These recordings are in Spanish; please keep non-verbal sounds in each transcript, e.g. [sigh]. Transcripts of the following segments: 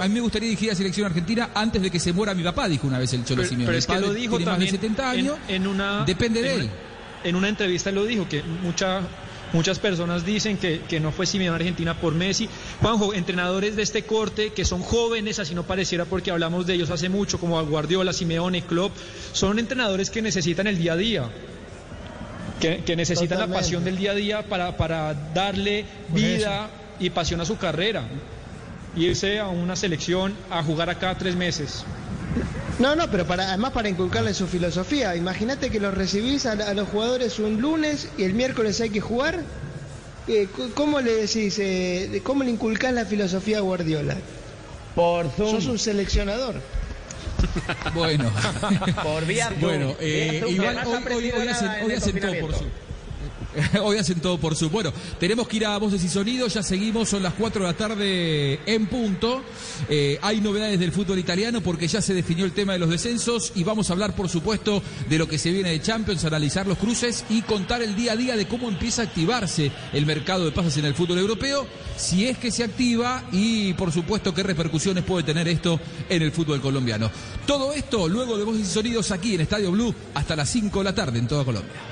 A mí me gustaría dirigir a la selección argentina antes de que se muera mi papá, dijo una vez el Cholo Pero, Simeone. pero es que lo dijo tiene más también de 70 años. en, en una depende de en él. una- en una entrevista lo dijo que mucha, muchas personas dicen que, que no fue Simeone Argentina por Messi. Juanjo, entrenadores de este corte que son jóvenes, así no pareciera porque hablamos de ellos hace mucho, como Guardiola, Simeone, Klopp, son entrenadores que necesitan el día a día. Que, que necesitan la pasión del día a día para, para darle vida y pasión a su carrera. Irse a una selección a jugar acá tres meses. No, no, pero para, además para inculcarle su filosofía. Imagínate que los recibís a, a los jugadores un lunes y el miércoles hay que jugar. Eh, ¿Cómo le decís, eh, cómo le inculcás la filosofía a Guardiola? Por Sos Zoom. un seleccionador. Bueno. [laughs] Por vía Zoom. Bueno, eh, Vía Zoom, igual no has hoy, hoy- hoy todo por su. [laughs] Hoy hacen todo por su. Bueno, tenemos que ir a Voces y Sonidos, ya seguimos, son las 4 de la tarde en punto. Eh, hay novedades del fútbol italiano porque ya se definió el tema de los descensos y vamos a hablar, por supuesto, de lo que se viene de Champions, analizar los cruces y contar el día a día de cómo empieza a activarse el mercado de pases en el fútbol europeo, si es que se activa y, por supuesto, qué repercusiones puede tener esto en el fútbol colombiano. Todo esto luego de Voces y Sonidos aquí en Estadio Blue hasta las 5 de la tarde en toda Colombia.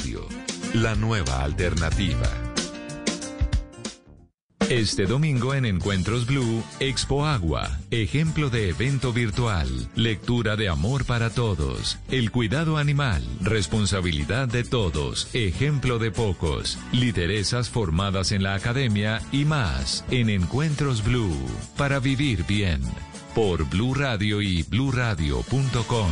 la nueva alternativa. Este domingo en Encuentros Blue, Expo Agua, ejemplo de evento virtual, lectura de amor para todos, el cuidado animal, responsabilidad de todos, ejemplo de pocos, lideresas formadas en la academia y más en Encuentros Blue, para vivir bien, por Blue Radio y bluradio.com.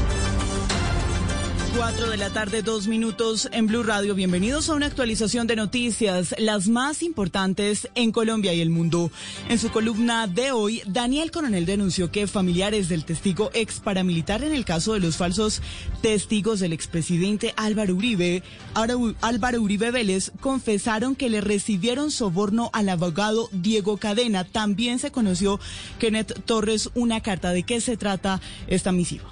4 de la tarde, dos minutos en Blue Radio. Bienvenidos a una actualización de noticias, las más importantes en Colombia y el mundo. En su columna de hoy, Daniel Coronel denunció que familiares del testigo ex paramilitar en el caso de los falsos testigos del expresidente Álvaro Uribe, Álvaro Uribe Vélez, confesaron que le recibieron soborno al abogado Diego Cadena. También se conoció Kenneth Torres una carta. ¿De qué se trata esta misiva?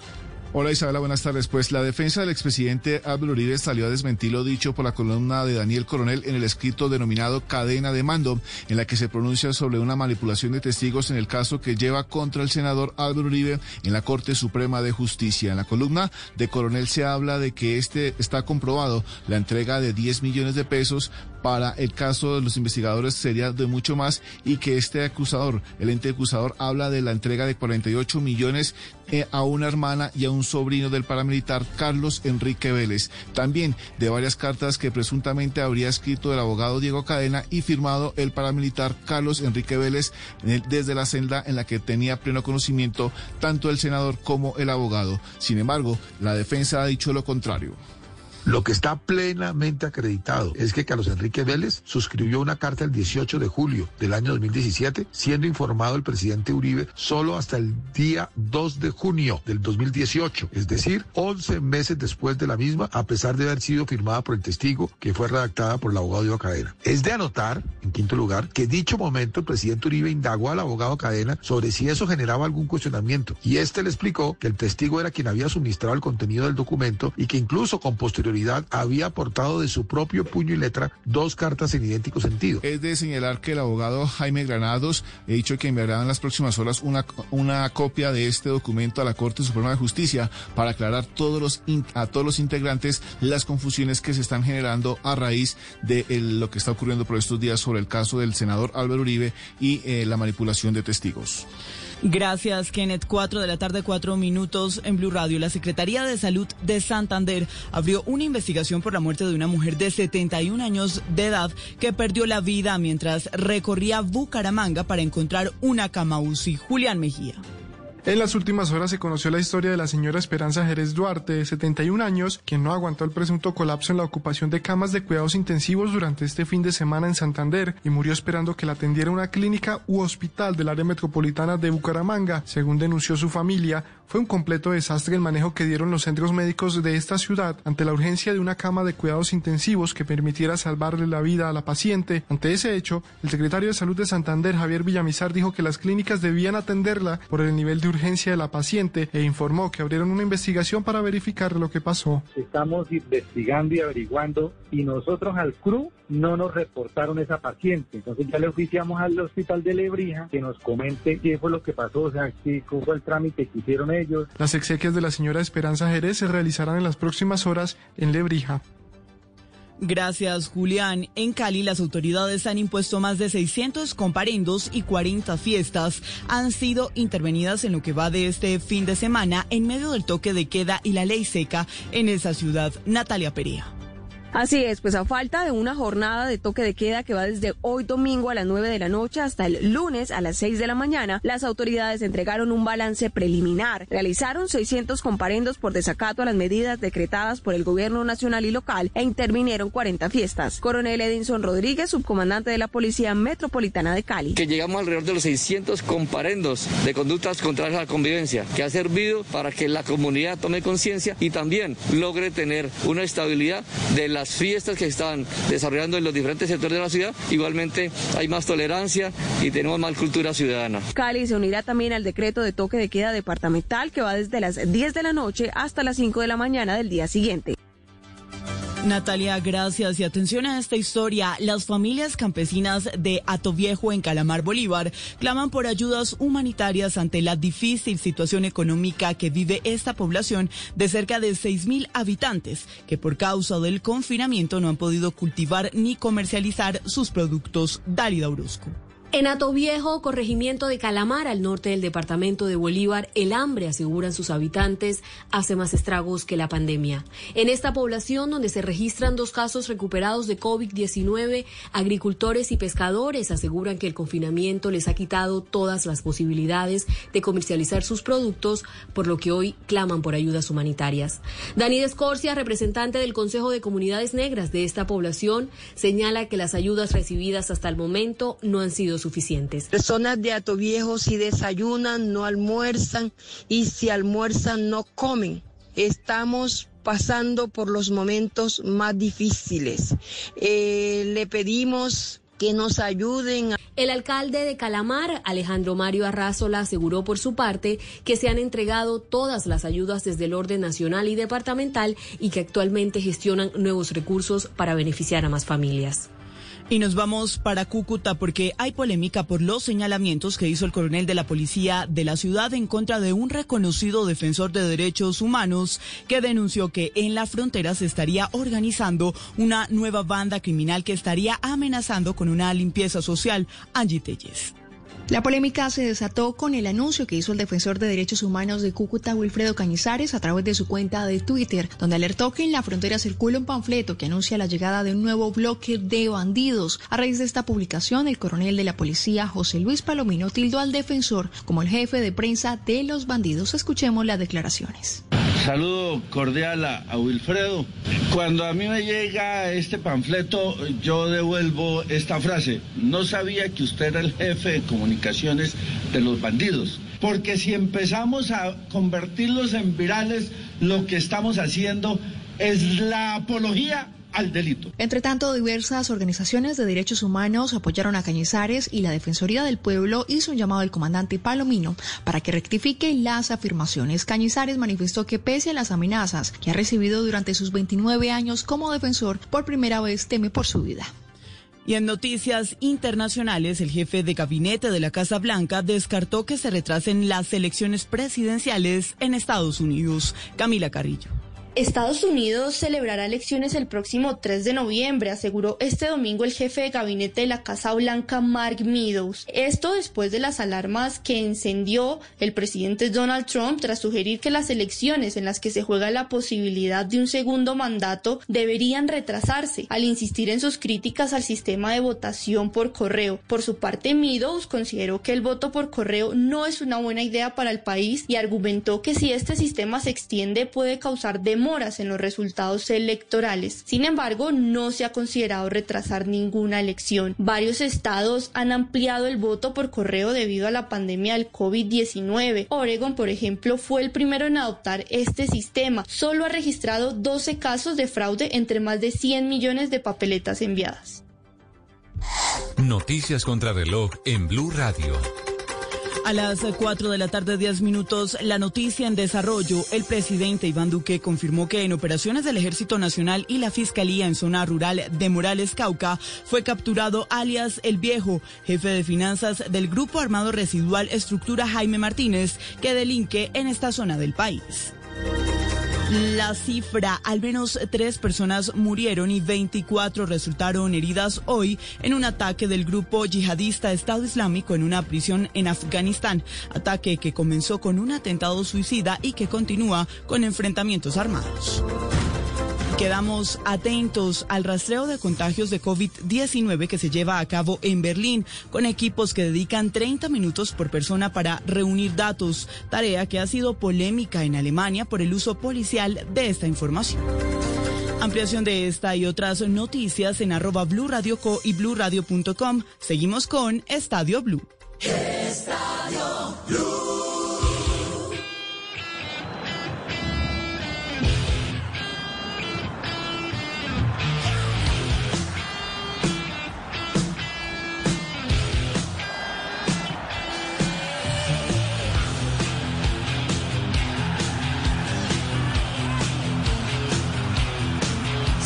Hola Isabela, buenas tardes. Pues la defensa del expresidente Álvaro Uribe salió a desmentir lo dicho por la columna de Daniel Coronel en el escrito denominado Cadena de Mando, en la que se pronuncia sobre una manipulación de testigos en el caso que lleva contra el senador Álvaro Uribe en la Corte Suprema de Justicia. En la columna de Coronel se habla de que este está comprobado la entrega de 10 millones de pesos para el caso de los investigadores sería de mucho más y que este acusador, el ente acusador, habla de la entrega de 48 millones eh, a una hermana y a un sobrino del paramilitar Carlos Enrique Vélez. También de varias cartas que presuntamente habría escrito el abogado Diego Cadena y firmado el paramilitar Carlos Enrique Vélez desde la celda en la que tenía pleno conocimiento tanto el senador como el abogado. Sin embargo, la defensa ha dicho lo contrario. Lo que está plenamente acreditado es que Carlos Enrique Vélez suscribió una carta el 18 de julio del año 2017, siendo informado el presidente Uribe solo hasta el día 2 de junio del 2018, es decir, 11 meses después de la misma, a pesar de haber sido firmada por el testigo que fue redactada por el abogado Diego Cadena. Es de anotar, en quinto lugar, que dicho momento el presidente Uribe indagó al abogado Cadena sobre si eso generaba algún cuestionamiento y este le explicó que el testigo era quien había suministrado el contenido del documento y que incluso con posterioridad había aportado de su propio puño y letra dos cartas en idéntico sentido. Es de señalar que el abogado Jaime Granados ha dicho que enviará en las próximas horas una, una copia de este documento a la Corte Suprema de Justicia para aclarar todos los a todos los integrantes las confusiones que se están generando a raíz de lo que está ocurriendo por estos días sobre el caso del senador Álvaro Uribe y eh, la manipulación de testigos. Gracias, Kenneth. Cuatro de la tarde, cuatro minutos en Blue Radio. La Secretaría de Salud de Santander abrió una investigación por la muerte de una mujer de 71 años de edad que perdió la vida mientras recorría Bucaramanga para encontrar una cama UCI. Julián Mejía. En las últimas horas se conoció la historia de la señora Esperanza Jerez Duarte, de 71 años, quien no aguantó el presunto colapso en la ocupación de camas de cuidados intensivos durante este fin de semana en Santander y murió esperando que la atendiera una clínica u hospital del área metropolitana de Bucaramanga, según denunció su familia. Fue un completo desastre el manejo que dieron los centros médicos de esta ciudad ante la urgencia de una cama de cuidados intensivos que permitiera salvarle la vida a la paciente. Ante ese hecho, el secretario de Salud de Santander, Javier Villamizar, dijo que las clínicas debían atenderla por el nivel de urgencia de la paciente e informó que abrieron una investigación para verificar lo que pasó. Estamos investigando y averiguando y nosotros al CRU no nos reportaron esa paciente. Entonces ya le oficiamos al hospital de Lebrija que nos comente qué fue lo que pasó, o sea, qué fue el trámite que hicieron ellos. Las exequias de la señora Esperanza Jerez se realizarán en las próximas horas en Lebrija. Gracias, Julián. En Cali, las autoridades han impuesto más de 600 comparendos y 40 fiestas. Han sido intervenidas en lo que va de este fin de semana en medio del toque de queda y la ley seca en esa ciudad. Natalia Perea. Así es, pues a falta de una jornada de toque de queda que va desde hoy domingo a las 9 de la noche hasta el lunes a las 6 de la mañana, las autoridades entregaron un balance preliminar. Realizaron 600 comparendos por desacato a las medidas decretadas por el gobierno nacional y local e intervinieron 40 fiestas. Coronel Edinson Rodríguez, subcomandante de la Policía Metropolitana de Cali. Que llegamos alrededor de los 600 comparendos de conductas contrarias a la convivencia, que ha servido para que la comunidad tome conciencia y también logre tener una estabilidad de la las fiestas que están desarrollando en los diferentes sectores de la ciudad, igualmente hay más tolerancia y tenemos más cultura ciudadana. Cali se unirá también al decreto de toque de queda departamental que va desde las 10 de la noche hasta las 5 de la mañana del día siguiente. Natalia, gracias y atención a esta historia. Las familias campesinas de Atoviejo en Calamar, Bolívar, claman por ayudas humanitarias ante la difícil situación económica que vive esta población de cerca de seis mil habitantes, que por causa del confinamiento no han podido cultivar ni comercializar sus productos. Dálida Orozco. En Atoviejo, corregimiento de Calamar, al norte del departamento de Bolívar, el hambre, aseguran sus habitantes, hace más estragos que la pandemia. En esta población, donde se registran dos casos recuperados de COVID-19, agricultores y pescadores aseguran que el confinamiento les ha quitado todas las posibilidades de comercializar sus productos, por lo que hoy claman por ayudas humanitarias. Dani Escorcia, representante del Consejo de Comunidades Negras de esta población, señala que las ayudas recibidas hasta el momento no han sido suficientes. Personas de Ato Viejo si desayunan, no almuerzan y si almuerzan, no comen. Estamos pasando por los momentos más difíciles. Eh, le pedimos que nos ayuden. El alcalde de Calamar, Alejandro Mario Arrazola, aseguró por su parte que se han entregado todas las ayudas desde el orden nacional y departamental y que actualmente gestionan nuevos recursos para beneficiar a más familias. Y nos vamos para Cúcuta porque hay polémica por los señalamientos que hizo el coronel de la policía de la ciudad en contra de un reconocido defensor de derechos humanos que denunció que en la frontera se estaría organizando una nueva banda criminal que estaría amenazando con una limpieza social. Angie Telles. La polémica se desató con el anuncio que hizo el defensor de derechos humanos de Cúcuta, Wilfredo Cañizares, a través de su cuenta de Twitter, donde alertó que en la frontera circula un panfleto que anuncia la llegada de un nuevo bloque de bandidos. A raíz de esta publicación, el coronel de la policía, José Luis Palomino, tildó al defensor como el jefe de prensa de los bandidos. Escuchemos las declaraciones. Saludo cordial a, Wilfredo. Cuando a mí me llega este panfleto, yo devuelvo esta frase. No sabía que usted era el jefe de comunicaciones de los bandidos. Porque si empezamos a convertirlos en virales, lo que estamos haciendo es la apología al delito. Entre tanto, diversas organizaciones de derechos humanos apoyaron a Cañizares y la Defensoría del Pueblo hizo un llamado al comandante Palomino para que rectifique las afirmaciones. Cañizares manifestó que pese a las amenazas que ha recibido durante sus 29 años como defensor, por primera vez teme por su vida. Y en noticias internacionales, el jefe de gabinete de la Casa Blanca descartó que se retrasen las elecciones presidenciales en Estados Unidos. Camila Carrillo. Estados Unidos celebrará elecciones el próximo 3 de noviembre, aseguró este domingo el jefe de gabinete de la Casa Blanca, Mark Meadows. Esto después de las alarmas que encendió el presidente Donald Trump tras sugerir que las elecciones en las que se juega la posibilidad de un segundo mandato deberían retrasarse, al insistir en sus críticas al sistema de votación por correo. Por su parte, Meadows consideró que el voto por correo no es una buena idea para el país y argumentó que si este sistema se extiende puede causar en los resultados electorales. Sin embargo, no se ha considerado retrasar ninguna elección. Varios estados han ampliado el voto por correo debido a la pandemia del COVID-19. Oregon, por ejemplo, fue el primero en adoptar este sistema. Solo ha registrado 12 casos de fraude entre más de 100 millones de papeletas enviadas. Noticias contra reloj en Blue Radio. A las 4 de la tarde, 10 minutos, la noticia en desarrollo. El presidente Iván Duque confirmó que en operaciones del Ejército Nacional y la Fiscalía en zona rural de Morales, Cauca, fue capturado alias El Viejo, jefe de finanzas del Grupo Armado Residual Estructura Jaime Martínez, que delinque en esta zona del país. La cifra, al menos tres personas murieron y 24 resultaron heridas hoy en un ataque del grupo yihadista Estado Islámico en una prisión en Afganistán. Ataque que comenzó con un atentado suicida y que continúa con enfrentamientos armados. Quedamos atentos al rastreo de contagios de COVID-19 que se lleva a cabo en Berlín con equipos que dedican 30 minutos por persona para reunir datos, tarea que ha sido polémica en Alemania por el uso policial de esta información. Ampliación de esta y otras noticias en arroba Blue y bluradio.com. Seguimos con Estadio Blue. Estadio Blue.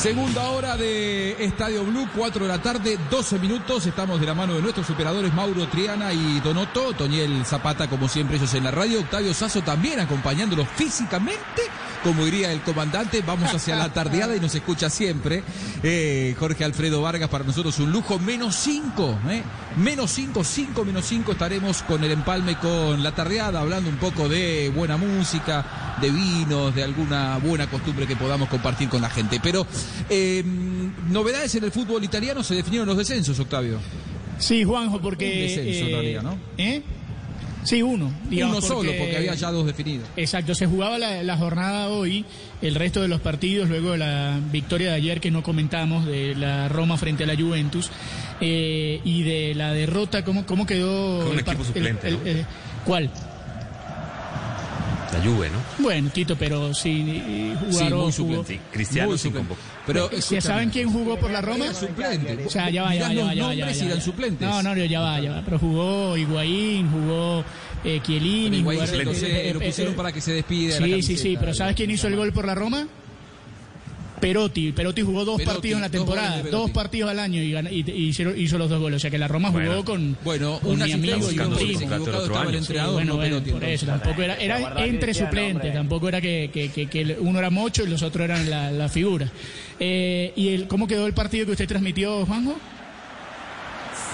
Segunda hora de Estadio Blue, 4 de la tarde, 12 minutos. Estamos de la mano de nuestros operadores Mauro Triana y Donoto. Toniel Zapata, como siempre, ellos en la radio. Octavio Sazo también acompañándolos físicamente, como diría el comandante. Vamos hacia la tardeada y nos escucha siempre. Eh, Jorge Alfredo Vargas, para nosotros un lujo. Menos 5, ¿eh? menos 5, 5 menos 5. Estaremos con el empalme con la tardeada, hablando un poco de buena música, de vinos, de alguna buena costumbre que podamos compartir con la gente. Pero. Eh, novedades en el fútbol italiano, se definieron los descensos, Octavio. Sí, Juanjo, porque... Un descenso, en realidad, ¿no? ¿Eh? Sí, uno. Uno solo, porque había ya dos definidos. Exacto, se jugaba la, la, jornada hoy, el resto de los partidos, luego de la victoria de ayer que no comentamos, de la Roma frente a la Juventus, eh, y de la derrota, ¿cómo, cómo quedó? Con un equipo suplente. El, el, ¿Cuál? La Juve, ¿no? Bueno, Tito, pero sí jugaron. Sí, muy sí, Cristiano muy sin. Pero ¿Ya saben quién jugó por la Roma? Era suplente. O sea, ya va, ya va, ya va, ya va, ya va, ya va. eran suplentes. No, no, ya va, ya va. Pero jugó Higuaín, jugó eh, Chiellini. Higuaín jugaron- se lo, eh, lo eh, pusieron eh, para que se despide de la Sí, sí, sí, pero ¿sabes quién hizo el gol por la Roma? Perotti. Perotti jugó dos Perotti, partidos en la temporada, dos partidos al año y, hizo los dos goles. O sea que la Roma jugó Bueno. con, Bueno, con una mi amigo y con primo. bueno, por eso, tampoco era, era entre suplentes, tampoco era que, que- que- que uno era mocho y los otros eran la, la figura. Eh, ¿Y el, cómo quedó el partido que usted transmitió, Juanjo?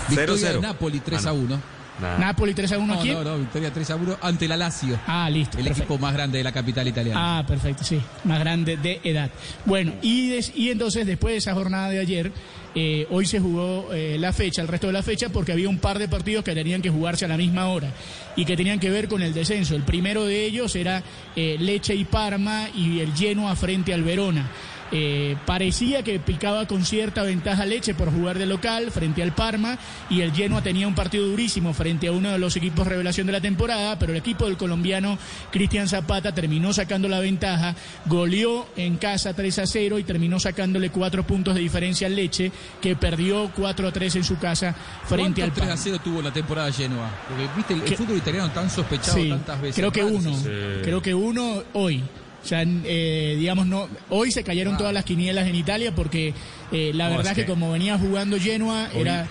Victoria 0-0. de Napoli 3 a Ah, no. 1. Nada. Napoli 3 a 1 No, aquí. no, no, victoria 3 a 1 ante la Lazio. Ah, listo. El perfecto. equipo más grande de la capital italiana. Ah, perfecto, sí, más grande de edad. Bueno, y, des- y entonces después de esa jornada de ayer, eh, hoy se jugó eh, la fecha, el resto de la fecha, porque había un par de partidos que tenían que jugarse a la misma hora y que tenían que ver con el descenso. El primero de ellos era eh, Leche y Parma y el Genoa frente al Verona. Eh, parecía que picaba con cierta ventaja Leche por jugar de local frente al Parma y el Genoa tenía un partido durísimo frente a uno de los equipos revelación de la temporada, pero el equipo del colombiano Cristian Zapata terminó sacando la ventaja, goleó en casa 3 a 0 y terminó sacándole cuatro puntos de diferencia al Leche, que perdió 4 a 3 en su casa frente al 3 Parma. a 0 tuvo la temporada Genoa? Porque viste el, el fútbol italiano tan sospechado Sí, tantas veces. creo que Raro, uno, sí. creo que uno hoy. Sea, eh, digamos, no, hoy se cayeron todas las quinielas en Italia porque eh, la No, verdad es que, que- como venía jugando Genoa Hoy- era...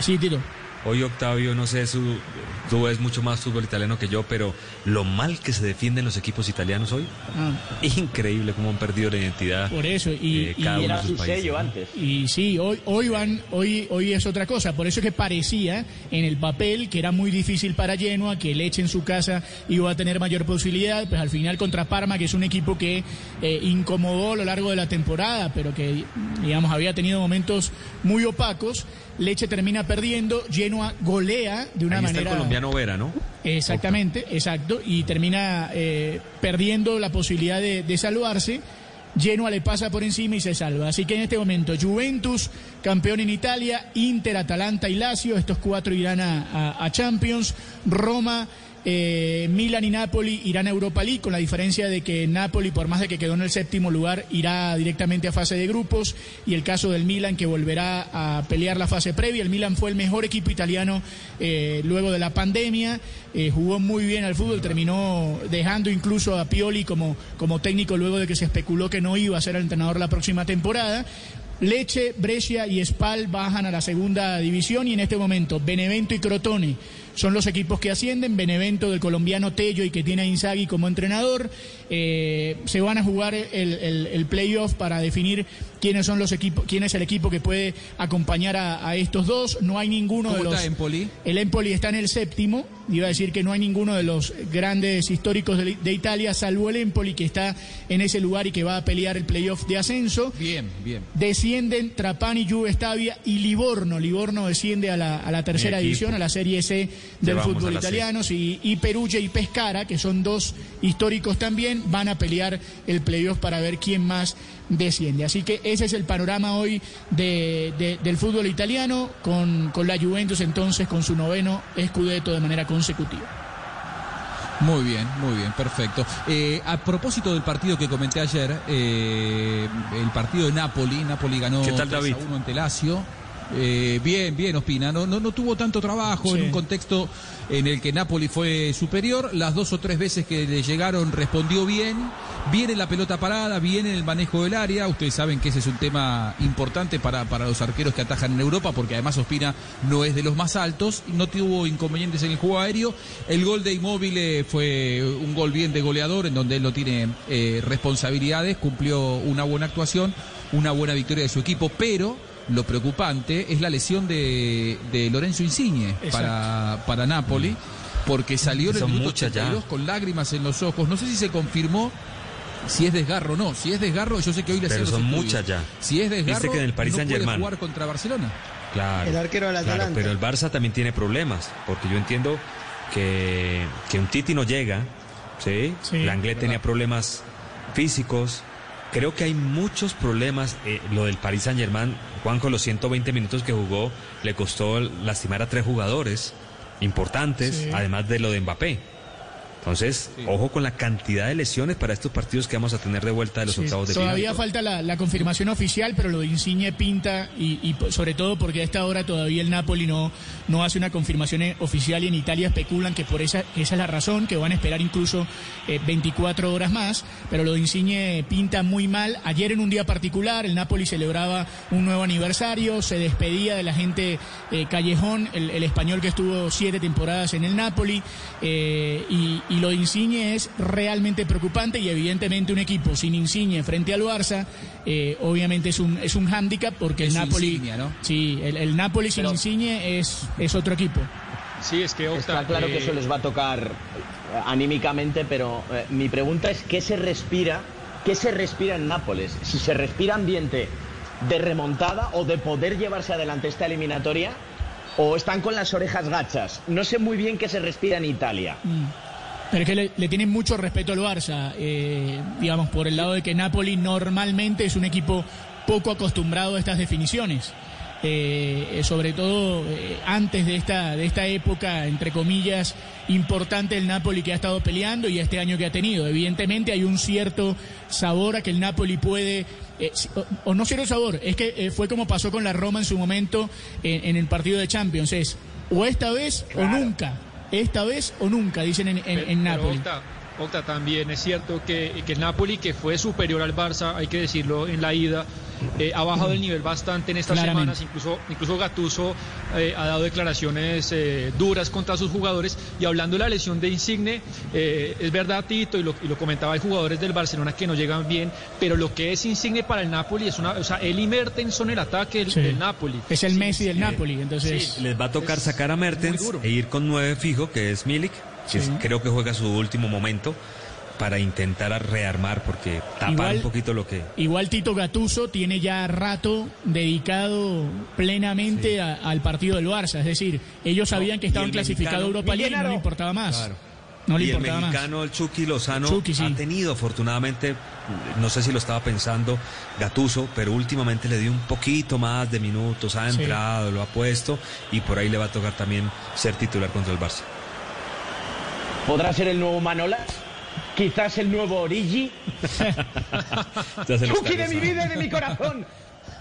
Sí, Tito. Hoy Octavio, no sé, su, tú ves mucho más fútbol italiano que yo, pero lo mal que se defienden los equipos italianos hoy, Ah. increíble cómo han perdido la identidad. Por eso, y, eh, y cada uno de sus países. ¿no? Y sí, hoy, hoy van, hoy, hoy es otra cosa. Por eso es que parecía en el papel que era muy difícil para Genoa, que Leche en su casa iba a tener mayor posibilidad. Pues al final contra Parma, que es un equipo que eh, incomodó a lo largo de la temporada, pero que digamos había tenido momentos muy opacos. Leche termina perdiendo, Genoa golea de una Ahí está manera. el colombiano Vera, ¿no? Exactamente, exacto, y termina eh, perdiendo la posibilidad de, de salvarse. Genoa le pasa por encima y se salva. Así que en este momento, Juventus, campeón en Italia, Inter, Atalanta y Lazio, estos cuatro irán a, a- a Champions, Roma. Eh, Milan y Napoli irán a Europa League con la diferencia de que Napoli por más de que quedó en el séptimo lugar irá directamente a fase de grupos. Y el caso del Milan que volverá a pelear la fase previa. El Milan fue el mejor equipo italiano eh, luego de la pandemia. Eh, jugó muy bien al fútbol, terminó dejando incluso a Pioli como, como técnico luego de que se especuló que no iba a ser el entrenador la próxima temporada. Leche, Brescia y Spal bajan a la segunda división y en este momento Benevento y Crotone son los equipos que ascienden. Benevento del colombiano Tello y que tiene a Inzaghi como entrenador. Eh, se van a jugar el, el- el playoff para definir quiénes son los equipos, quién es el equipo que puede acompañar a, a estos dos. No hay ninguno de ¿Cómo los. está Empoli? El Empoli está en el séptimo. Iba a decir que no hay ninguno de los grandes históricos de, de Italia, salvo el Empoli, que está en ese lugar y que va a pelear el playoff de ascenso. Bien, bien. Descienden Trapani, Juve Stabia y Livorno. Livorno desciende a la, a la tercera división, a la Serie C del fútbol italiano. sí, y Perugia y Pescara, que son dos históricos también, van a pelear el playoff para ver quién más desciende. Así que ese es el panorama hoy de- de- del fútbol italiano, con, con la Juventus entonces con su noveno scudetto de manera consecutiva. Muy bien, muy bien, perfecto. Eh, a propósito del partido que comenté ayer, eh, el partido de Napoli, Napoli ganó ¿Qué tal, 3 a David? 1 ante Lazio. Eh, bien, bien, Ospina. No, no, no tuvo tanto trabajo Sí. en un contexto en el que Napoli fue superior. Las dos o tres veces que le llegaron respondió bien. Viene la pelota parada, viene el manejo del área. Ustedes saben que ese es un tema importante para, para los arqueros que atajan en Europa, porque además Ospina no es de los más altos. No tuvo inconvenientes en el juego aéreo. El gol de Inmóvil fue un gol bien de goleador, en donde él no tiene eh, responsabilidades. Cumplió una buena actuación, una buena victoria de su equipo, pero lo preocupante es la lesión de, de Lorenzo Insigne para, para Napoli, porque salió en el minuto muchas ya. 82 con lágrimas en los ojos. No sé si se confirmó si es desgarro o no. Si es desgarro, yo sé que hoy le Pero son muchas ya. Si es desgarro, Viste que en el Paris no puede jugar contra Barcelona. Claro. El arquero del claro, Atalanta. pero el Barça también tiene problemas, porque yo entiendo que, que un Titi no llega, ¿sí? Sí, Langlais tenía problemas físicos. Creo que hay muchos problemas. eh, lo del Paris Saint Germain, Juanjo, los 120 minutos que jugó, le costó lastimar a tres jugadores importantes, Sí. además de lo de Mbappé. Entonces, ojo con la cantidad de lesiones para estos partidos que vamos a tener de vuelta de los Sí, octavos de todavía final. falta la, la confirmación oficial, pero lo de Insigne pinta y, y sobre todo porque a esta hora todavía el Napoli no, no hace una confirmación eh, oficial y en Italia especulan que por esa, esa es la razón, que van a esperar incluso eh, 24 horas más, pero lo de Insigne pinta muy mal. Ayer en un día particular el Napoli celebraba un nuevo aniversario, se despedía de la gente eh, Callejón, el, el español que estuvo siete temporadas en el Napoli, eh, y, y lo de Insigne es realmente preocupante y evidentemente un equipo sin Insigne frente al Barça, eh, obviamente es un, es un hándicap porque Es el Napoli, insignia, ¿no? sí, el, el Napoli sin Pero- Insigne es, es otro equipo. Sí, es que Octa, Está claro que eh, eso les va a tocar eh, anímicamente, pero eh, mi pregunta es ¿qué se respira? ¿Qué se respira en Nápoles? Si se respira ambiente de remontada o de poder llevarse adelante esta eliminatoria o están con las orejas gachas. No sé muy bien qué se respira en Italia. Pero es que le, le tienen mucho respeto al Barça, eh, digamos, por el lado de que Napoli normalmente es un equipo poco acostumbrado a estas definiciones. Eh, eh, sobre todo eh, antes de esta, de esta época, entre comillas, importante del Napoli que ha estado peleando y este año que ha tenido. Evidentemente hay un cierto sabor a que el Napoli puede, eh, o, o no cierto sabor, es que fue como pasó con la Roma en su momento en, en el partido de Champions, es o esta vez o nunca, esta vez o nunca, dicen en, en, Napoli. Octa, también es cierto que, que el Napoli, que fue superior al Barça, hay que decirlo, en la ida, eh, ha bajado el nivel bastante en estas Claramente. semanas. Incluso, incluso Gattuso eh, ha dado declaraciones eh, duras contra sus jugadores. Y hablando de la lesión de Insigne, eh, es verdad, Tito, y lo, y lo comentaba, hay jugadores del Barcelona que no llegan bien, pero lo que es Insigne para el Napoli es una. O sea, él y Mertens son el ataque del, Sí. del Napoli. Es el Sí, Messi del sí. Napoli, entonces... Les va a tocar sacar a Mertens e ir con nueve fijo, que es Milik, Sí. creo que juega su último momento para intentar rearmar, porque tapar Igual- un poquito lo que... Igual Tito Gatuso tiene ya rato dedicado plenamente a- al partido del Barça. Es decir, ellos sabían que estaban clasificados a Europa League no le importaba más. Claro. No le y el más. mexicano, el Chucky Lozano, Chucky, sí. ha tenido afortunadamente, no sé si lo estaba pensando Gatuso, pero últimamente le dio un poquito más de minutos, ha Sí. entrado, lo ha puesto y por ahí le va a tocar también ser titular contra el Barça. ¿Podrá ser el nuevo Manolas? Quizás el nuevo Origi. [laughs] Chucky de mi vida y de mi corazón.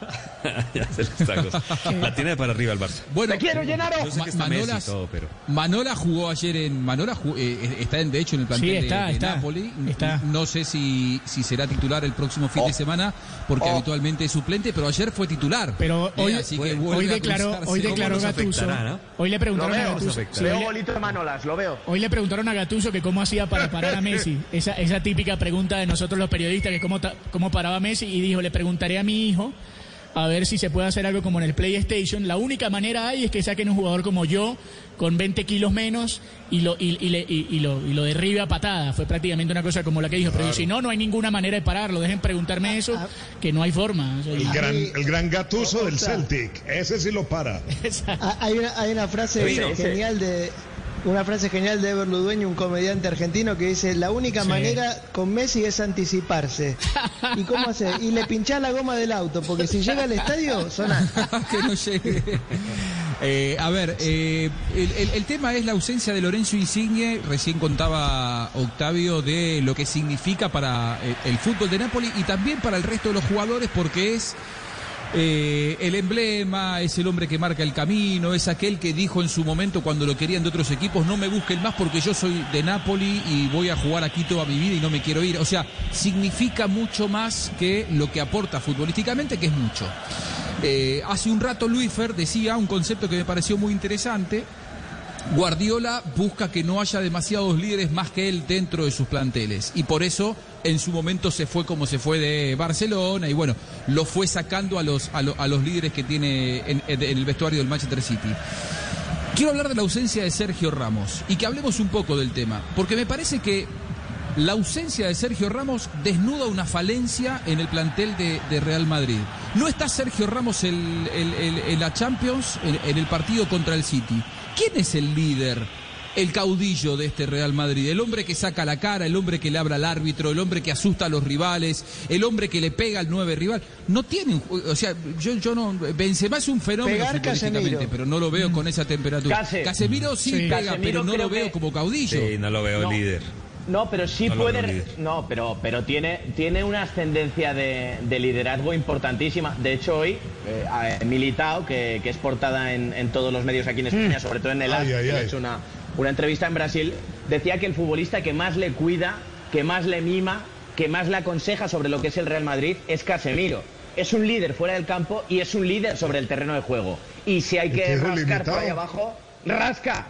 [laughs] ya se lo está gozando. La tiene para arriba el Barça. Bueno, Te quiero, Llenaro. Yo sé Ma- que está Messi y Manolas- todo, pero... Manola jugó ayer en. Manola jugó- eh, está en, de hecho en el plantel Sí, está, de, de está, Napoli. está. No sé si, si será titular el próximo fin Oh. de semana, porque Oh. habitualmente es suplente, pero ayer fue titular. Pero Eh, hoy, así que hoy a declaró, hoy ¿Cómo declaró Gatuso. no? Hoy le preguntaron a veo. Gatuso. sí, Veo bolito de Manolas, lo veo. hoy le preguntaron a Gatuso que cómo hacía para [laughs] parar a Messi. Esa, esa típica pregunta de nosotros los periodistas, que cómo, ta- cómo paraba Messi. Y dijo, le preguntaré a mi hijo a ver si se puede hacer algo como en el PlayStation. La única manera hay es que saquen un jugador como yo, con 20 kilos menos, y lo, y, y le- y- y lo, y lo derribe a patada. Fue prácticamente una cosa como la que dijo. Pero si no, no hay ninguna manera de pararlo. Dejen preguntarme eso, que no hay forma. O sea, El gran, el gran gatuso del. Celtic. Ese sí lo para. [laughs] Ah, Hay una, hay una frase ese. genial de una frase genial de Ever Ludueño, un comediante argentino que dice la única Sí. manera con Messi es anticiparse. [laughs] ¿Y cómo hace? Y le pinchás la goma del auto, porque si llega al estadio, sonás. [laughs] que no llegue. Eh, a ver, eh, el, el- el tema es la ausencia de Lorenzo Insigne. Recién contaba Octavio de lo que significa para eh, el fútbol de Napoli y también para el resto de los jugadores, porque es eh, el emblema, es el hombre que marca el camino, es aquel que dijo en su momento cuando lo querían de otros equipos, no me busquen más porque yo soy de Napoli y voy a jugar aquí toda mi vida y no me quiero ir. O sea, significa mucho más que lo que aporta futbolísticamente, que es mucho. Eh, hace un rato Luis Fer decía un concepto que me pareció muy interesante. Guardiola busca que no haya demasiados líderes más que él dentro de sus planteles y por eso en su momento se fue como se fue de Barcelona y bueno, lo fue sacando a los, a, lo- a los líderes que tiene en, el vestuario del Manchester City. Quiero hablar de la ausencia de Sergio Ramos y que hablemos un poco del tema, porque me parece que la ausencia de Sergio Ramos desnuda una falencia en el plantel de, Real Madrid. No está Sergio Ramos en la Champions, en el partido contra el City. ¿Quién es el líder, el caudillo de este Real Madrid? El hombre que saca la cara, el hombre que le habla al árbitro, el hombre que asusta a los rivales, el hombre que le pega al nueve rival. No tiene, o sea, yo, yo no, Benzema es un fenómeno futbolísticamente, pero no lo veo con esa temperatura. Case. Casemiro sí, Sí. pega, Casemiro pero no lo veo que- como caudillo. Sí, no lo veo No. líder. No, pero sí No puede. No, pero, pero tiene, tiene una ascendencia de, de liderazgo importantísima. De hecho, hoy, eh, a- Militao, que, que es portada en, en todos los medios aquí en España, sobre todo en el Ay, AS, ay, ay. hecho una, una entrevista en Brasil, decía que el futbolista que más le cuida, que más le mima, que más le aconseja sobre lo que es el Real Madrid es Casemiro. Es un líder fuera del campo y es un líder sobre el terreno de juego. Y si hay ¿Y que rascar limitado? por ahí abajo, rasca.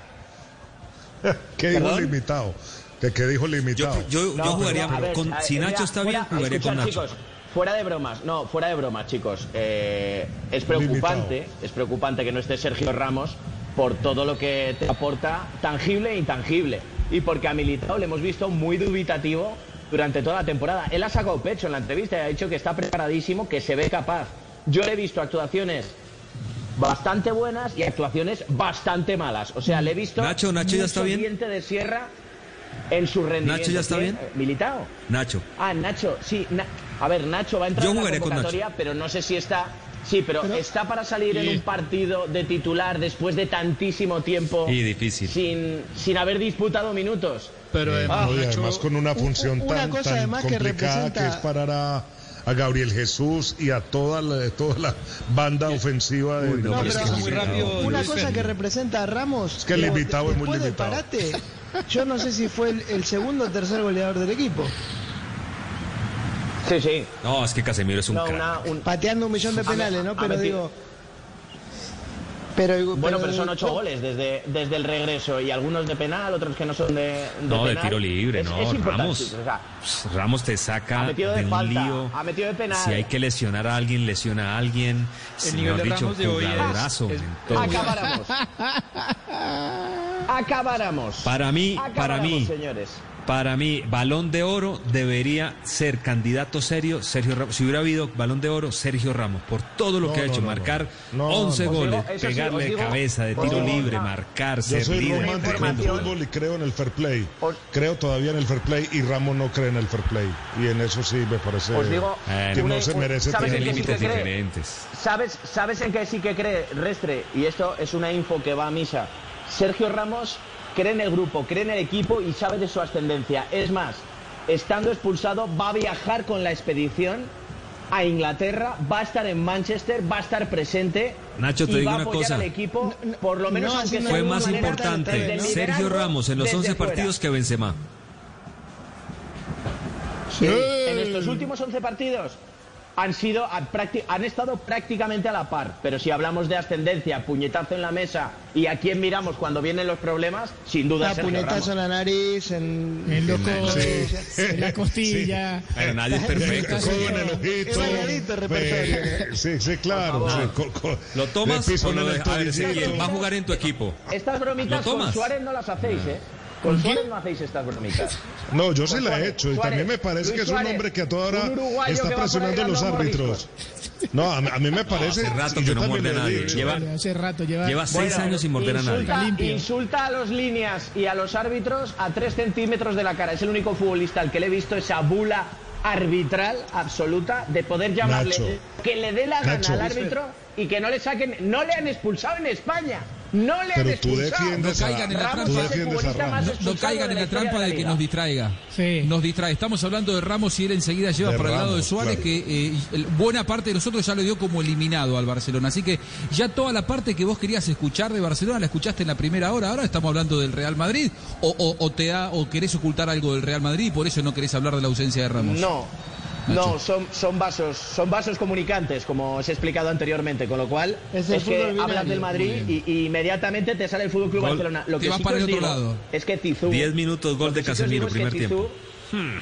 [laughs] ¿Qué limitado? ¿De qué dijo Yo, limitado? yo, No, yo jugaría, pero, ver, con, a- si Nacho está fuera- bien, jugaría con Nacho. chicos, fuera de bromas, no, fuera de bromas, chicos. eh, es preocupante, es preocupante que no esté Sergio Ramos por todo lo que te aporta tangible e intangible. Y porque a Militao le hemos visto muy dubitativo durante toda la temporada. Él ha sacado pecho en la entrevista y ha dicho que está preparadísimo, que se ve capaz. Yo le he visto actuaciones bastante buenas y actuaciones bastante malas. O sea, le he visto Nacho, Nacho ya está bien. diente de sierra en su rendimiento. ¿Nacho ya está bien? Eh, ¿Militao? Nacho. Ah, Nacho, sí. Na- a ver, Nacho va a entrar Yo en la con convocatoria, pero no sé si está... Sí, pero, está para salir en un partido de titular después de tantísimo tiempo Y difícil. sin, sin haber disputado minutos. Pero Ah, y además con una función una tan, cosa tan además que complicada que, representa- es parar a, a Gabriel Jesús y a toda la, toda la banda ofensiva de, No, de pero Brasil. una cosa que representa a Ramos. Es que el digo, limitado es muy del limitado. parate, yo no sé si fue el, el segundo o tercer goleador del equipo. Sí, sí. No, es que Casemiro es un No, crack. una- un- Pateando un millón de penales, ¿no? Pero digo. Pero, Bueno, pero son ocho goles desde, desde el regreso y algunos de penal, otros que no son de, de No, de tiro libre, Es- no, es Ramos. o sea, Ramos te saca Ha de, metido de un falta, lío. ha metido de penal. Si hay que lesionar a alguien, lesiona a alguien. El nivel de dicho, Ramos de hoy es- jugadorazo es-. Acabáramos. [laughs] Acabáramos. Para mí, para mí, señores. Para mí, balón de oro debería ser candidato serio Sergio Ramos. Si hubiera habido balón de oro, Sergio Ramos, por todo lo No, que ha no, hecho, no, marcar no. No, 11 no. Os goles, sí, pegarle de cabeza, de tiro digo libre, marcar, Yo ser soy líder. romántico en el Información. fútbol y creo en el fair play. Creo todavía en el fair play y Ramos no cree en el fair play. Y en eso sí me parece Os digo, que una- no se merece ¿sabes tener sí límites cree? diferentes. ¿Sabes, ¿Sabes en qué sí que cree Restre? Y esto es una info que va a misa. Sergio Ramos cree en el grupo, cree en el equipo y sabe de su ascendencia. Es más, estando expulsado, va a viajar con la expedición a Inglaterra, va a estar en Manchester, va a estar presente. Nacho, te y digo va una apoyar cosa. al equipo, por lo menos no, aunque Fue más manera importante Sergio Ramos en los desde 11 fuera. partidos que Benzema. Eh, En estos últimos 11 partidos han sido han estado prácticamente a la par, pero si hablamos de ascendencia, puñetazo en la mesa y a quién miramos cuando vienen los problemas, sin duda Sergio puñetazo Ramos. en la nariz, en, En los codos, Sí. en la costilla. Pero nadie es perfecto. En el ojito. Es variadito el repertorio. Sí, sí, claro. sí, ¿Lo tomas o no? en el A ver, tobillo. Ezequiel, va a jugar en tu equipo. Estas ¿Lo bromitas con? Suárez no las hacéis, ¿eh? Con Suárez no hacéis estas bromitas. [laughs] No, yo sí la he Suárez, hecho y Suárez, también me parece Luis que es un Suárez, hombre que a toda hora está presionando a los árbitros. No, a, mí- a mí me parece. hace rato que yo no muerde a nadie. Lleva- Hace rato lleva. Lleva seis Bueno, años sin morder a nadie. insulta, Limpio. insulta a los líneas y a los árbitros a 3 centímetros de la cara. Es el único futbolista al que le he visto esa bula arbitral absoluta de poder llamarle Nacho. que le dé la Nacho. gana al árbitro y que no le saquen. No le han expulsado en España. No le Pero tú defiendes No caigan en la Ramos trampa. No, caigan de en la trampa de la de que nos distraiga. Sí. Nos distrae. Estamos hablando de Ramos y él enseguida lleva De para el lado de Suárez, claro. que eh, buena parte de nosotros ya lo dio como eliminado al Barcelona. Así que ya toda la parte que vos querías escuchar de Barcelona la escuchaste en la primera hora. Ahora estamos hablando del Real Madrid. O, o, o te da, o querés ocultar algo del Real Madrid y por eso no querés hablar de la ausencia de Ramos. No. No, son, son vasos, son vasos comunicantes, como os he explicado anteriormente, con lo cual Es que binario. hablas del Madrid y, y inmediatamente te sale el Fútbol Club Gol. Barcelona. Lo que sí para que el otro digo lado. es que Tizú 10 minutos, gol de Casemiro, digo es que primer tiempo. Tizú-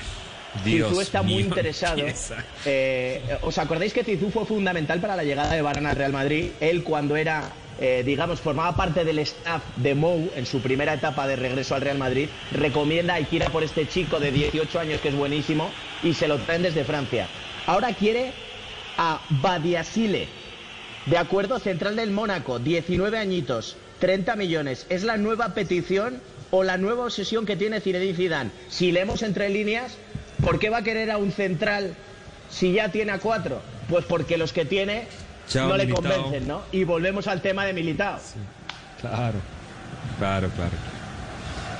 Dios Tizú está muy interesado. [laughs] esa- Eh, ¿Os acordáis que Tizú fue fundamental para la llegada de Varane al Real Madrid? Él cuando era, eh, digamos, formaba parte del staff de Mou en su primera etapa de regreso al Real Madrid, recomienda y quiera por este chico de 18 años que es buenísimo y se lo traen desde Francia. Ahora quiere a Badiasile, de acuerdo, central del Mónaco, 19 añitos, 30 millones. Es la nueva petición o la nueva obsesión que tiene Zinedine Zidane. Si leemos entre líneas, ¿por qué va a querer a un central si ya tiene a cuatro? Pues porque los que tiene Chao, no le Militao. convencen, ¿no? Y volvemos al tema de Militao. Claro, claro, claro.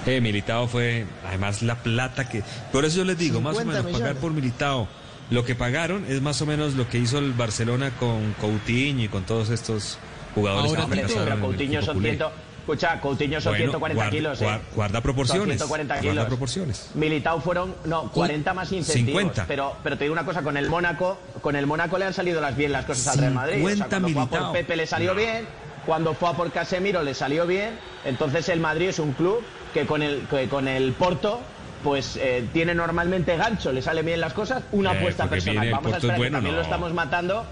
Eh, Militao fue, además la plata que... Por eso yo les digo, más o 50 menos pagar por Militao, lo que pagaron es más o menos lo que hizo el Barcelona con Coutinho y con todos estos jugadores Ahora, que Coutinho son culé. 100... Escucha, Coutinho son Bueno, 140 guarda- kilos, ¿eh? guarda- guarda Son proporciones, 140 guarda kilos. proporciones. Militao fueron, no, 40 más incentivos. 50. Pero, pero te digo una cosa, con el Mónaco, con el Mónaco le han salido las bien las cosas al Real Madrid. O sea, 50 cuando fue a por Pepe le salió bien, cuando fue a por Casemiro le salió bien. Entonces el Madrid es un club que con el, que con el Porto pues eh, tiene normalmente gancho, le salen bien las cosas, una Eh, apuesta personal. Vamos a esperar es bueno, que también no. lo estamos matando.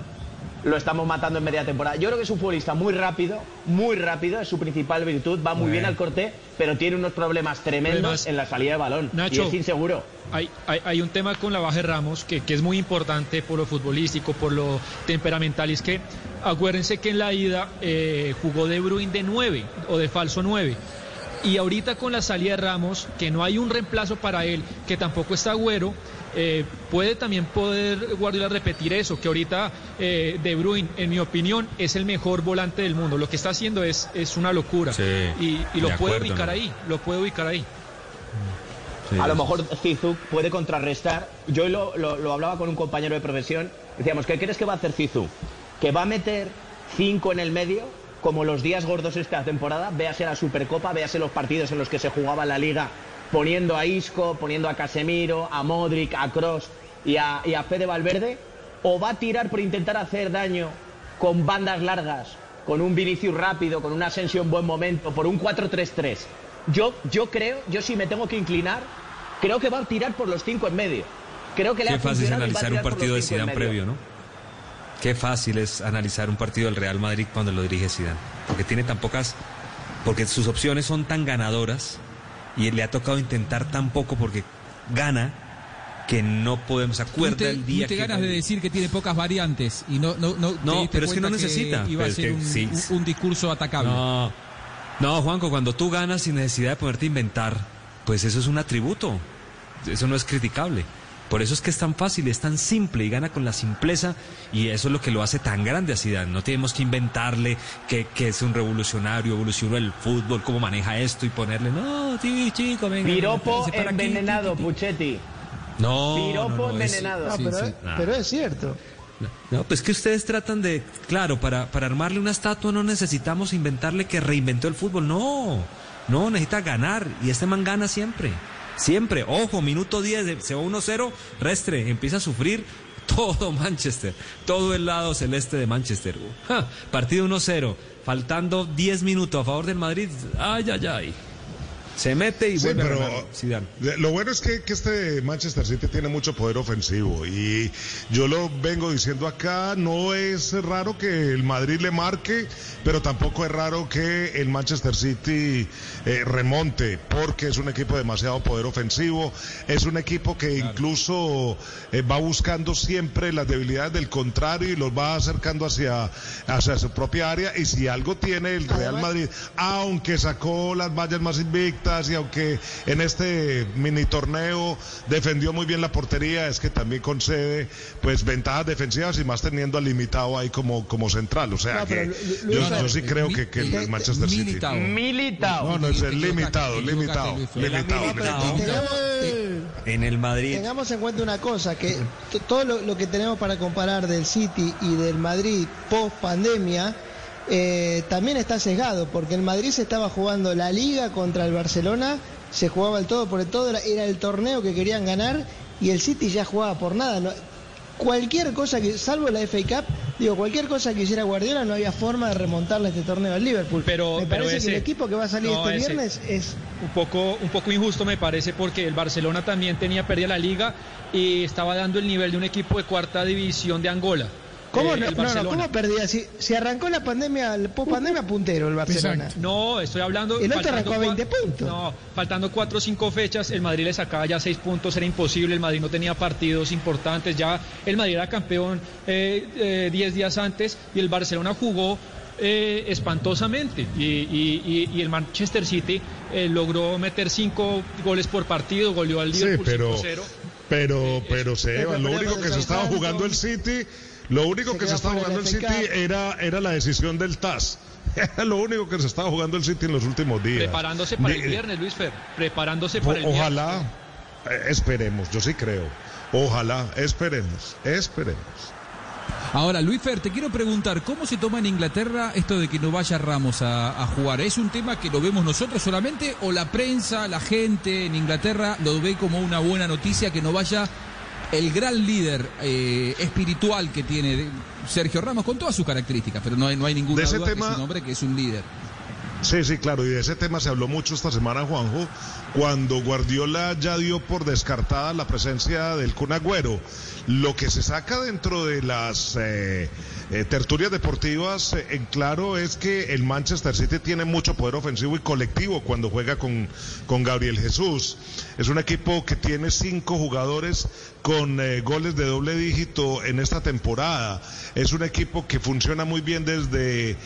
Lo estamos matando en media temporada. Yo creo que es un futbolista muy rápido, muy rápido, es su principal virtud, va muy bien al corte, pero tiene unos problemas tremendos en la salida de balón. Nacho. y es inseguro. Hay, hay, hay un tema con la baja de Ramos que, que es muy importante por lo futbolístico, por lo temperamental, y es que acuérdense que en la ida eh, jugó De Bruyne de 9 o de falso 9. Y ahorita con la salida de Ramos, que no hay un reemplazo para él, que tampoco está Agüero, eh, puede también poder Guardiola repetir eso, que ahorita eh, De Bruyne, en mi opinión, es el mejor volante del mundo. Lo que está haciendo es, es una locura. Sí, y, y lo de puede acuerdo, ubicar ¿no? ahí, lo puede ubicar ahí. a lo mejor Zizou puede contrarrestar. Yo lo, lo- lo hablaba con un compañero de profesión. Decíamos, ¿qué crees que va a hacer Zizou? ¿Que va a meter cinco en el medio? Como los días gordos esta temporada, véase la Supercopa, véase los partidos en los que se jugaba la Liga, poniendo a Isco, poniendo a Casemiro, a Modric, a Cross y a, y a Fede Valverde, o va a tirar por intentar hacer daño con bandas largas, con un Vinicius rápido, con una Asensio en buen momento, por un 4-3-3. Yo, yo creo, yo sí me tengo que inclinar, creo que va a tirar por los cinco en medio. Creo que le Qué ha fácil es analizar un partido de Zidane previo, ¿no? Qué fácil es analizar un partido del Real Madrid cuando lo dirige Zidane, porque tiene tan pocas, porque sus opciones son tan ganadoras y le ha tocado intentar tan poco porque gana que no podemos acuerda el día te que ganas de decir que tiene pocas variantes y no no no, No, pero es que no necesita. iba a ser que un, sí. un- un discurso atacable. No, no, Juanco, cuando tú ganas sin necesidad de ponerte a inventar, pues eso es un atributo. Eso no es criticable. Por eso es que es tan fácil, es tan simple y gana con la simpleza y eso es lo que lo hace tan grande a Zidane. No tenemos que inventarle que, que es un revolucionario, evolucionó el fútbol, cómo maneja esto y ponerle, no, sí, chico, venga. Piropo para aquí, envenenado, Puchetti. No, Piropo no, no, es- envenenado. No, pero, es- Ah. pero es cierto. No, pues que ustedes tratan de, claro, para, para armarle una estatua no necesitamos inventarle que reinventó el fútbol, no, no, necesita ganar y este man gana siempre, siempre, ojo, minuto 10, de- se va 1-0, restre, empieza a sufrir [laughs] todo Manchester, todo el lado celeste de Manchester, Ja, partido 1-0, faltando 10 minutos a favor del Madrid, ay, ay, ay, se mete y Sí, vuelve pero a ganar Zidane. de- lo bueno es que, que este Manchester City tiene mucho poder ofensivo y yo lo vengo diciendo acá, no es raro que el Madrid le marque, pero tampoco es raro que el Manchester City eh, remonte, porque es un equipo de demasiado poder ofensivo, es un equipo que incluso eh, va buscando siempre las debilidades del contrario y los va acercando hacia, hacia su propia área y si algo tiene el Real Madrid, aunque sacó las vallas más invictas y aunque en este mini torneo defendió muy bien la portería, es que también concede pues ventajas defensivas y más teniendo al limitado ahí como, como central. O sea No, que yo, Luis- yo sí creo que, que el Manchester City. Militao. Militao. No, no, es el limitado, limitado, limitado, En el Madrid, tengamos en cuenta una cosa, que todo lo, lo que tenemos para comparar del City y del Madrid post pandemia eh, también está sesgado, porque el Madrid se estaba jugando la liga contra el Barcelona, se jugaba el todo por el todo, era, el torneo que querían ganar y el City ya jugaba por nada. no- cualquier cosa que, salvo la FA Cup, digo, cualquier cosa que hiciera Guardiola no había forma de remontarle este torneo al Liverpool. Pero- Me pero parece ese- que el equipo que va a salir no, este viernes es un poco, un poco injusto me parece porque el Barcelona también tenía perdida la liga y estaba dando el nivel de un equipo de cuarta división de Angola. ¿Cómo, Eh, no, el no, no. ¿cómo perdía? Si, si arrancó la pandemia, el post pandemia puntero el Barcelona. No, estoy hablando. El otro faltando arrancó a cua- 20 puntos. No, faltando cuatro o cinco fechas, el Madrid le sacaba ya seis puntos, era imposible. El Madrid no tenía partidos importantes. Ya el Madrid era campeón eh, eh, diez días antes y el Barcelona jugó eh, espantosamente. Y, y- y- y el Manchester City eh, logró meter cinco goles por partido, goleó al Sí, Liverpool pero, 5-0. pero, pero Seba, lo único que se estaba jugando el City, lo único Se que se estaba jugando el City era, era la decisión del TAS. [laughs] Era lo único que se estaba jugando el City en los últimos días. Preparándose para el viernes, Luis Fer. Preparándose O- para el viernes. ojalá, eh, esperemos, yo sí creo. Ojalá, esperemos, esperemos. Ahora, Luis Fer, te quiero preguntar, ¿cómo se toma en Inglaterra esto de que no vaya Ramos a, a jugar? ¿Es un tema que lo vemos nosotros solamente o la prensa, la gente en Inglaterra lo ve como una buena noticia que no vaya el gran líder eh, espiritual que tiene Sergio Ramos con todas sus características, pero no hay, no hay ninguna De ese duda que tema- es un hombre que es un líder. Sí, sí, claro, y de ese tema se habló mucho esta semana, Juanjo, cuando Guardiola ya dio por descartada la presencia del Kun Agüero. Lo que se saca dentro de las eh, eh, tertulias deportivas, eh, en claro es que el Manchester City tiene mucho poder ofensivo y colectivo cuando juega con, con Gabriel Jesús. Es un equipo que tiene cinco jugadores con eh, goles de doble dígito en esta temporada. Es un equipo que funciona muy bien desde,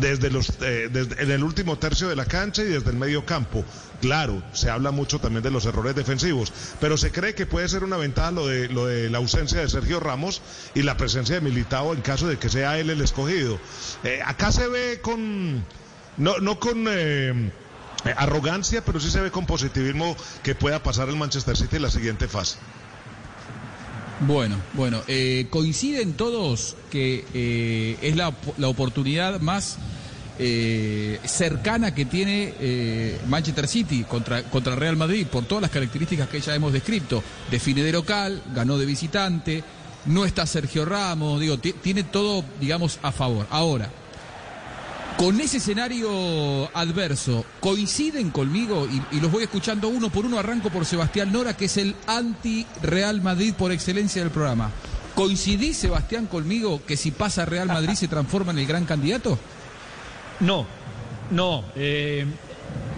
desde los, desde, en el último tercio de la cancha y desde el medio campo. Claro, se habla mucho también de los errores defensivos, pero se cree que puede ser una ventaja lo de, lo de la ausencia de Sergio Ramos y la presencia de Militao en caso de que sea él el escogido. Eh, acá se ve con, no, no con eh, arrogancia, pero sí se ve con positivismo que pueda pasar el Manchester City en la siguiente fase. Bueno, bueno, eh, coinciden todos que eh, es la, la, oportunidad más eh, cercana que tiene eh, Manchester City contra, contra Real Madrid por todas las características que ya hemos descrito. Define de local, ganó de visitante, no está Sergio Ramos, digo, tiene todo, digamos, a favor. Ahora, con ese escenario adverso, coinciden conmigo y, los voy escuchando uno por uno. Arranco por Sebastián Nora, que es el anti-Real Madrid por excelencia del programa. ¿Coincidís, Sebastián, conmigo que si pasa Real Madrid se transforma en el gran candidato? No, no. Eh,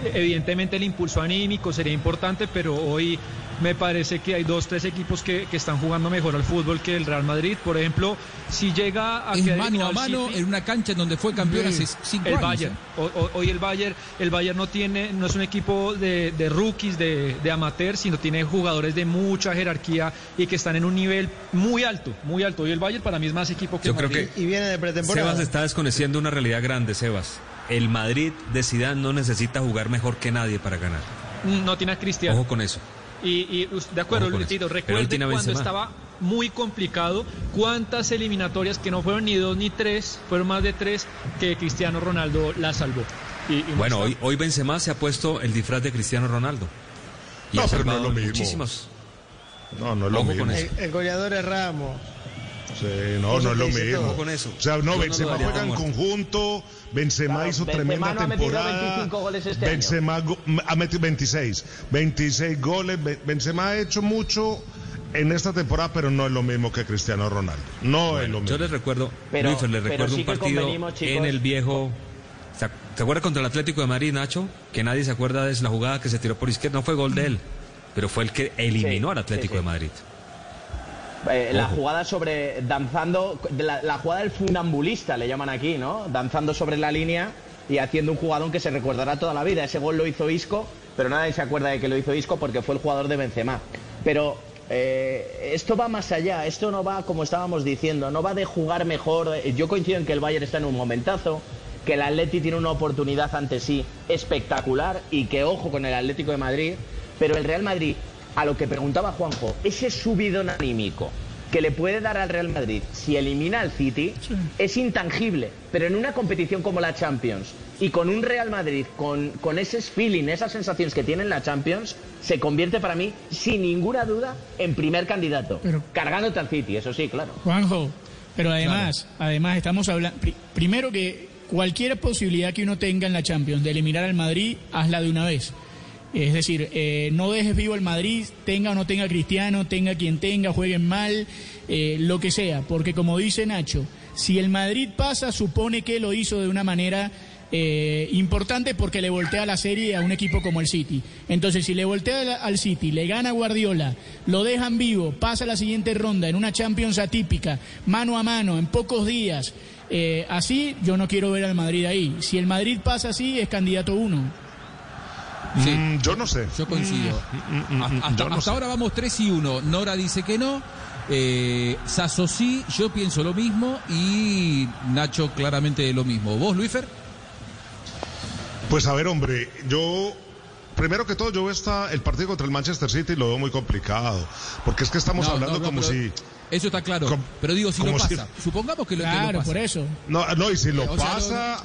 evidentemente el impulso anímico sería importante, pero hoy me parece que hay dos, tres equipos que, que, están jugando mejor al fútbol que el Real Madrid. Por ejemplo, si llega a es mano a mano City, en una cancha en donde fue campeón hace cinco el años. Bayern. O, o, hoy el Bayern, el Bayern no tiene, no es un equipo de, de rookies, de, de amateur, sino tiene jugadores de mucha jerarquía y que están en un nivel muy alto, muy alto. Y el Bayern para mí es más equipo que Yo el Madrid. creo que y viene de pretemporada. Sebas está desconociendo una realidad grande, Sebas. El Madrid de Zidane no necesita jugar mejor que nadie para ganar. No tiene a Cristiano. Ojo con eso. Y, y, de acuerdo, Luisito, recuerde cuando estaba muy complicado, cuántas eliminatorias que no fueron ni dos ni tres, fueron más de tres, que Cristiano Ronaldo la salvó. Y, y bueno, hoy, hoy Benzema se ha puesto el disfraz de Cristiano Ronaldo. Y no, pero no es lo mismo. Muchísimos. No, no es lo Ojo mismo. con eso. El, el goleador es Ramos. Sí, no, no es lo mismo. Con eso. O sea, no, Yo Benzema no juega en conjunto, Benzema Claro, hizo Benzema tremenda no ha temporada. 25 goles este Benzema go- ha metido 26, 26 goles. Be- Benzema ha hecho mucho en esta temporada, pero no es lo mismo que Cristiano Ronaldo. No es lo mismo. Yo les recuerdo, Pero- Luis, les pero recuerdo sí un partido chicos. en el viejo. ¿Se ac- ¿Se acuerda contra el Atlético de Madrid, Nacho? Que nadie se acuerda de la jugada que se tiró por izquierda. No fue gol de él, pero fue el que eliminó Sí, al Atlético sí, sí. de Madrid. Eh, la jugada sobre danzando, la, la jugada del funambulista le llaman aquí, ¿no? Danzando sobre la línea y haciendo un jugador que se recordará toda la vida. Ese gol lo hizo Isco, pero nadie se acuerda de que lo hizo Isco porque fue el jugador de Benzema. Pero eh, esto va más allá, esto no va como estábamos diciendo, no va de jugar mejor. Eh, Yo coincido en que el Bayern está en un momentazo, que el Atleti tiene una oportunidad ante sí espectacular y que ojo con el Atlético de Madrid, pero el Real Madrid, a lo que preguntaba Juanjo, ese subidón anímico que le puede dar al Real Madrid si elimina al City es intangible, pero en una competición como la Champions y con un Real Madrid con, con ese feeling, esas sensaciones que tiene en la Champions, se convierte para mí, sin ninguna duda, en primer candidato. Pero- Cargándote al City, eso sí, claro. Juanjo, pero además, además estamos hablando, primero que cualquier posibilidad que uno tenga en la Champions de eliminar al Madrid, hazla de una vez. Es decir, eh, no dejes vivo al Madrid, tenga o no tenga Cristiano, tenga quien tenga, jueguen mal, eh, lo que sea, porque como dice Nacho, si el Madrid pasa, supone que lo hizo de una manera eh, importante porque le voltea la serie a un equipo como el City. Entonces, si le voltea al City, le gana Guardiola, lo dejan vivo, pasa la siguiente ronda en una Champions atípica, mano a mano, en pocos días. eh, así, yo no quiero ver al Madrid ahí. Si el Madrid pasa así, es candidato uno. Sí. Mm, yo no sé. Yo coincido. Mm, mm, mm, hasta yo no hasta ahora vamos 3 y 1. Nora dice que no. Eh, Sasso sí, yo pienso lo mismo y Nacho claramente lo mismo. ¿Vos, Luífer? Pues a ver, hombre, yo primero que todo yo veo esta, el partido contra el Manchester City lo veo muy complicado, porque es que estamos No, hablando no, no, como si Eso está claro. Com- pero digo, si lo si- pasa. Supongamos que lo, que lo Claro, pasa. por eso. no, no y si lo O sea, pasa,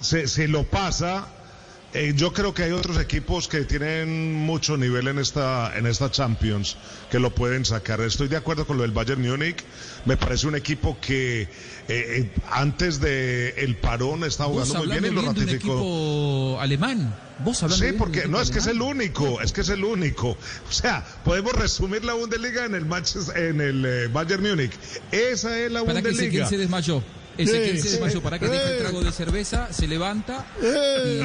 si, si lo pasa, eh, yo creo que hay otros equipos que tienen mucho nivel en esta en esta Champions que lo pueden sacar. Estoy de acuerdo con lo del Bayern Múnich. Me parece un equipo que eh, eh, antes de el parón está Vos jugando muy bien y lo bien de un ratificó. equipo alemán. Vos Sí, porque no es que es el único, es que es el único. O sea, podemos resumir la Bundesliga en el Manchester, en el eh, Bayern Múnich. Esa es la Para que se, Bundesliga. ¿quién se desmayó. Ezequiel se desmayó para que deje el trago de cerveza, se levanta y.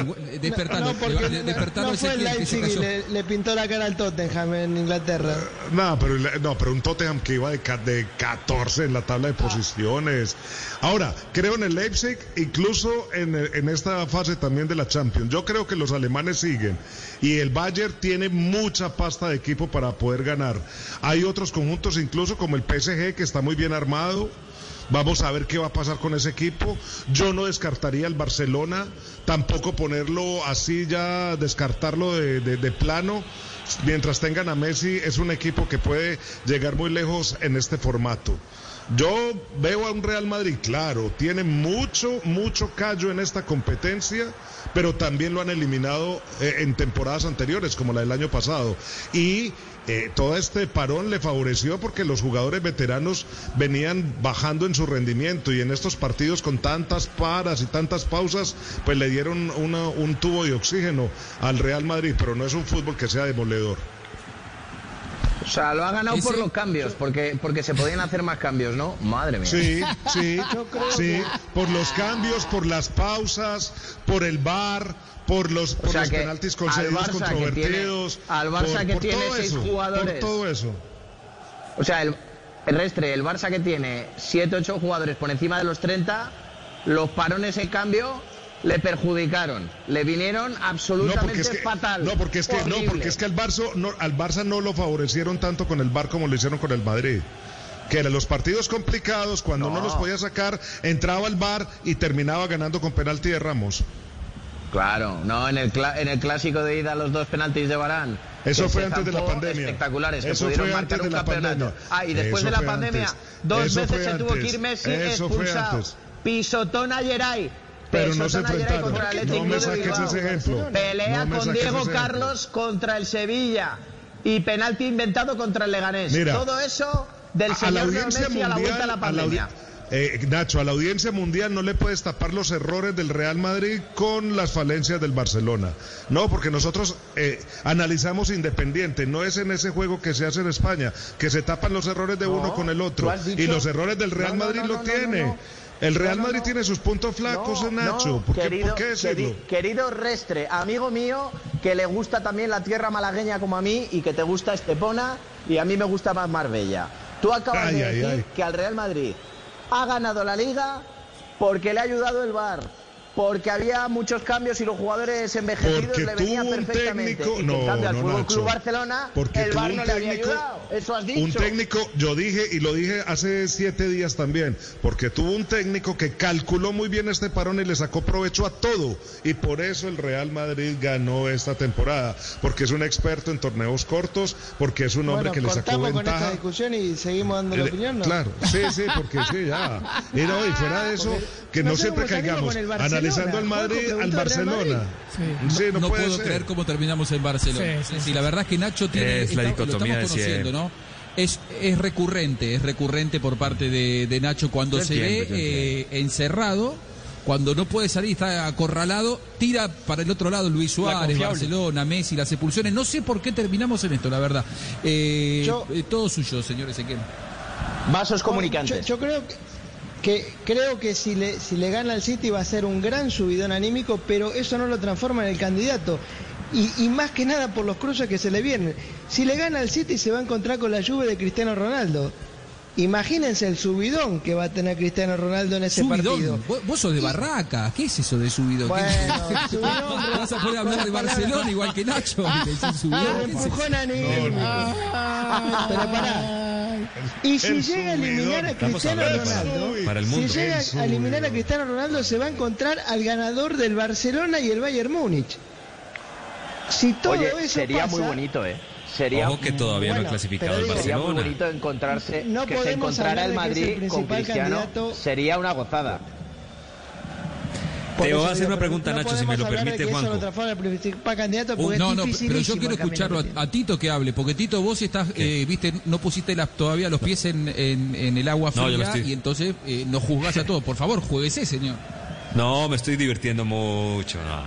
No, porque le- despertando no fue el Leipzig y le, le pintó la cara al Tottenham en Inglaterra. No, pero, no, pero un Tottenham que iba de, de 14 en la tabla de posiciones. Ahora, creo en el Leipzig, incluso en, en esta fase también de la Champions. Yo creo que los alemanes siguen y el Bayern tiene mucha pasta de equipo para poder ganar. Hay otros conjuntos, incluso como el PSG, que está muy bien armado. Vamos a ver qué va a pasar con ese equipo. Yo no descartaría el Barcelona, tampoco ponerlo así ya, descartarlo de, plano. Mientras tengan a Messi, es un equipo que puede llegar muy lejos en este formato. Yo veo a un Real Madrid, claro, tiene mucho, mucho callo en esta competencia, pero también lo han eliminado eh, en temporadas anteriores, como la del año pasado. Y eh, todo este parón le favoreció porque los jugadores veteranos venían bajando en su rendimiento y en estos partidos con tantas paras y tantas pausas, pues le dieron una- un tubo de oxígeno al Real Madrid, pero no es un fútbol que sea demoledor. O sea, lo ha ganado por los cambios, porque, porque se podían hacer más cambios, ¿no? Madre mía. Sí, sí, [laughs] sí, por los cambios, por las pausas, por el bar, por los, por penaltis al concedidos que controvertidos. tiene- al Barça por- que por tiene seis eso, jugadores. Por todo eso. O sea, el, el Restre, el Barça que tiene 7, 8 jugadores por encima de los 30, los parones en cambio le perjudicaron. Le vinieron No, absolutamente porque es que, fatal. no, porque es que, no, porque es que al Barça, no, al Barça no lo favorecieron tanto con el bar como lo hicieron con el Madrid. Que eran los partidos complicados, cuando no, No. los podía sacar, entraba al bar y terminaba ganando con penalti de Ramos. Claro, no, en el, en el clásico de ida los dos penaltis de Barán. Eso fue antes de la pandemia. Espectaculares, que Eso pudieron fue marcar antes un de la campeonato. Ah, y después Eso de la pandemia, antes. dos Eso veces se tuvo que ir Messi Eso expulsado. Pisotón a Geray. Pero no se a enfrentaron. contra el No me de saques Bilbao. ese ejemplo. Pelea No con Diego. Carlos contra el Sevilla. Y penalti inventado contra el Leganés. Mira, Todo eso del a la señor Leo audiencia Messi a la vuelta a la a la pandemia. Eh, Nacho, a la audiencia mundial no le puedes tapar los errores del Real Madrid con las falencias del Barcelona. No, porque nosotros eh, analizamos independiente. No es en ese juego que se hace en España, que se tapan los errores de uno con el otro. Y los errores del Real No, Madrid no, lo tiene. El Real No, no, Madrid no. tiene sus puntos flacos, No, Nacho. ¿Por, querido, por qué decirlo? queri- querido Restre, amigo mío, que le gusta también la tierra malagueña como a mí y que te gusta Estepona y a mí me gusta más Marbella. Tú acabas Ay, de ay, decir ay. que al Real Madrid ha ganado la liga porque le ha ayudado el VAR. Porque había muchos cambios y los jugadores envejecidos Porque le venían tuvo un perfectamente. técnico- y no, en cambio al no, Fútbol. Club Barcelona Porque el un no le había técnico- ayudado. Eso has dicho. Un técnico, yo dije y lo dije hace siete días también, porque tuvo un técnico que calculó muy bien este parón y le sacó provecho a todo. Y por eso el Real Madrid ganó esta temporada, porque es un experto en torneos cortos, porque es un hombre bueno, que le sacó cortamos con esta ventaja. discusión y seguimos dando la opinión, ¿no? Claro, sí, sí, porque sí, ya. Y, no, y fuera de eso, Porque que no siempre caigamos con el. Analizando al Madrid, al Barcelona. Sí, no, puedo ser. creer cómo terminamos en Barcelona. Sí, Sí, sí, la verdad es que Nacho tiene. Es la está- lo dicotomía de estamos conociendo, siempre. ¿no? Es, es recurrente, es recurrente por parte de, de Nacho cuando Yo se entiendo, yo ve eh, encerrado, cuando no puede salir, está acorralado, tira para el otro lado Luis Suárez. Barcelona, Messi, las expulsiones. No sé por qué terminamos en esto, la verdad. Eh, Yo- eh, todo suyo, señor Ezequiel. Vasos Yo, comunicantes. yo creo que, que- creo que si le, si le gana al City va a ser un gran subidón anímico, pero eso no lo transforma en el candidato. Y, y más que nada por los cruces que se le vienen. Si le gana al City se va a encontrar con la lluvia de Cristiano Ronaldo. Imagínense el subidón que va a tener Cristiano Ronaldo en ese partido. Subidón. Vos, vos sos de Barraca. ¿Qué es eso de subidón? ¿Qué- Bueno, [laughs] subidón, [laughs] Vas a poder hablar de Barcelona igual que Nacho. [laughs] ¿Qué es un subidón? Empujón anímico. Pero pará. Y si El llega a eliminar a Cristiano Ronaldo, para el mundo. si llega El a eliminar a. Cristiano Ronaldo, se va a encontrar al ganador del Barcelona y el Bayern Múnich. Si todo Oye, eso sería pasa, muy bonito, ¿eh? Sería Ojo que todavía no bueno, ha clasificado el digo- Sería muy Barcelona. bonito encontrarse, No que se encontrara el es el Madrid con Cristiano. candidato. Sería una gozada. Te voy a hacer una pregunta, no Nacho, si me lo permite, Juanjo. Uh, no, no, pero yo quiero escucharlo a, a Tito que hable, porque Tito, vos estás, eh, viste, no pusiste las, todavía los pies en, en- en el agua No, fría estoy. y entonces eh, nos juzgás a todos. Por favor, jueguese, señor. No, me estoy divirtiendo mucho. No,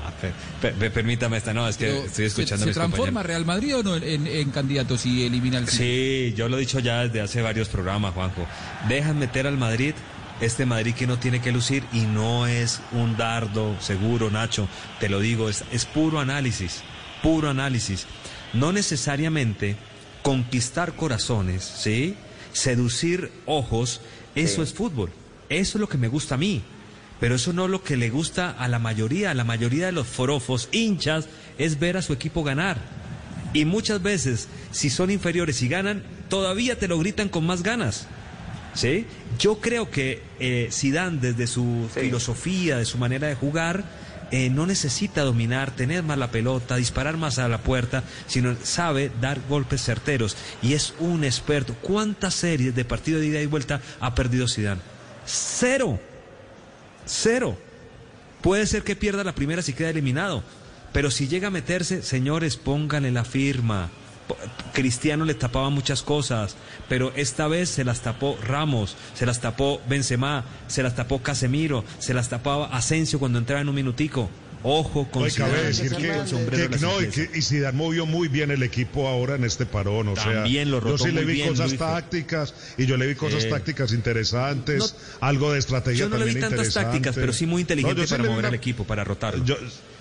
pe- pe- permítame esta, no, es que Pero, estoy escuchando ¿Se, se transforma compañeros. Real Madrid o no en, en- candidato si elimina el? Sí, yo lo he dicho ya desde hace varios programas, Juanjo. Dejan meter al Madrid este Madrid que no tiene que lucir y no es un dardo seguro, Nacho, te lo digo, es, es puro análisis, puro análisis. No necesariamente conquistar corazones, ¿sí? Seducir ojos, eso Sí. es fútbol. Eso es lo que me gusta a mí. Pero eso no es lo que le gusta a la mayoría, a la mayoría de los forofos, hinchas, es ver a su equipo ganar. Y muchas veces, si son inferiores y ganan, todavía te lo gritan con más ganas. ¿Sí? Yo creo que eh, Zidane, desde su filosofía, de su manera de jugar, eh, no necesita dominar, tener más la pelota, disparar más a la puerta, sino sabe dar golpes certeros. Y es un experto. ¿Cuántas series de partido de ida y vuelta ha perdido Zidane? Cero. Cero. Puede ser que pierda la primera si queda eliminado. Pero si llega a meterse, señores, pónganle la firma. Cristiano le tapaba muchas cosas, pero esta vez se las tapó Ramos, se las tapó Benzema, se las tapó Casemiro, se las tapaba Asensio cuando entraba en un minutico. Ojo con No, y cabe Zidane, decir que, no, y, que, y Zidane movió muy bien el equipo ahora en este parón. O También sea, lo yo rotó sí le vi bien, cosas Luis. tácticas y yo le vi cosas Eh, tácticas interesantes, algo de estrategia Yo no le también vi tantas tácticas, pero sí muy inteligente No, yo sí para le vi mover una- al equipo, para rotarlo. Yo,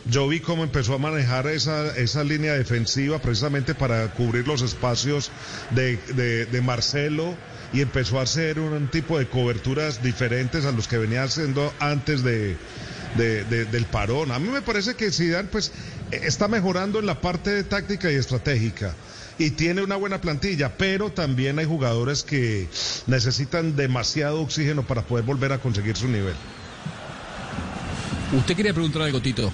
yo vi cómo empezó a manejar esa, esa línea defensiva precisamente para cubrir los espacios de, de- de Marcelo y empezó a hacer un tipo de coberturas diferentes a los que venía haciendo antes de, de- de- del parón. A mí me parece que Zidane pues eh, está mejorando en la parte táctica y estratégica y tiene una buena plantilla, pero también hay jugadores que necesitan demasiado oxígeno para poder volver a conseguir su nivel. Usted quería preguntar algo, Tito.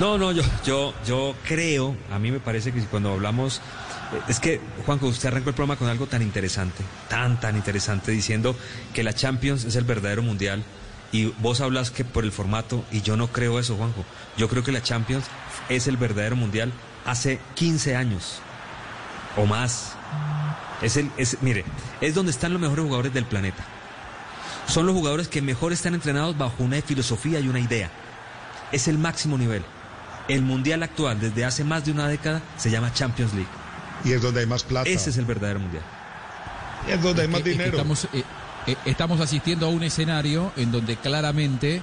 No, no, yo, yo, yo creo, a mí me parece que cuando hablamos, eh, es que, Juanjo, usted arrancó el programa con algo tan interesante, tan, tan interesante, diciendo que la Champions es el verdadero mundial. Y vos hablas que por el formato, y yo no creo eso, Juanjo. Yo creo que la Champions es el verdadero mundial hace 15 años o más. Es el, es, mire, es donde están los mejores jugadores del planeta. Son los jugadores que mejor están entrenados bajo una filosofía y una idea. Es el máximo nivel. El mundial actual, desde hace más de una década, se llama Champions League. Y es donde hay más plata. Ese es el verdadero mundial. Y es donde hay más dinero. estamos, eh, eh, estamos asistiendo a un escenario en donde claramente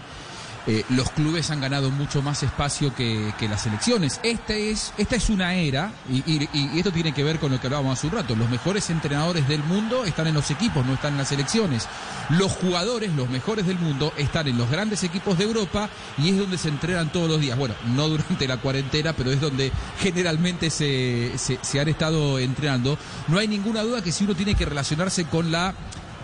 eh, los clubes han ganado mucho más espacio que, que las selecciones. Esta es, esta es una era, y, esto tiene que ver con lo que hablábamos hace un rato, los mejores entrenadores del mundo están en los equipos, no están en las selecciones. Los jugadores, los mejores del mundo, están en los grandes equipos de Europa y es donde se entrenan todos los días. Bueno, no durante la cuarentena, pero es donde generalmente se, se han estado entrenando. No hay ninguna duda que si uno tiene que relacionarse con la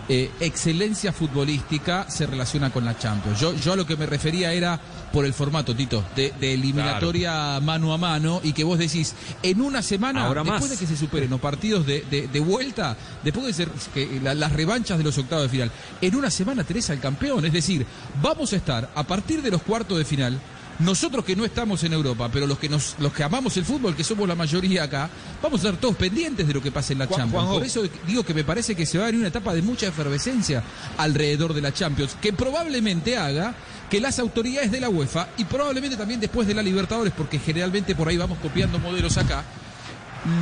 eh, excelencia futbolística se relaciona con la Champions. Yo, yo a lo que me refería era por el formato, Tito, de, de eliminatoria mano a mano y que vos decís, en una semana, Ahora después más. de que se superen los partidos de, de- de vuelta, después de ser que la- las revanchas de los octavos de final, en una semana tenés al campeón. Es decir, vamos a estar a partir de los cuartos de final. Nosotros que no estamos en Europa, pero los que nos, los que amamos el fútbol, que somos la mayoría acá, vamos a estar todos pendientes de lo que pase en la Juan- Champions. Por eso digo que me parece que se va a venir una etapa de mucha efervescencia alrededor de la Champions, que probablemente haga que las autoridades de la UEFA y probablemente también después de la Libertadores, porque generalmente por ahí vamos copiando modelos acá,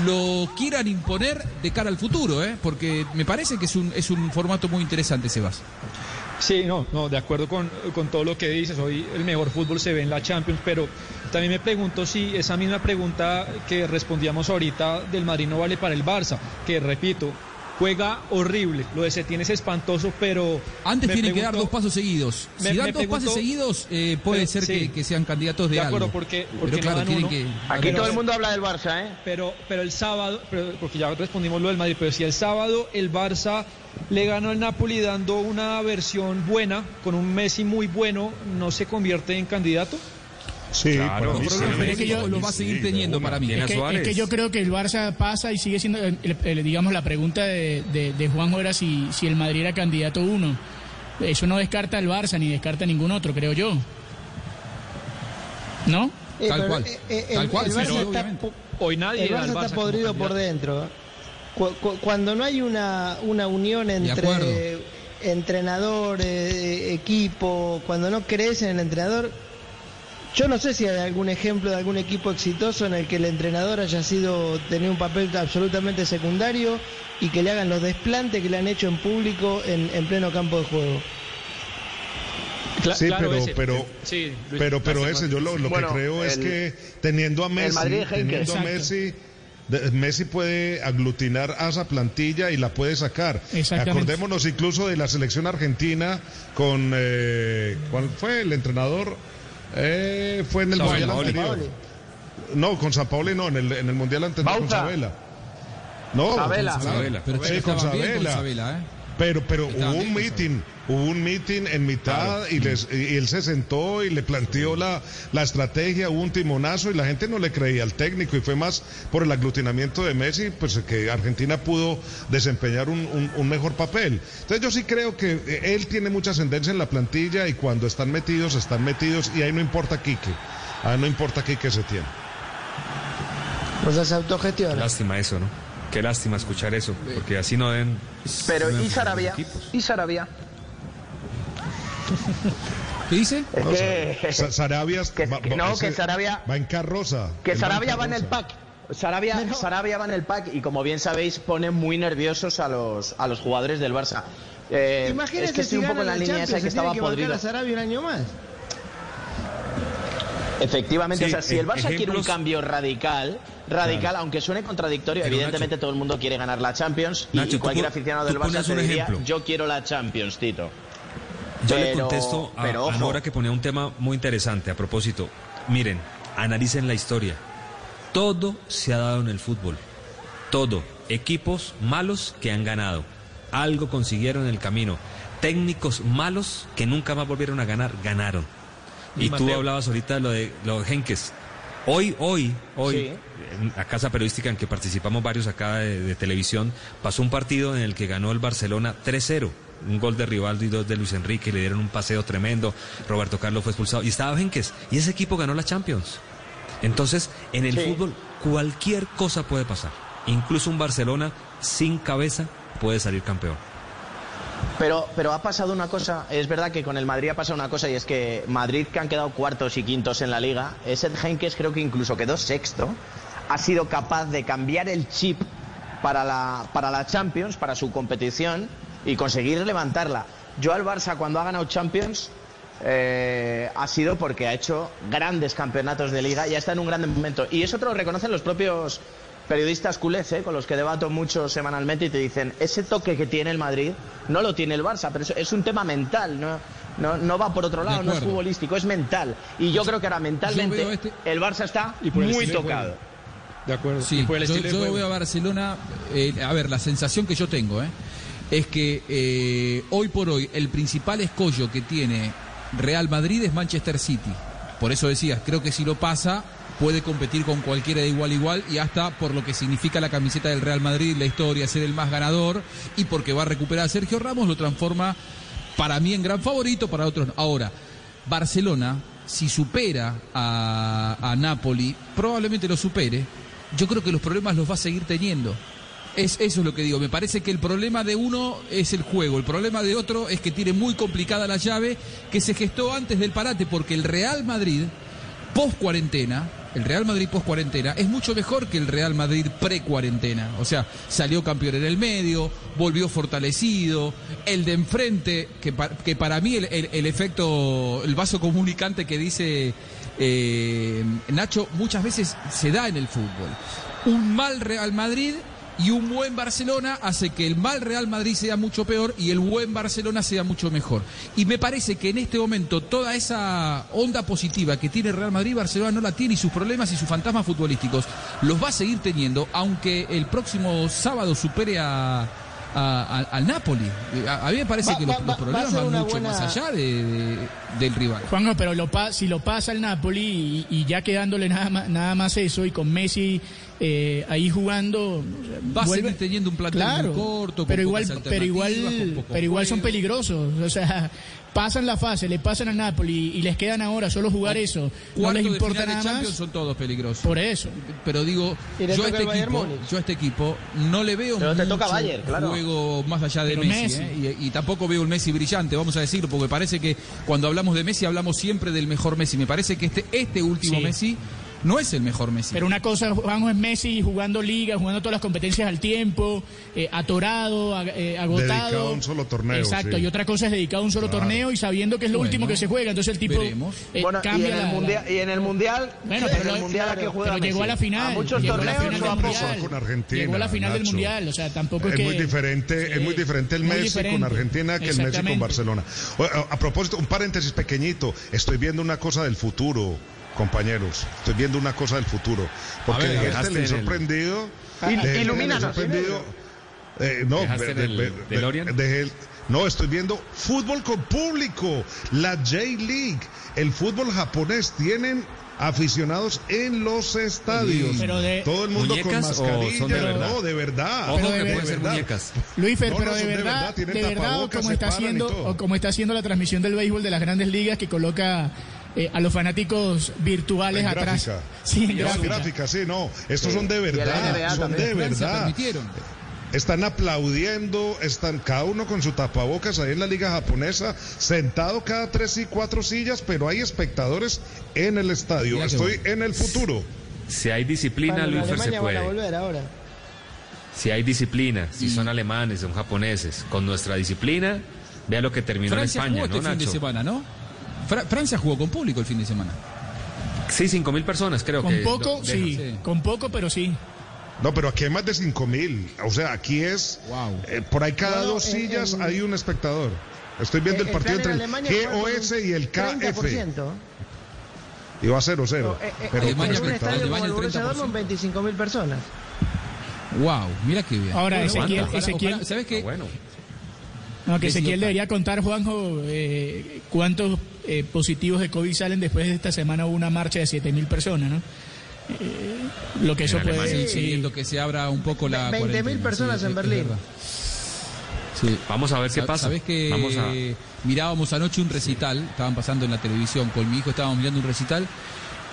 lo quieran imponer de cara al futuro, ¿eh? porque me parece que es un, es un formato muy interesante, Sebas. Sí, no, no, de acuerdo con, con todo lo que dices. Hoy el mejor fútbol se ve en la Champions, pero también me pregunto si esa misma pregunta que respondíamos ahorita del Madrid no vale para el Barça, que repito, juega horrible. Lo de Setién es espantoso, pero. Antes me tienen que dar dos pasos seguidos. me- si dan me dos pregunto- pases seguidos, eh, puede Pero, ser sí. que, que sean candidatos de, De acuerdo, algo. porque, Pero porque claro, no tienen uno. que... Aquí Pero- todo el mundo habla del Barça, ¿eh? Pero, pero el sábado, pero- porque ya respondimos lo del Madrid, pero si el sábado el Barça le ganó al Napoli dando una versión buena, con un Messi muy bueno, ¿no se convierte en candidato? Sí, Claro, mí sí. lo- Pero es que yo- lo va a seguir Sí, teniendo para mí. Es a que, Suárez. es que yo creo que el Barça pasa y sigue siendo, el- el- digamos, la pregunta de, de, de Juanjo era si, si el Madrid era candidato uno. Eso no descarta al Barça ni descarta ningún otro, creo yo. ¿No? Eh, Tal pero, cual. eh, eh, Tal el, cual, el Barça sí, está Hoy nadie el Barça Barça está podrido por candidato. dentro. Cu- cu- cuando no hay una, una unión entre entrenador, eh, equipo, cuando no crees en el entrenador, Yo no sé si hay algún ejemplo de algún equipo exitoso en el que el entrenador haya sido tener un papel absolutamente secundario y que le hagan los desplantes que le han hecho en público en, en pleno campo de juego. Cla sí, claro, pero, ese. pero, sí, pero, pero ese, yo lo, lo bueno, que creo el, es que teniendo a Messi, teniendo a Messi, Messi puede aglutinar a esa plantilla y la puede sacar. Acordémonos incluso de la selección argentina con eh, ¿cuál fue el entrenador? Eh, fue en el mundial anterior. No, con San Paolo no, en el, en el mundial anterior con Sabela. No, Sabela. con Sabela. Pero sí, con Sabela. Con Sabela ¿eh? Pero, pero hubo un meeting, hubo un meeting en mitad claro. y, les, y, él se sentó y le planteó la, la estrategia, hubo un timonazo y la gente no le creía al técnico y fue más por el aglutinamiento de Messi, pues que Argentina pudo desempeñar un, un, un mejor papel. Entonces yo sí creo que él tiene mucha ascendencia en la plantilla y cuando están metidos, están metidos y ahí no importa Quique, ahí no importa Quique se tiene. Pues se autogestiona. Lástima eso, ¿no? Qué lástima escuchar eso, porque así no den. Pero, ¿y Sarabia? ¿Y Sarabia? ¿Qué dice? Es que, Sa Sarabia [laughs] que, va, que no, que Sarabia va en carroza. Que Sarabia va en el pack. Sarabia, no. Sarabia va en el pack y como bien sabéis pone muy nerviosos a los a los jugadores del Barça. Eh, Imagínese es que estoy si un poco en la línea esa que estaba que podrido. A Sarabia un año más. Efectivamente, Sí, o sea, si el Barça ejemplos- quiere un cambio radical, radical, aunque suene contradictorio, Pero, evidentemente todo el mundo quiere ganar la Champions y- Nacho, y, tú cualquier aficionado del Barça te diría, yo quiero la Champions, Tito. Yo le contesto a, pero a ojo. Nora que ponía un tema muy interesante a propósito. Miren, analicen la historia. Todo se ha dado en el fútbol. Todo. Equipos malos que han ganado. Algo consiguieron en el camino. Técnicos malos que nunca más volvieron a ganar, ganaron. Y Y tú hablabas ahorita de lo de, lo de Henkes. Hoy, hoy, hoy, Sí. en la casa periodística en que participamos varios acá de, de televisión, pasó un partido en el que ganó el Barcelona 3-0. Un gol de Rivaldo y dos de Luis Enrique, le dieron un paseo tremendo. Roberto Carlos fue expulsado y estaba Henkes. Y ese equipo ganó la Champions. Entonces, en el Sí. fútbol, cualquier cosa puede pasar. Incluso un Barcelona sin cabeza puede salir campeón. Pero, pero ha pasado una cosa, es verdad que con el Madrid ha pasado una cosa y es que Madrid, que han quedado cuartos y quintos en la liga, ese Henkes creo que incluso quedó sexto, ha sido capaz de cambiar el chip para la, para la Champions, para su competición y conseguir levantarla. Yo al Barça cuando ha ganado Champions eh, ha sido porque ha hecho grandes campeonatos de liga y está en un gran momento. Y eso te lo reconocen los propios periodistas culés, ¿eh? con los que debato mucho semanalmente y te dicen, ese toque que tiene el Madrid no lo tiene el Barça, pero eso es un tema mental, no, no, no va por otro lado, no es futbolístico, es mental. Y yo creo que ahora mentalmente este- el Barça está Y muy tocado. De acuerdo. Sí, Y por el yo, estilo de yo veo a Barcelona, eh, a ver, la sensación que yo tengo eh, es que eh, hoy por hoy el principal escollo que tiene Real Madrid es Manchester City. Por eso decías, creo que si lo pasa puede competir con cualquiera de igual a igual y hasta por lo que significa la camiseta del Real Madrid, la historia, ser el más ganador y porque va a recuperar a Sergio Ramos lo transforma para mí en gran favorito, para otros no. Ahora, Barcelona, si supera a, a Napoli, probablemente lo supere. Yo creo que los problemas los va a seguir teniendo. Es, eso es lo que digo. Me parece que el problema de uno es el juego. El problema de otro es que tiene muy complicada la llave que se gestó antes del parate, porque el Real Madrid, post cuarentena, el Real Madrid post cuarentena, es mucho mejor que el Real Madrid pre cuarentena. O sea, salió campeón en el medio, volvió fortalecido. El de enfrente, que, pa- que para mí el efecto, el vaso comunicante que dice eh, Nacho, muchas veces se da en el fútbol. Un mal Real Madrid y un buen Barcelona hace que el mal Real Madrid sea mucho peor y el buen Barcelona sea mucho mejor. Y me parece que en este momento toda esa onda positiva que tiene Real Madrid, Barcelona no la tiene y sus problemas y sus fantasmas futbolísticos los va a seguir teniendo, aunque el próximo sábado supere a, a- a- al Napoli. A, a mí me parece Va- que los, va- los va- va a problemas van mucho buena- más allá de- de- del rival. Juanjo, pero lo pa- si lo pasa el Napoli y, y ya quedándole nada más, nada más eso y con Messi eh, ahí jugando. Va a vuelve- seguir teniendo un plantel claro, muy corto, con pero igual, pero igual, pero igual son peligrosos. O sea, pasan la fase, le pasan a Napoli y les quedan ahora solo jugar eso. No les de importa de nada Champions más. son todos peligrosos. Por eso. Pero digo, yo a, este equipo, yo a este equipo no le veo Pero te toca Bayern, claro. juego más allá de Pero Messi, Messi. ¿eh? y, y tampoco veo un Messi brillante, vamos a decirlo, porque parece que cuando hablamos de Messi hablamos siempre del mejor Messi. Me parece que este, este último Sí. Messi no es el mejor Messi. Pero una cosa, Juanjo, es Messi jugando liga, jugando todas las competencias al tiempo, eh, atorado, ag- eh, agotado. Dedicado a un solo torneo, Exacto, sí. y otra cosa es dedicado a un solo Claro. torneo y sabiendo que es lo Bueno, último que se juega. Entonces el tipo veremos. eh, Bueno, y cambia en, la- el la- mundial, y en el mundial, Bueno, en pero, el mundial a que juega pero llegó a la final. A muchos llegó a la torneos final del pocos. mundial. Con Argentina, Llegó a la final del mundial, o sea, tampoco es, Es que... muy diferente, es muy diferente el muy Messi diferente. con Argentina que el Messi con. Barcelona. O- A, a propósito, un paréntesis pequeñito, estoy viendo una cosa del futuro, compañeros. Estoy viendo una cosa del futuro. Porque ver, dejaste este el- sorprendido. Ilumínanos. sorprendido. Eh, no, no, estoy viendo fútbol con público, la J-League, el fútbol japonés. Tienen aficionados en los estadios. Pero de- Todo el mundo con ¿Muñecas o mascarilla. son de verdad? No, de verdad. Ojo Pero que de pueden verdad. ser muñecas. Luis Fer, No, pero no, de verdad, de verdad, o tapabocas, como se está haciendo, o como está haciendo la transmisión del béisbol de las Grandes Ligas que coloca eh, a los fanáticos virtuales En atrás. gráfica. [laughs] Sí, en gráfica. gráfica, sí, no. Estos son de verdad. Son de verdad. permitieron. Están aplaudiendo, están cada uno con su tapabocas ahí en la liga japonesa, sentado cada tres y cuatro sillas, pero hay espectadores en el estadio. Mira Estoy en el futuro. Si hay disciplina, Luis se Alemania van a puede. volver ahora. Si hay disciplina, si son alemanes, son japoneses, con nuestra disciplina, vea lo que terminó Francia en España, jugó este ¿no, fin de Nacho? semana, ¿no? Fra- Francia jugó con público el fin de semana. Sí, cinco mil personas, creo Con que. poco, lo- sí, sí. con poco, pero sí. No, pero aquí hay más de cinco mil. O sea, aquí es. Wow. eh, por ahí cada No, dos en- sillas en- hay un espectador. Estoy viendo el, El partido entre el con GOS y el KF. 30%. Y va 0-0. No, eh, eh, pero Alemania con un frente a estadio como Alemania el el Borussia 30%. Dortmund, 25 mil personas. Wow, mira qué bien. Ahora, Bueno, Ezequiel- ojalá, Ezequiel- ojalá. ¿sabes qué? Ah, bueno. No, que Ezequiel debería contar, Juanjo, eh, cuántos eh, positivos de COVID salen después de esta semana hubo una marcha de 7 mil personas, ¿no? Eh, lo que eso puede. Sí, pidiendo que se abra un poco la 20.000 cuarentena, personas sí, en Berlín. Sí. Vamos a ver qué Sa- pasa. Sabés que Vamos a... mirábamos anoche un recital, estaban pasando en la televisión con mi hijo, estábamos mirando un recital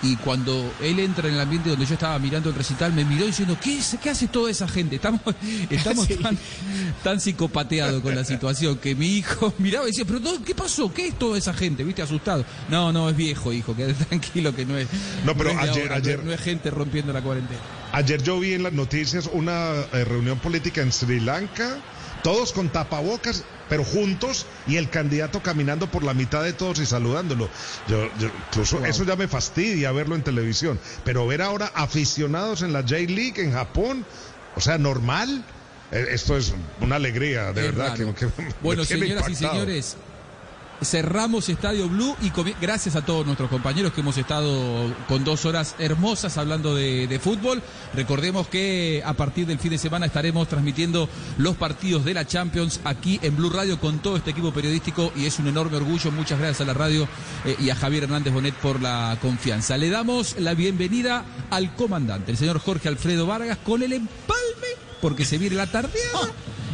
y cuando él entra en el ambiente donde yo estaba mirando el recital, me miró diciendo, ¿qué, qué hace toda esa gente? Estamos, [laughs] estamos Sí. tan, tan psicopateados con la situación que mi hijo [laughs] miraba y decía, pero ¿qué pasó? ¿Qué es toda esa gente? ¿Viste? Asustado. No, no, es viejo, hijo, quédate [laughs] tranquilo que no es. No, pero es ayer- ahora, no- ayer- no es gente rompiendo la cuarentena. Ayer yo vi en las noticias una eh, reunión política en Sri Lanka, todos con tapabocas, pero juntos, y el candidato caminando por la mitad de todos y saludándolo. Yo, yo- incluso eso ya me fastidia verlo en televisión, pero ver ahora aficionados en la J-League en Japón, o sea, normal. eh, Esto es una alegría, de verdad. Que, que [laughs] Bueno, señoras y señores, cerramos Estadio Blue y gracias a todos nuestros compañeros que hemos estado con dos horas hermosas hablando de, de fútbol. Recordemos que a partir del fin de semana estaremos transmitiendo los partidos de la Champions aquí en Blue Radio con todo este equipo periodístico y es un enorme orgullo. Muchas gracias a la radio eh, y a Javier Hernández Bonet por la confianza. Le damos la bienvenida al comandante, el señor Jorge Alfredo Vargas, con el empalme porque se viene la tardeada.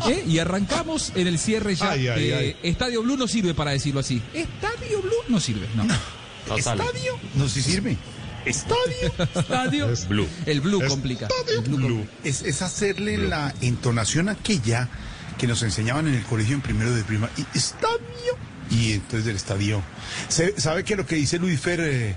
¿Eh? Y arrancamos en el cierre ya. Ay, ay, de ay. Estadio Blue no sirve para decirlo así. Estadio Blue no sirve. No. Estadio. No, si sirve. Estadio. [laughs] Estadio. Es Blue. El Blue complica. El Blue complica. Es, es hacerle la entonación aquella que nos enseñaban en el colegio en primero de prima. Y estadio. Y entonces del estadio. Se- ¿Sabe que lo que dice Luis Fer, eh,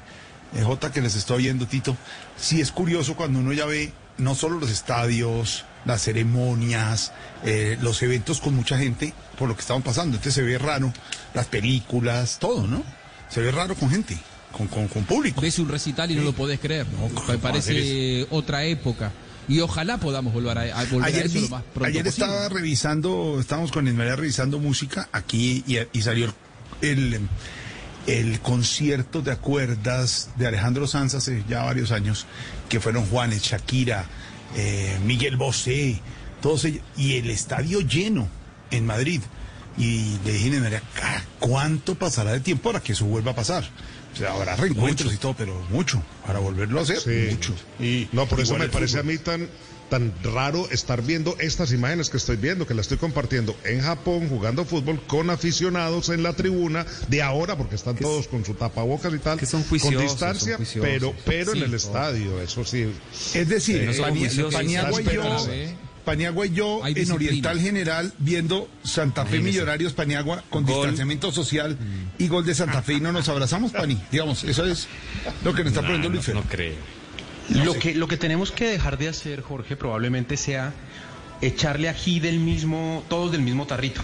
eh, J, que les estoy oyendo, Tito? Sí es curioso cuando uno ya ve no solo los estadios, las ceremonias, eh, los eventos con mucha gente, por lo que estaban pasando. Entonces se ve raro, las películas, todo, ¿no? Se ve raro con gente, con, con, con público. Ves un recital y no lo podés creer. No, ¿cómo Me parece otra época. Y ojalá podamos volver a, a volver a eso vi- lo más pronto ayer posible. estaba revisando, estábamos con Ismael revisando música aquí y, y salió el, el concierto de acuerdas de Alejandro Sanz hace ya varios años, que fueron Juanes, Shakira, eh, Miguel Bosé, todos ellos, y el estadio lleno en Madrid. Y le dije a María, "Ca- ¿cuánto pasará de tiempo para que eso vuelva a pasar? O sea, habrá reencuentros y todo, pero mucho. Para volverlo a hacer, Sí. mucho. Y No, por eso me parece a mí tan, tan raro estar viendo estas imágenes que estoy viendo, que la estoy compartiendo en Japón, jugando fútbol con aficionados en la tribuna de ahora, porque están todos con su tapabocas y tal, que son con distancia, son juiciosos. pero, pero Sí, en el todo. estadio, eso sí. Es decir, Eh, no Paniagua y yo. Paniagua y yo en. Oriental General viendo Santa Fe. Millonarios Paniagua con Gol. distanciamiento social y gol de Santa Fe y no nos abrazamos, Pani. Digamos, eso es lo que nos está poniendo no, Luis Fer. no creo. Lo que, lo que tenemos que dejar de hacer, Jorge, probablemente sea echarle ají del mismo, todos del mismo tarrito.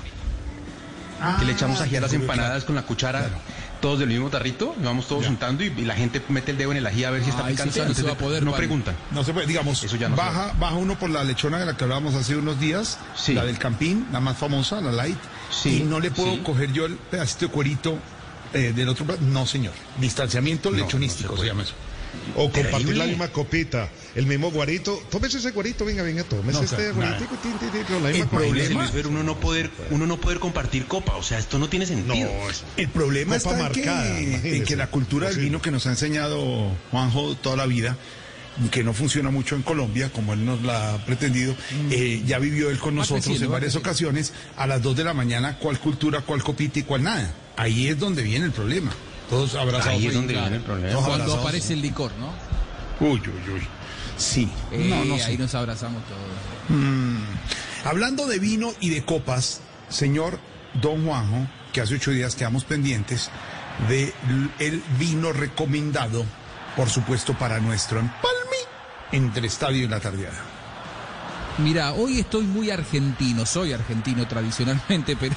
que le echamos ají a las empanadas con la cuchara, todos del mismo tarrito, y vamos todos juntando y, y la gente mete el dedo en el ají a ver si está Ah, picante. ya no va a poder, no preguntan. No se puede, digamos, Eso ya no baja, baja uno por la lechona de la que hablábamos hace unos días, Sí. la del Campín, la más famosa, la light, Sí, y no le puedo sí. coger yo el pedacito de cuerito eh, del otro plato. No, señor. Distanciamiento lechonístico se, llama eso. O compartir Terrible. la misma copita, el mismo guarito. Tómese ese guarito, venga, venga, tómese No, este con la El misma problema- Luis Fer, uno no poder, uno no poder compartir copa, o sea, esto no tiene No, sentido. es- El problema Copa está en que- en, la cultura del vino que nos ha enseñado Juanjo toda la vida, que no funciona mucho en Colombia, como él nos la ha pretendido, eh, ya vivió él con Va nosotros creciendo, en va varias ocasiones, a las 2 de la mañana, cuál cultura, cuál copita y cuál nada. Ahí es donde viene el problema. Todos abrazados. Ahí es donde viene el problema. Cuando aparece el licor, ¿no? Uy, uy, uy. Sí. Eh, no, no sé. Ahí nos abrazamos todos. Mm. Hablando de vino y de copas, señor Don Juanjo, que hace ocho días quedamos pendientes de el vino recomendado, por supuesto, para nuestro empalme entre estadio y la tardeada. Mira, hoy estoy muy argentino, soy argentino tradicionalmente, [laughs] pero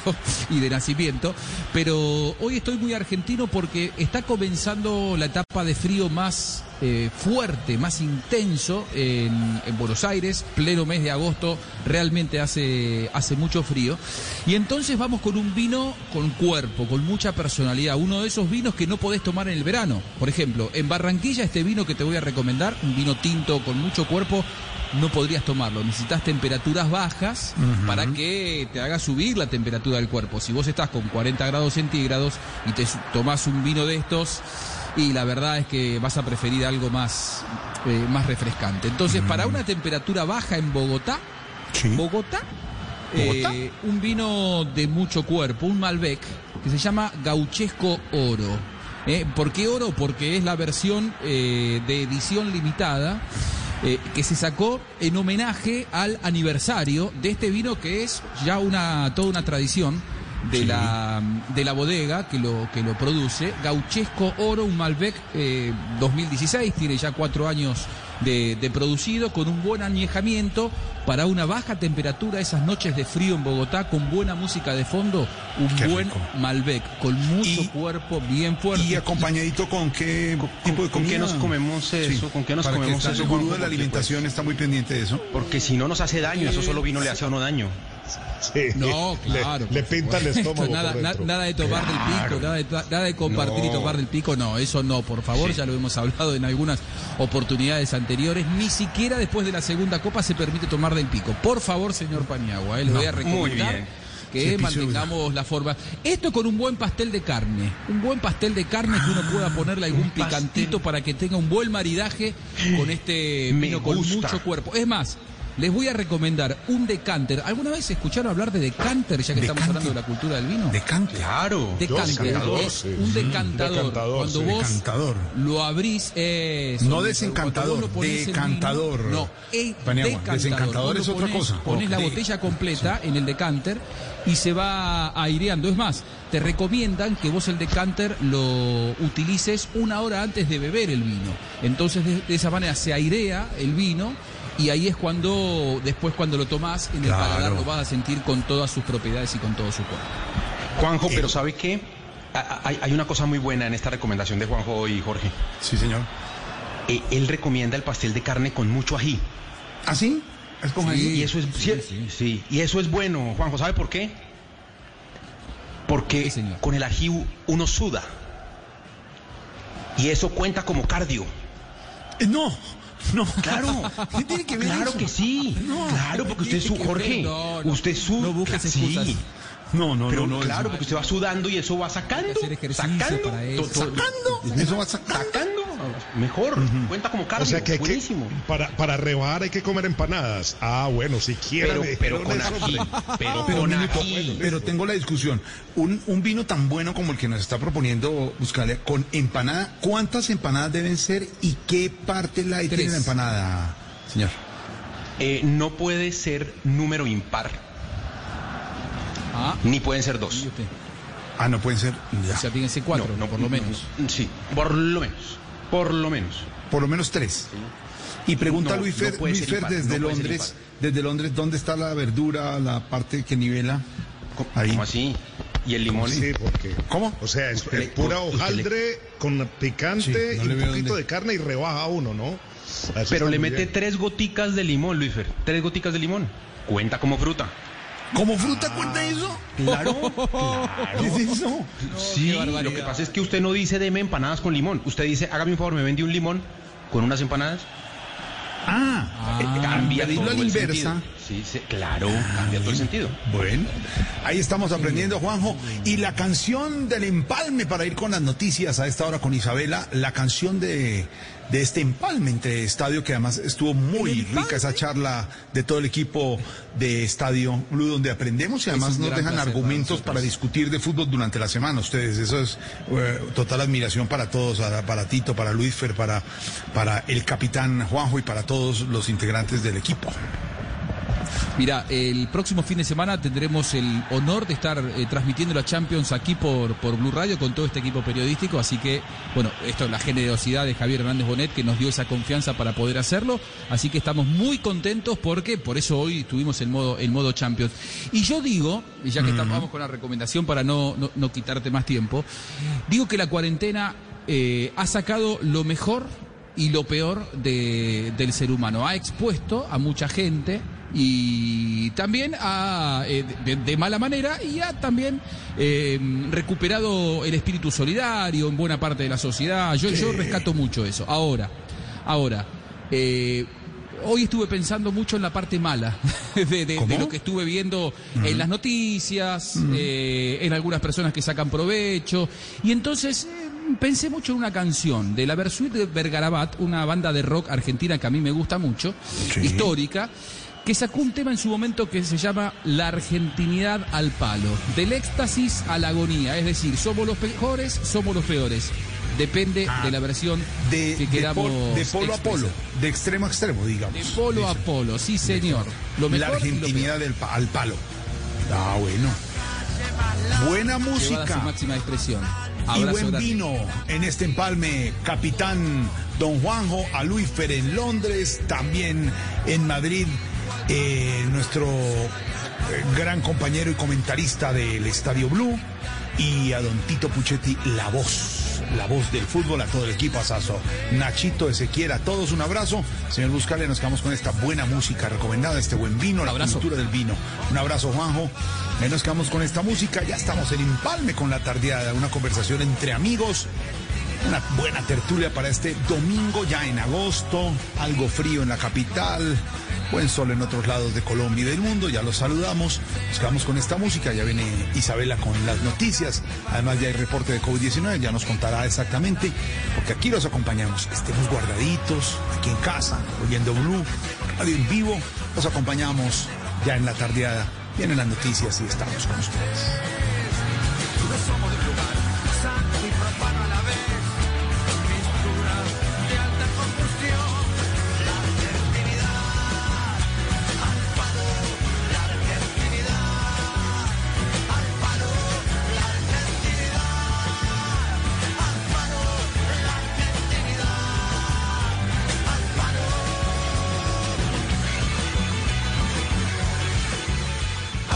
y de nacimiento, pero hoy estoy muy argentino porque está comenzando la etapa de frío más eh, fuerte, más intenso en, en Buenos Aires, pleno mes de agosto, realmente hace, hace mucho frío. Y entonces vamos con un vino con cuerpo, con mucha personalidad, uno de esos vinos que no podés tomar en el verano. Por ejemplo, en Barranquilla este vino que te voy a recomendar, un vino tinto con mucho cuerpo, no podrías tomarlo. Necesitas temperaturas bajas para que te haga subir la temperatura del cuerpo. Si vos estás con 40 grados centígrados y te tomás un vino de estos, y la verdad es que vas a preferir algo más, eh, más refrescante. Entonces, para una temperatura baja en Bogotá, Bogotá, eh, un vino de mucho cuerpo, un Malbec, que se llama Gauchesco Oro. Eh, ¿Por qué oro? Porque es la versión de edición limitada que se sacó en homenaje al aniversario de este vino que es ya una toda una tradición de la de la bodega que lo que lo produce Gauchesco Oro un Malbec eh, 2016 tiene ya cuatro años de, de producido con un buen añejamiento para una baja temperatura esas noches de frío en Bogotá con buena música de fondo un buen Malbec con mucho cuerpo bien fuerte ¿Y acompañadito con qué tipo de ¿Con comida? qué nos comemos eso? ¿Con qué nos para que comemos eso, El gurú de la Porque, alimentación está muy pendiente de eso. Porque si no nos hace daño, eso solo vino le hace a uno daño. No, claro. Le, le por pinta el estómago. Nada, por na- dentro. nada de tomar del pico, nada de, nada de compartir y tomar del pico, no, eso no, por favor, ya lo hemos hablado en algunas oportunidades anteriores, ni siquiera después de la segunda copa se permite tomar del pico. Por favor, señor Paniagua, eh, le No, voy a recomendar que Sí, mantengamos la forma. Esto con un buen pastel de carne, un buen pastel de carne que uno pueda ponerle algún picantito para que tenga un buen maridaje con este Me vino con gusta. mucho cuerpo. Es más, les voy a recomendar un decanter. ¿Alguna vez escucharon hablar de decanter, ya que estamos hablando de la cultura del vino? Decanter. Claro. Decanter, decantador, es sí. un Mm, decantador. decantador, Cuando sí. vos Decantador. lo abrís, eso, No desencantador, decantador. vino- no, eh, Paniagua, decantador. desencantador Vos es otra ponés- cosa. Ponés la botella completa en el decanter y se va aireando. Es más, te recomiendan que vos el decanter lo utilices una hora antes de beber el vino. Entonces, de, de esa manera se airea el vino. Y ahí es cuando, después cuando lo tomás, en el Claro. paladar lo vas a sentir con todas sus propiedades y con todo su cuerpo. Juanjo, pero ¿sabe qué? Hay, hay una cosa muy buena en esta recomendación de Juanjo y Jorge. Sí, señor. Eh, él recomienda el pastel de carne con mucho ají. ¿Ah, sí? Es Sí, ahí. y eso es sí, sí, y eso es bueno, Juanjo, ¿sabe por qué? Porque con el ají uno suda. Y eso cuenta como cardio. Eh, No, [laughs] no. Claro. ¿Qué tiene que ver Claro eso? que sí. No. claro, porque usted es su? Jorge. No, no. usted es su No busques sí. No, no, Pero no, no, claro, porque usted va sudando y eso va sacando. Sacando. para eso. to- to- ¿Sacando? Eso va sacando. Sacando. Mejor. Cuenta como cardio. O sea que hay que, para, para rebajar hay que comer empanadas. Ah, bueno, si quieren. Pero- pero con ají, pero Pero, con ají. pero tengo la discusión. Un, un vino tan bueno como el que nos está proponiendo Buscalia, con empanada, ¿cuántas empanadas deben ser y qué parte la tiene la empanada, señor? Eh, no puede ser número impar. Ah, Ni pueden ser dos. Ah, no pueden ser. ya. O sea, tiene que ser cuatro, No, no, por lo no, menos. Sí, por lo menos. Por lo menos. Por lo menos tres. Y pregunta No, Luis Fer, Luis Fer impar, desde Londres, desde Londres, ¿dónde está la verdura, la parte que nivela? ¿Cómo, Ahí. cómo así? ¿Y el limón? Sí, porque. ¿Cómo? O sea, es, Usted le- es pura le- hojaldre con picante Sí, no y un poquito dónde. de carne y rebaja uno, ¿no? Así Pero le mete bien. tres goticas de limón, Luisfer. Tres goticas de limón. Cuenta como fruta. ¿Como fruta cuenta eso? Claro. ¿Qué es eso? sí, lo que pasa es que usted no dice deme empanadas con limón. Usted dice, hágame un favor, me vende un limón con unas empanadas. Ah, Eh, cambia pedirlo todo a la el inversa. sentido. Sí, sí, claro, cambia todo el sentido. Bueno, ahí estamos aprendiendo, Juanjo. Y la canción del empalme para ir con las noticias a esta hora con Isabela, la canción de, de este empalme entre estadio, que además estuvo muy rica esa charla de todo el equipo de Estadio Blue, donde aprendemos y además nos dejan argumentos para discutir de fútbol durante la semana. Ustedes, eso es eh, total admiración para todos, para Tito, para Luisfer, para, para el capitán Juanjo y para todos los integrantes del equipo. Mira, el próximo fin de semana tendremos el honor de estar eh, transmitiendo la Champions aquí por, por Blue Radio con todo este equipo periodístico, así que, bueno, esto es la generosidad de Javier Hernández Bonet que nos dio esa confianza para poder hacerlo, así que estamos muy contentos porque por eso hoy tuvimos el modo, el modo Champions. Y yo digo, y ya que estamos con la recomendación para no, no, no quitarte más tiempo, digo que la cuarentena eh, ha sacado lo mejor y lo peor de- del ser humano. Ha expuesto a mucha gente y también ha, eh, de, de mala manera y ha también eh, recuperado el espíritu solidario en buena parte de la sociedad. Yo, yo rescato mucho eso. Ahora, ahora, eh, hoy estuve pensando mucho en la parte mala [laughs] de, de- de ¿Cómo? lo que estuve viendo en las noticias, eh, en algunas personas que sacan provecho. Y entonces pensé mucho en una canción de la Versuit de Vergarabat, una banda de rock argentina que a mí me gusta mucho, Sí. histórica, que sacó un tema en su momento que se llama La Argentinidad al palo, del éxtasis a la agonía, es decir, somos los mejores, somos los peores. Depende de la versión de, que de queramos pol- de polo a polo, de extremo a extremo, digamos. De polo a polo, sí señor. Lo mejor la argentinidad del al palo. Ah, bueno. Buena música máxima expresión. Y buen grande. vino en este empalme. Capitán Don Juanjo, a Luisfer en Londres, también en Madrid, eh, nuestro eh, gran compañero y comentarista del Estadio Blue, y a Don Tito Puchetti, la voz, la voz del fútbol, a todo el equipo Asazo. Nachito, Ezequiel, a todos un abrazo. Señor Buscale, nos quedamos con esta buena música recomendada, este buen vino, la cultura del vino. Un abrazo, Juanjo. Ahí nos quedamos con esta música. Ya estamos en Empalme con la tardeada, una conversación entre amigos. Una buena tertulia para este domingo ya en agosto, algo frío en la capital, buen sol en otros lados de Colombia y del mundo, ya los saludamos, nos quedamos con esta música, ya viene Isabela con las noticias, además ya hay reporte de COVID-19, ya nos contará exactamente, porque aquí los acompañamos, estemos guardaditos, aquí en casa, oyendo Blue, radio en vivo, los acompañamos ya en la tardeada, vienen las noticias y estamos con ustedes.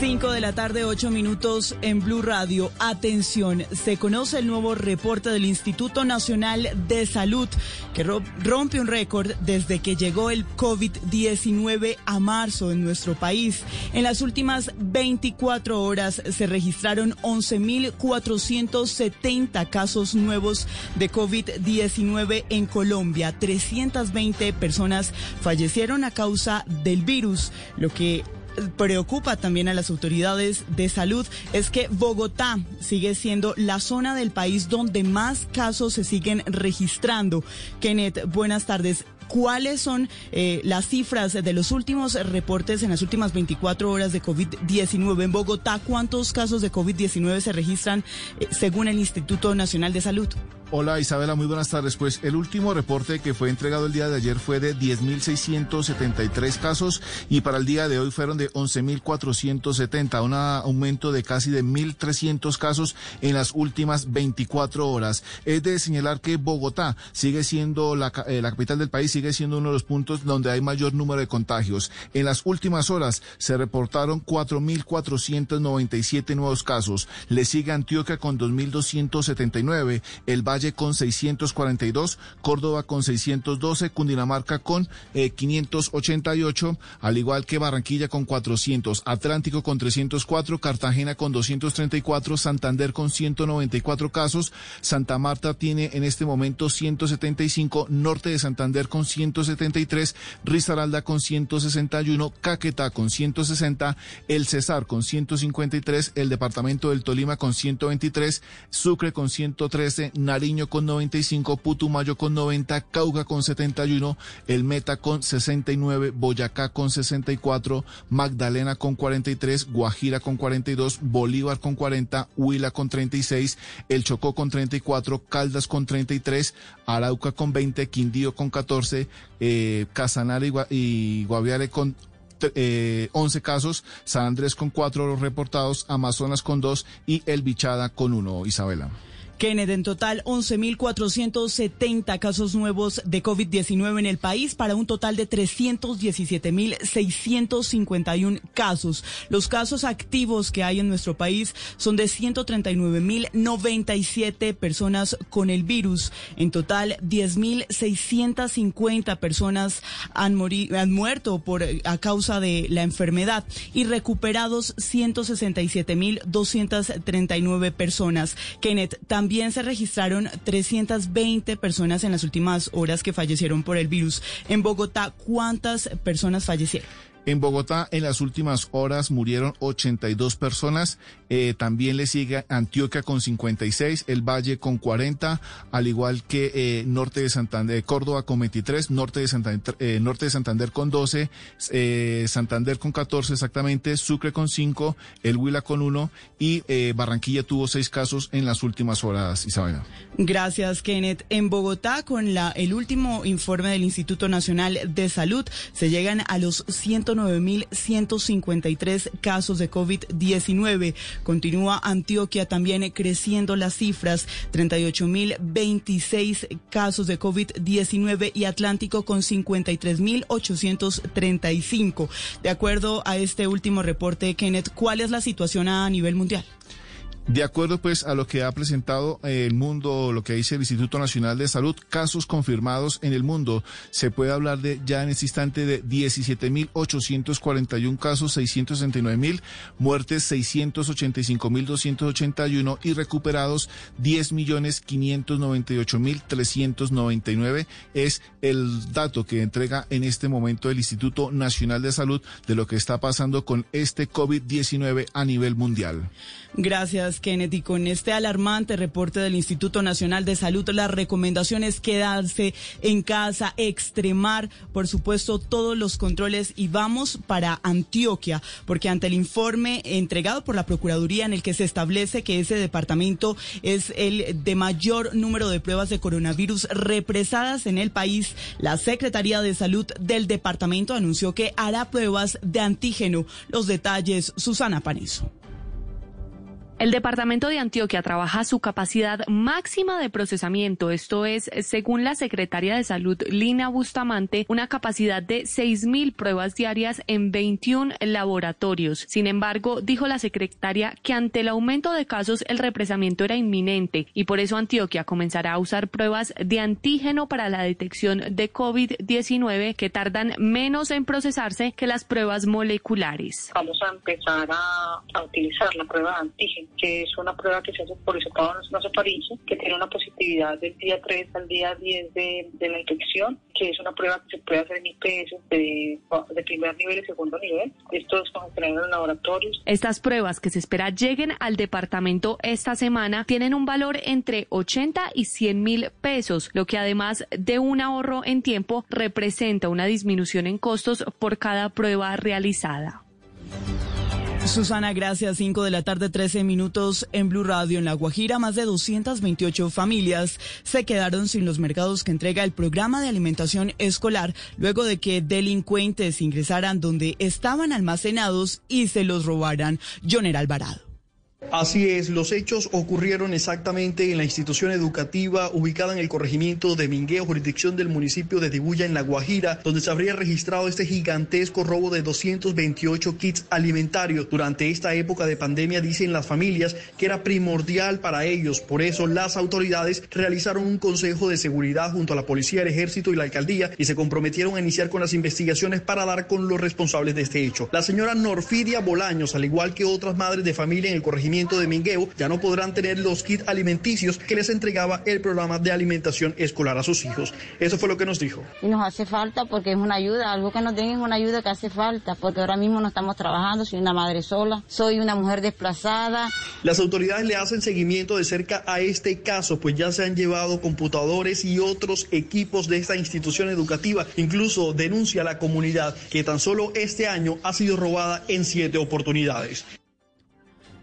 5 de la tarde, 8 minutos en Blue Radio. Atención, se conoce el nuevo reporte del Instituto Nacional de Salud que rompe un récord desde que llegó el COVID-19 a marzo en nuestro país. En las últimas 24 horas se registraron 11.470 casos nuevos de COVID-19 en Colombia. 320 personas fallecieron a causa del virus, lo que preocupa también a las autoridades de salud es que Bogotá sigue siendo la zona del país donde más casos se siguen registrando. Kenneth, buenas tardes. ¿Cuáles son eh, las cifras de los últimos reportes en las últimas 24 horas de COVID-19 en Bogotá? ¿Cuántos casos de COVID-19 se registran eh, según el Instituto Nacional de Salud? Hola Isabela, muy buenas tardes. Pues el último reporte que fue entregado el día de ayer fue de 10.673 casos y para el día de hoy fueron de 11.470, un aumento de casi de 1.300 casos en las últimas 24 horas. Es de señalar que Bogotá sigue siendo la, eh, la capital del país, sigue siendo uno de los puntos donde hay mayor número de contagios. En las últimas horas se reportaron 4.497 nuevos casos. Le sigue Antioquia con 2.279, el Valle con 642, Córdoba con 612, Cundinamarca con 588, eh, al igual que Barranquilla con 400, Atlántico con 304, Cartagena con 234, Santander con 194 casos, Santa Marta tiene en este momento 175, Norte de Santander con 173, Risaralda con 161, Caquetá con 160, El Cesar con 153, el Departamento del Tolima con 123, Sucre con 113, Nariz con 95, Putumayo con 90, Cauca con 71, El Meta con 69, Boyacá con 64, Magdalena con 43, Guajira con 42, Bolívar con 40, Huila con 36, El Chocó con 34, Caldas con 33, Arauca con 20, Quindío con 14, eh, Casanare y, Guaviare con 11 eh, casos, San Andrés con 4 reportados, Amazonas con 2 y El Bichada con 1, Isabela. Kenneth, en total 11.470 casos nuevos de COVID-19 en el país para un total de 317.651 casos. Los casos activos que hay en nuestro país son de 139.097 personas con el virus. En total, 10.650 personas han, han muerto por, a causa de la enfermedad y recuperados 167.239 personas. Kenneth, también también se registraron 320 personas en las últimas horas que fallecieron por el virus. En Bogotá, ¿cuántas personas fallecieron? En Bogotá, en las últimas horas murieron 82 personas. Eh, también le sigue Antioquia con 56, el Valle con 40, al igual que eh, Norte de Santander, Córdoba con 23, Norte de Santander, eh, Norte de Santander con 12, Santander con 14 exactamente, Sucre con 5, el Huila con 1 y Barranquilla tuvo 6 casos en las últimas horas, Isabela. Gracias, Kenneth. En Bogotá, con la, el último informe del Instituto Nacional de Salud, se llegan a los 190 9.153 casos de COVID-19. Continúa Antioquia también creciendo las cifras, 38.026 casos de COVID-19 y Atlántico con 53.835. De acuerdo a este último reporte, Kenneth, ¿cuál es la situación a nivel mundial? De acuerdo pues a lo que ha presentado el mundo, lo que dice el Instituto Nacional de Salud, casos confirmados en el mundo, se puede hablar de ya en este instante de 17.841 casos, 669.000, muertes 685.281 y recuperados 10.598.399 es el dato que entrega en este momento el Instituto Nacional de Salud de lo que está pasando con este COVID-19 a nivel mundial. Gracias. Kennedy. Con este alarmante reporte del Instituto Nacional de Salud, la recomendación es quedarse en casa, extremar, por supuesto, todos los controles y vamos para Antioquia, porque ante el informe entregado por la Procuraduría en el que se establece que ese departamento es el de mayor número de pruebas de coronavirus represadas en el país, la Secretaría de Salud del departamento anunció que hará pruebas de antígeno. Los detalles, Susana Panizo. El departamento de Antioquia trabaja su capacidad máxima de procesamiento, esto es, según la secretaria de Salud Lina Bustamante, una capacidad de 6.000 pruebas diarias en 21 laboratorios. Sin embargo, dijo la secretaria que ante el aumento de casos el represamiento era inminente y por eso Antioquia comenzará a usar pruebas de antígeno para la detección de COVID-19 que tardan menos en procesarse que las pruebas moleculares. Vamos a empezar a, a utilizar la prueba de antígeno que es una prueba que se hace por hisopado nasofaringe, que tiene una positividad del día 3 al día 10 de, de, la infección, que es una prueba que se puede hacer en IPS de, de primer nivel y segundo nivel. Esto es como en los laboratorios. Estas pruebas que se espera lleguen al departamento esta semana tienen un valor entre 80 y 100 mil pesos, lo que además de un ahorro en tiempo representa una disminución en costos por cada prueba realizada. Susana, gracias. 5 de la tarde, 13 minutos en Blue Radio. En La Guajira, más de 228 familias se quedaron sin los mercados que entrega el programa de alimentación escolar luego de que delincuentes ingresaran donde estaban almacenados y se los robaran. Joner Alvarado. Así es, los hechos ocurrieron exactamente en la institución educativa ubicada en el corregimiento de Mingueo, jurisdicción del municipio de Dibuya, en La Guajira, donde se habría registrado este gigantesco robo de 228 kits alimentarios. Durante esta época de pandemia, dicen las familias que era primordial para ellos. Por eso, las autoridades realizaron un consejo de seguridad junto a la policía, el ejército y la alcaldía y se comprometieron a iniciar con las investigaciones para dar con los responsables de este hecho. La señora Norfidia Bolaños, al igual que otras madres de familia en el corregimiento, de Mingueo ya no podrán tener los kits alimenticios que les entregaba el programa de alimentación escolar a sus hijos. Eso fue lo que nos dijo. Y nos hace falta porque es una ayuda, algo que nos den es una ayuda que hace falta, porque ahora mismo no estamos trabajando, soy una madre sola, soy una mujer desplazada. Las autoridades le hacen seguimiento de cerca a este caso, pues ya se han llevado computadores y otros equipos de esta institución educativa. Incluso denuncia a la comunidad que tan solo este año ha sido robada en siete oportunidades.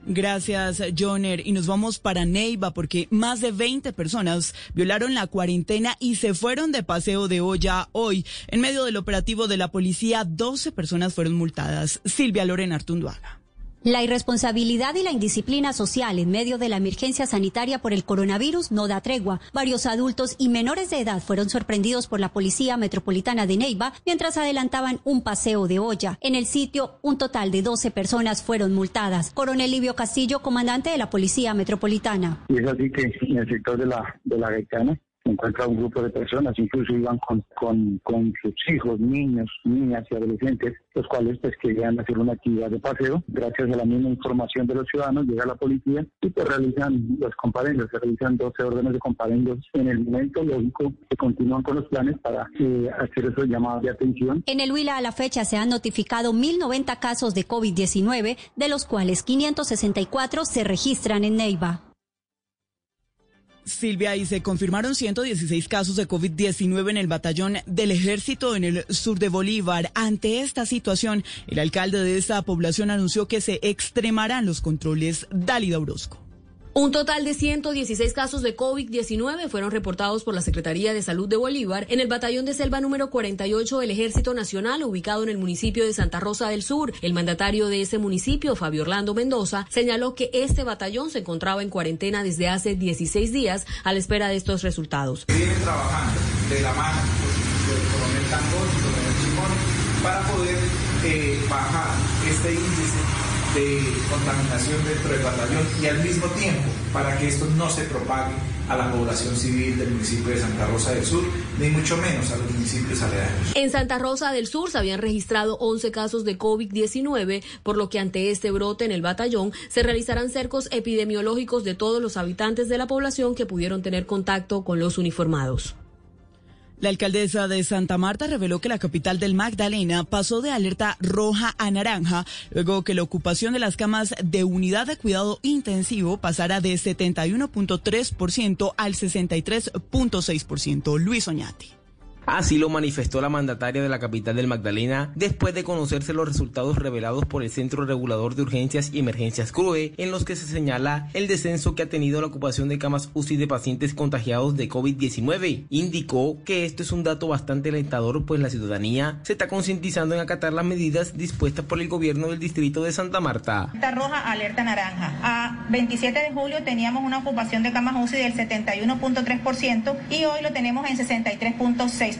Gracias, Joner. Y nos vamos para Neiva porque más de 20 personas violaron la cuarentena y se fueron de paseo de olla hoy. En medio del operativo de la policía, 12 personas fueron multadas. Silvia Lorena Artunduaga. La irresponsabilidad y la indisciplina social en medio de la emergencia sanitaria por el coronavirus no da tregua. Varios adultos y menores de edad fueron sorprendidos por la Policía Metropolitana de Neiva mientras adelantaban un paseo de olla. En el sitio, un total de 12 personas fueron multadas. Coronel Livio Castillo, comandante de la Policía Metropolitana. Y es así que en el sector de la, Gaitana encuentra un grupo de personas, incluso iban con, con, con, sus hijos, niños, niñas y adolescentes, los cuales pues querían hacer una actividad de paseo. Gracias a la misma información de los ciudadanos llega la policía y pues realizan los comparendos, se realizan 12 órdenes de comparendos. En el momento lógico se continúan con los planes para eh, hacer esos llamados de atención. En el Huila a la fecha se han notificado 1.090 casos de COVID-19, de los cuales 564 se registran en Neiva. Silvia, y se confirmaron 116 casos de COVID-19 en el batallón del ejército en el sur de Bolívar. Ante esta situación, el alcalde de esta población anunció que se extremarán los controles. Dálida Orozco. Un total de 116 casos de COVID-19 fueron reportados por la Secretaría de Salud de Bolívar en el batallón de selva número 48 del Ejército Nacional ubicado en el municipio de Santa Rosa del Sur. El mandatario de ese municipio, Fabio Orlando Mendoza, señaló que este batallón se encontraba en cuarentena desde hace 16 días a la espera de estos resultados. Vienen trabajando de la mano con el coronel Tangón y coronel Chimón para poder eh, bajar este índice de contaminación dentro del batallón y al mismo tiempo para que esto no se propague a la población civil del municipio de Santa Rosa del Sur, ni mucho menos a los municipios aledaños. En Santa Rosa del Sur se habían registrado 11 casos de COVID-19, por lo que ante este brote en el batallón se realizarán cercos epidemiológicos de todos los habitantes de la población que pudieron tener contacto con los uniformados. La alcaldesa de Santa Marta reveló que la capital del Magdalena pasó de alerta roja a naranja, luego que la ocupación de las camas de unidad de cuidado intensivo pasara de 71.3% al 63.6%. Luis Oñati. Así lo manifestó la mandataria de la capital del Magdalena después de conocerse los resultados revelados por el Centro Regulador de Urgencias y Emergencias CRUE, en los que se señala el descenso que ha tenido la ocupación de camas UCI de pacientes contagiados de COVID-19. Indicó que esto es un dato bastante alentador, pues la ciudadanía se está concientizando en acatar las medidas dispuestas por el gobierno del distrito de Santa Marta. Alerta roja, alerta naranja. A 27 de julio teníamos una ocupación de camas UCI del 71.3% y hoy lo tenemos en 63.6%.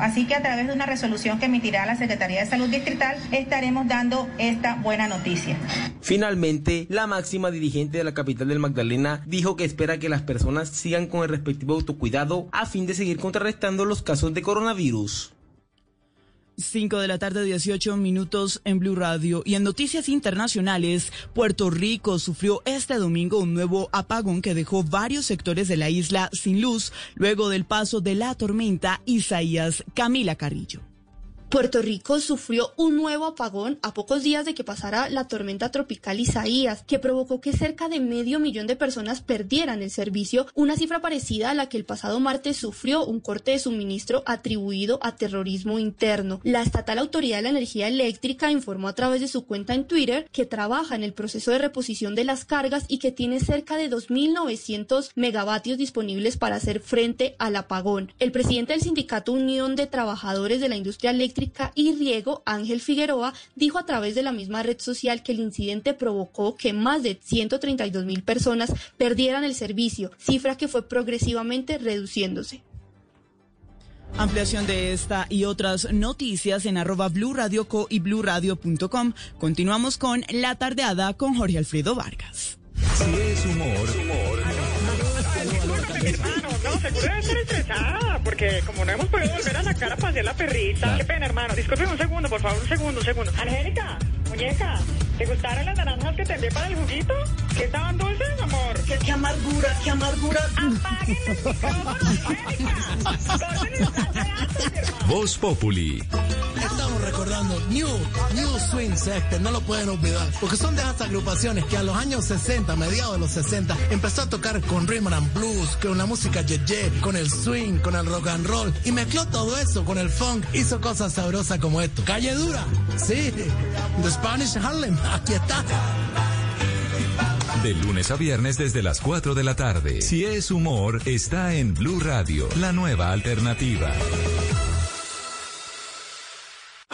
Así que a través de una resolución que emitirá la Secretaría de Salud Distrital estaremos dando esta buena noticia. Finalmente, la máxima dirigente de la capital del Magdalena dijo que espera que las personas sigan con el respectivo autocuidado a fin de seguir contrarrestando los casos de coronavirus. 5 de la tarde, 18 minutos en Blue Radio. Y en noticias internacionales, Puerto Rico sufrió este domingo un nuevo apagón que dejó varios sectores de la isla sin luz luego del paso de la tormenta Isaías Camila Carrillo. Puerto Rico sufrió un nuevo apagón a pocos días de que pasara la tormenta tropical Isaías, que provocó que cerca de medio millón de personas perdieran el servicio, una cifra parecida a la que el pasado martes sufrió un corte de suministro atribuido a terrorismo interno. La estatal Autoridad de la Energía Eléctrica informó a través de su cuenta en Twitter que trabaja en el proceso de reposición de las cargas y que tiene cerca de 2.900 megavatios disponibles para hacer frente al apagón. El presidente del sindicato Unión de Trabajadores de la Industria Eléctrica y Riego, Ángel Figueroa, dijo a través de la misma red social que el incidente provocó que más de 132 mil personas perdieran el servicio, cifra que fue progresivamente reduciéndose. Ampliación de esta y otras noticias en arroba Blue Radio Co y bluradio.com. Continuamos con La Tardeada con Jorge Alfredo Vargas. Si es humor, hermano, no, seguro debe estar estresada, porque como no hemos podido volver a la cara para hacer la perrita. Qué pena, hermano. Disculpe un segundo, por favor, un segundo, un segundo. Angélica, muñeca, ¿te gustaron las naranjas que te envié para el juguito? ¿Qué estaban dulces, amor? ¿Qué, qué amargura, qué amargura? Apaguen los micrófonos, Angélica. Voz Populi. Estamos recordando New, New Swing Sector, no lo pueden olvidar, porque son de esas agrupaciones que a los años 60, mediados de los 60, empezó a tocar con rhythm and blues, con la música yeye, con el swing, con el rock and roll, y mezcló todo eso con el funk, hizo cosas sabrosas como esto. Calle Dura, sí, The Spanish Harlem, De lunes a viernes desde las 4 de la tarde. Si es humor, está en Blue Radio, la nueva alternativa.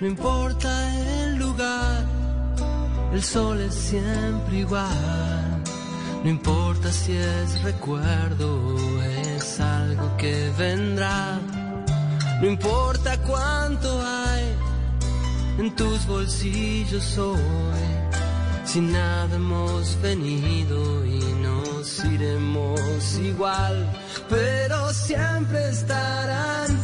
No importa el lugar, el sol es siempre igual. No importa si es recuerdo es algo que vendrá. No importa cuánto hay en tus bolsillos hoy. Si nada hemos venido y nos iremos igual, pero siempre estarán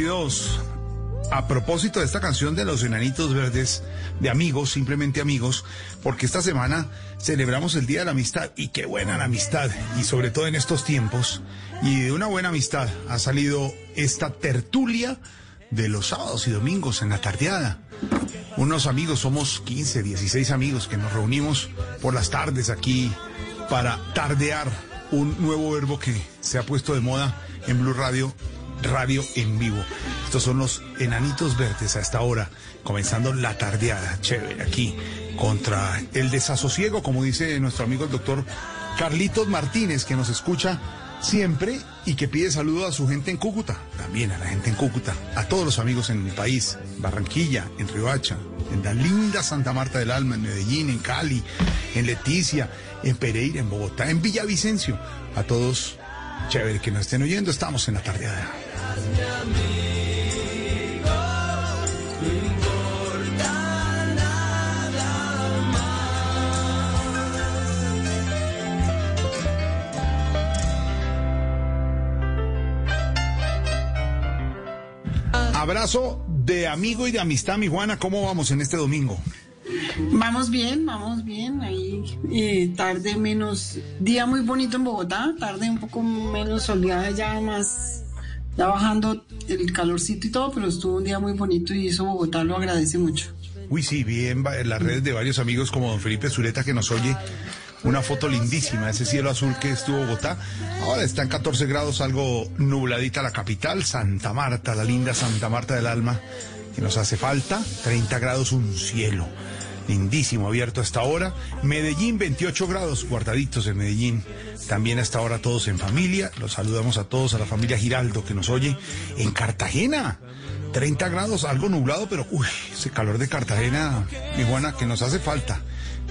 522. A propósito de esta canción de los enanitos verdes, de amigos, simplemente amigos, porque esta semana celebramos el Día de la Amistad y qué buena la amistad, y sobre todo en estos tiempos, y de una buena amistad ha salido esta tertulia de los sábados y domingos en la tardeada. Unos amigos, somos 15, 16 amigos que nos reunimos por las tardes aquí para tardear un nuevo verbo que se ha puesto de moda en Blue Radio radio en vivo. Estos son los enanitos verdes a esta hora, comenzando la tardeada, chévere, aquí, contra el desasosiego, como dice nuestro amigo el doctor Carlitos Martínez, que nos escucha siempre y que pide saludo a su gente en Cúcuta, también a la gente en Cúcuta, a todos los amigos en mi país, Barranquilla, en Riohacha, en la linda Santa Marta del Alma, en Medellín, en Cali, en Leticia, en Pereira, en Bogotá, en Villavicencio, a todos, chévere que nos estén oyendo, estamos en la tardeada. Abrazo de amigo y de amistad, mi Juana. ¿Cómo vamos en este domingo? Vamos bien, vamos bien. Ahí eh, tarde menos, día muy bonito en Bogotá, tarde un poco menos soleada ya más ya bajando el calorcito y todo, pero estuvo un día muy bonito y eso Bogotá lo agradece mucho. Uy, sí, vi en, las redes de varios amigos como don Felipe Zuleta que nos oye una foto lindísima, ese cielo azul que estuvo Bogotá. Ahora está en 14 grados, algo nubladita la capital, Santa Marta, la linda Santa Marta del Alma, que nos hace falta, 30 grados, un cielo lindísimo, abierto hasta ahora. Medellín, 28 grados, guardaditos en Medellín. También hasta ahora todos en familia. Los saludamos a todos, a la familia Giraldo que nos oye. En Cartagena, 30 grados, algo nublado, pero uy, ese calor de Cartagena, iguana, que nos hace falta.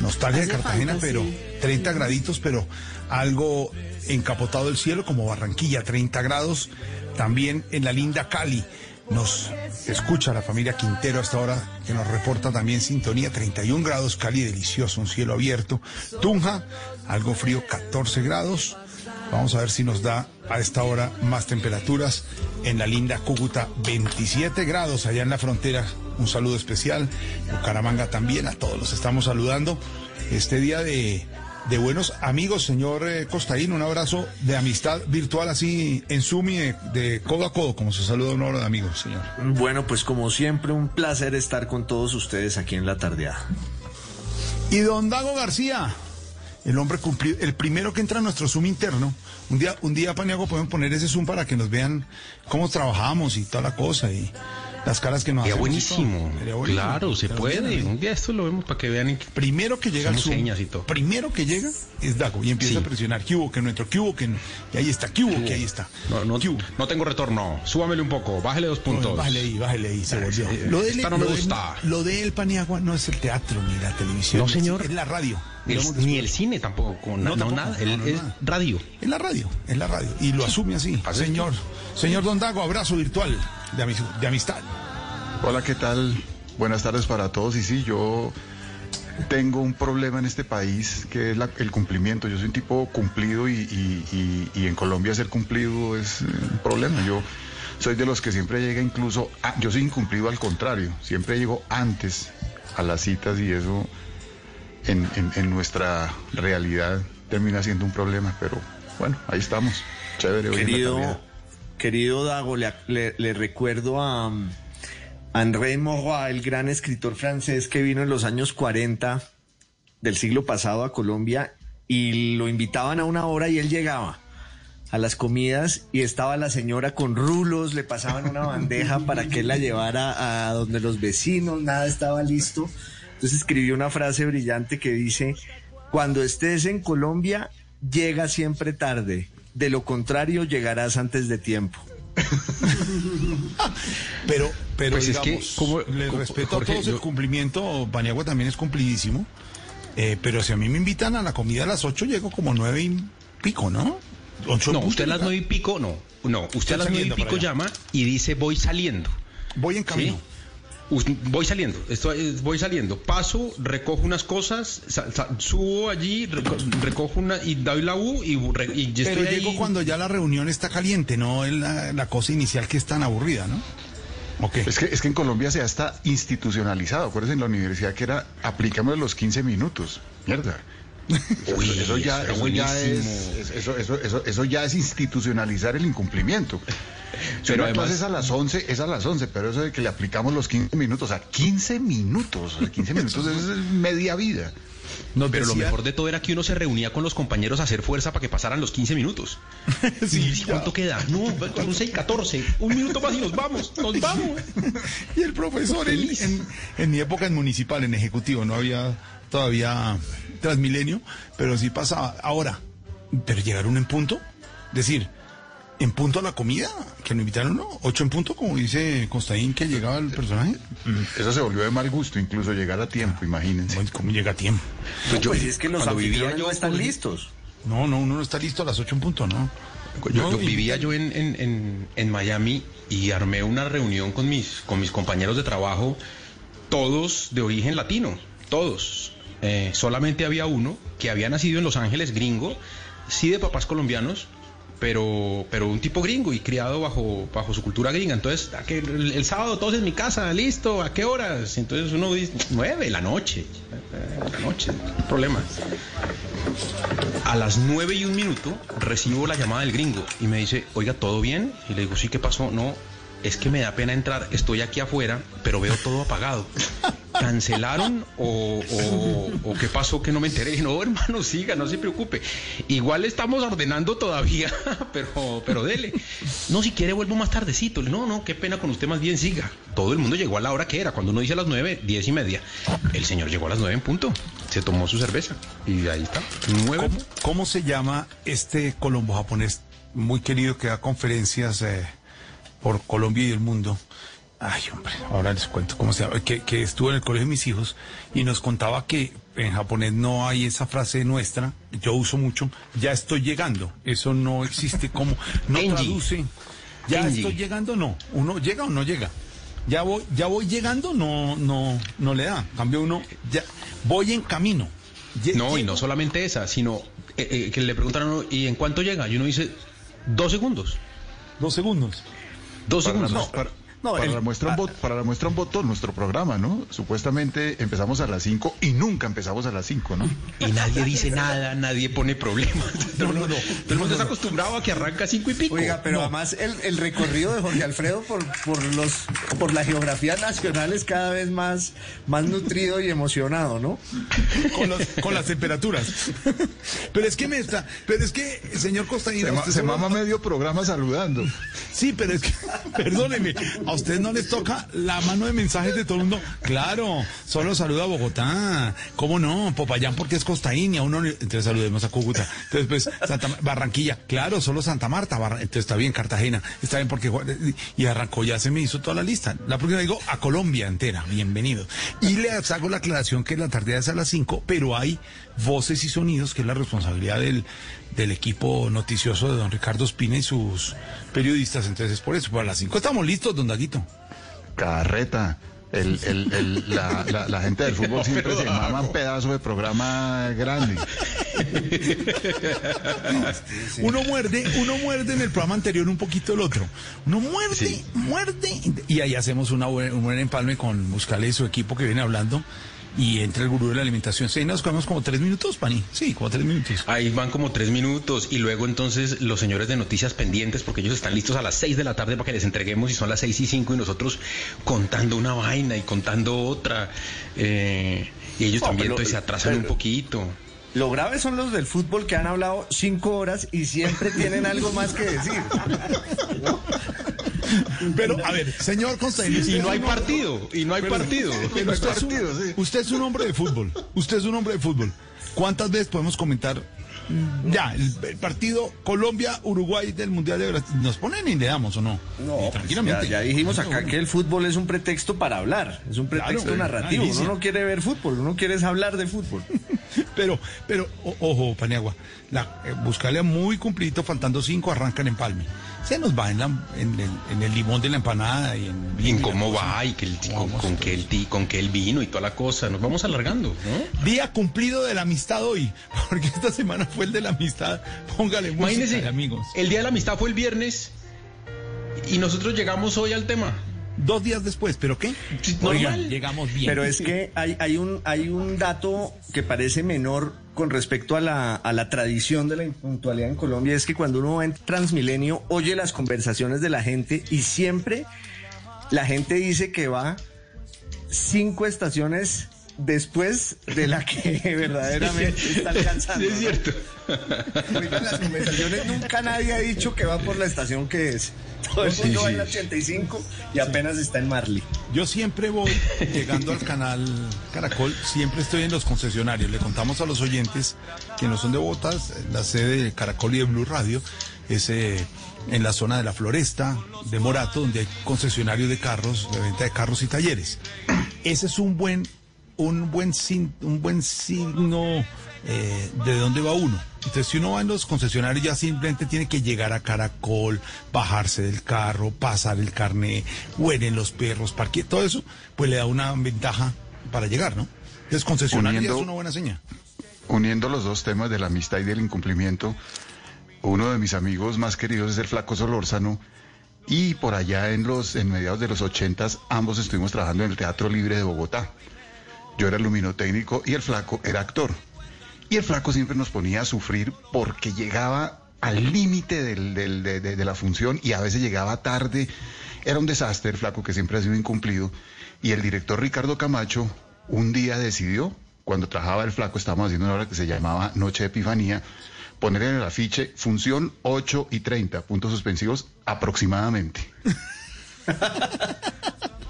Nostalgia de Cartagena, pero 30 graditos, pero algo encapotado el cielo como Barranquilla, 30 grados. También en la linda Cali, nos escucha la familia Quintero hasta ahora, que nos reporta también sintonía, 31 grados, Cali delicioso, un cielo abierto. Tunja, algo frío, 14 grados. Vamos a ver si nos da a esta hora más temperaturas. En la linda Cúcuta, 27 grados allá en la frontera. Un saludo especial. Bucaramanga también, a todos los estamos saludando. Este día de de buenos amigos, señor eh, Costaín. Un abrazo de amistad virtual así en Zoom de, codo a codo, como se saluda un hora de amigos, señor. Bueno, pues como siempre, un placer estar con todos ustedes aquí en la tardeada. Y don Dago García, el hombre cumplido, el primero que entra a nuestro Zoom interno. Un día, un día, Paniago, podemos poner ese Zoom para que nos vean cómo trabajamos y toda la cosa. Y las caras que nos Sería buenísimo. Claro, se puede. Un día esto lo vemos para que vean. Primero que llega el Zoom, y todo. primero que llega es Dago y empieza a presionar. ¿Qué hubo? Que no entró. ¿Qué hubo? Que Y ahí está. ¿Qué hubo? Que ahí está. No, no, no tengo retorno. Súbamele un poco. Bájele dos puntos. bájele ahí, bájele ahí. Se ah, volvió. lo de no me gusta. lo de El Paniagua no es el teatro ni la televisión. No, señor. Es la radio. Ni el cine tampoco. Con, no, nada. es radio. Es la radio. Es la radio. Y lo asume así. Señor. Señor Don Dago, abrazo virtual de, de amistad. Hola, ¿qué tal? Buenas tardes para todos. Y sí, yo tengo un problema en este país que es el cumplimiento. Yo soy un tipo cumplido y, en Colombia ser cumplido es un problema. Yo soy de los que siempre llega incluso, yo soy incumplido al contrario, siempre llego antes a las citas y eso en, nuestra realidad termina siendo un problema, pero bueno, ahí estamos. Chévere. Querido, querido Dago, le recuerdo a André Mauroy, el gran escritor francés que vino en los años 40 del siglo pasado a Colombia y lo invitaban a una hora y él llegaba a las comidas y estaba la señora con rulos, le pasaban una bandeja para que él la llevara a donde los vecinos, nada estaba listo. Entonces escribió una frase brillante que dice, cuando estés en Colombia, llega siempre tarde, de lo contrario llegarás antes de tiempo. [laughs] pero, pero pues es que, como, le respeto a todos el cumplimiento, Paniagua también es cumplidísimo. Eh, pero si a mí me invitan a la comida a las 8, llego como nueve y pico, ¿no? no, usted a las nueve y pico, no. No, usted a las nueve y pico llama y dice voy saliendo. Voy en camino. Voy saliendo, estoy, voy saliendo, paso, recojo unas cosas, subo allí, recojo una y doy la U y, y ya Pero llego cuando ya la reunión está caliente, no la, la cosa inicial que es tan aburrida, ¿no? Okay. Es, que, es que en Colombia se ha está institucionalizado. Acuérdense en la universidad que era aplicamos los 15 minutos. Mierda. Eso, ya, eso, ya es, eso, eso, eso, ya es institucionalizar el incumplimiento. pero además es a las 11, es a las 11, pero eso de que le aplicamos los 15 minutos, a 15 minutos, 15 minutos es media vida. No, pero lo mejor de todo era que uno se reunía con los compañeros a hacer fuerza para que pasaran los 15 minutos. [laughs] sí, ¿Cuánto queda? No, con 6, 14. Un minuto más y nos vamos, nos vamos. [laughs] y el profesor, en, en, mi época en municipal, en ejecutivo, no había todavía Transmilenio, pero sí pasaba. Ahora, pero llegaron en punto, decir, en punto a la comida, que lo invitaron, ¿no? Ocho en punto, como dice Constaín, que llegaba el personaje. Eso se volvió de mal gusto, incluso llegar a tiempo, imagínense. ¿Cómo llega a tiempo? Pues, pues es que los anfitriones no están listos. No, no, uno no está listo a las ocho en punto, ¿no? Yo, vivía yo en, en, en, Miami y armé una reunión con mis, con mis compañeros de trabajo, todos de origen latino, todos. Eh, solamente había uno que había nacido en Los Ángeles, gringo, sí de papás colombianos, pero, pero un tipo gringo y criado bajo, bajo su cultura gringa. Entonces, el, sábado todos en mi casa, listo, ¿a qué horas? Entonces uno dice, nueve, la noche, la noche, no problema. A las nueve y un minuto recibo la llamada del gringo y me dice, oiga, ¿todo bien? Y le digo, sí, ¿qué pasó? No, es que me da pena entrar, estoy aquí afuera, pero veo todo apagado. ¿Cancelaron o, qué pasó que no me enteré? No, hermano, siga, no se preocupe. Igual estamos ordenando todavía, [laughs] pero, pero dele. No, si quiere vuelvo más tardecito. No, no, qué pena con usted, más bien siga. Todo el mundo llegó a la hora que era. Cuando uno dice a las nueve, diez y media. El señor llegó a las nueve en punto. Se tomó su cerveza y ahí está. Nueve. ¿Cómo, se llama este colombo japonés muy querido que da conferencias? Eh, por Colombia y el mundo. Ay, hombre, ahora les cuento cómo se llama. Que, que estuvo en el colegio de mis hijos y nos contaba que en japonés no hay esa frase nuestra, yo uso mucho, ya estoy llegando. Eso no existe como, no traduce. Ya estoy llegando, no. Uno llega o no llega. Ya voy, ya voy llegando, no, no, no le da. Cambio uno, ya voy en camino. no, y no solamente esa, sino eh, eh, que le preguntaron, ¿y en cuánto llega? Y uno dice, dos segundos. Dos segundos. Dos segundos. No, para, la muestra un para la muestra un botón, nuestro programa, ¿no? Supuestamente empezamos a las 5 y nunca empezamos a las 5, ¿no? Y nadie dice nada, nadie pone problemas. [laughs] No, no, no. Todo el mundo está acostumbrado a que arranca 5 y pico. Oiga, pero además el, el, recorrido de Jorge Alfredo por, por, los, por la geografía nacional es cada vez más, más nutrido y emocionado, ¿no? Con, los, con las temperaturas. Pero es que me está, pero es que, señor Costañino... Se, se mama medio programa saludando. Sí, pero es que, [laughs] perdóneme, a ustedes no les toca la mano de mensajes de todo el mundo. Claro, solo saluda a Bogotá. ¿Cómo no? Popayán porque es costaína. Uno, entonces saludemos a Cúcuta. Entonces, pues, Santa, Barranquilla. Claro, solo Santa Marta. entonces está bien, Cartagena. Está bien porque... Y arrancó, ya se me hizo toda la lista. La próxima digo a Colombia entera. Bienvenido. Y les hago la aclaración que la tarde es a las 5, pero hay voces y sonidos que es la responsabilidad del del equipo noticioso de don Ricardo Espina y sus periodistas. Entonces, por eso, para las 5 estamos listos, don Daguito. Carreta. El, el, la, la, gente del fútbol siempre se mama un pedazo de programa grande. [laughs] uno muerde, uno muerde en el programa anterior un poquito el otro. Uno muerde, muerde. Y ahí hacemos una un buen empalme con Muscale y su equipo que viene hablando y entra el gurú de la alimentación. Sí, nos comemos como tres minutos, Pani. Sí, como tres minutos. Ahí van como tres minutos y luego entonces los señores de noticias pendientes, porque ellos están listos a las seis de la tarde para que les entreguemos y son las seis y cinco y nosotros contando una vaina y contando otra. Eh, y ellos también se atrasan un poquito. Lo grave son los del fútbol que han hablado cinco horas y siempre tienen algo más que decir. [laughs] Pero, a ver, señor Constantino. Y no hay partido, y no hay partido. usted, es un, hombre de fútbol. Usted es un hombre de fútbol. ¿Cuántas veces podemos comentar ya, el, partido Colombia-Uruguay del Mundial de Brasil. ¿Nos ponen y le damos o no? No, pues tranquilamente. Ya, dijimos acá que el fútbol es un pretexto para hablar, es un pretexto narrativo. Uno no quiere ver fútbol, uno quiere hablar de fútbol. [laughs] Pero, pero, o- ojo, Paniagua, la, eh, buscarle muy cumplidito, faltando cinco, arrancan en Palme. Se nos va en, la, en, el, en el limón de la empanada y en... ¿Y en cómo va? Y que el, con, con que el, ti- con que el vino y toda la cosa. Nos vamos alargando, ¿no? Día cumplido de la amistad hoy, [laughs] porque esta semana fue el de la amistad. Póngale música, Imagínense, amigos. el Día de la Amistad fue el viernes y nosotros llegamos hoy al tema. Dos días después, ¿pero qué? Normal. llegamos bien. Pero es que hay, hay, un, hay un dato que parece menor con respecto a la, tradición de la impuntualidad en Colombia, es que cuando uno va en Transmilenio oye las conversaciones de la gente y siempre la gente dice que va cinco estaciones después de la que [laughs] verdaderamente está alcanzando. Sí, es cierto. Oigan, las conversaciones nunca nadie ha dicho que va por la estación que es. Todo el Sí, mundo va sí. en la 85 y apenas está en Marley. Yo siempre voy, llegando al canal Caracol, siempre estoy en los concesionarios. Le contamos a los oyentes que no son de Botas, la sede de Caracol y de Blue Radio es eh, en la zona de la Floresta, de Morato, donde hay concesionarios de carros, de venta de carros y talleres. Ese es un buen, un buen, sin- un buen signo eh, de dónde va uno. Entonces, si uno va en los concesionarios, ya simplemente tiene que llegar a Caracol, bajarse del carro, pasar el carné, huelen los perros, parque, todo eso, pues le da una ventaja para llegar, ¿no? Entonces, concesionario Uniendo- es una buena señal. Uniendo los dos temas de la amistad y del incumplimiento, uno de mis amigos más queridos es el Flaco Solórzano y por allá en los en mediados de los ochentas ambos estuvimos trabajando en el Teatro Libre de Bogotá. Yo era luminotécnico y el Flaco era actor. Y el Flaco siempre nos ponía a sufrir porque llegaba al límite del- del- de, de- de la función y a veces llegaba tarde. Era un desastre el Flaco que siempre ha sido incumplido. Y el director Ricardo Camacho un día decidió, cuando trabajaba el Flaco, estábamos haciendo una obra que se llamaba Noche de Epifanía, poner en el afiche función 8 y 30, puntos suspensivos aproximadamente. [laughs]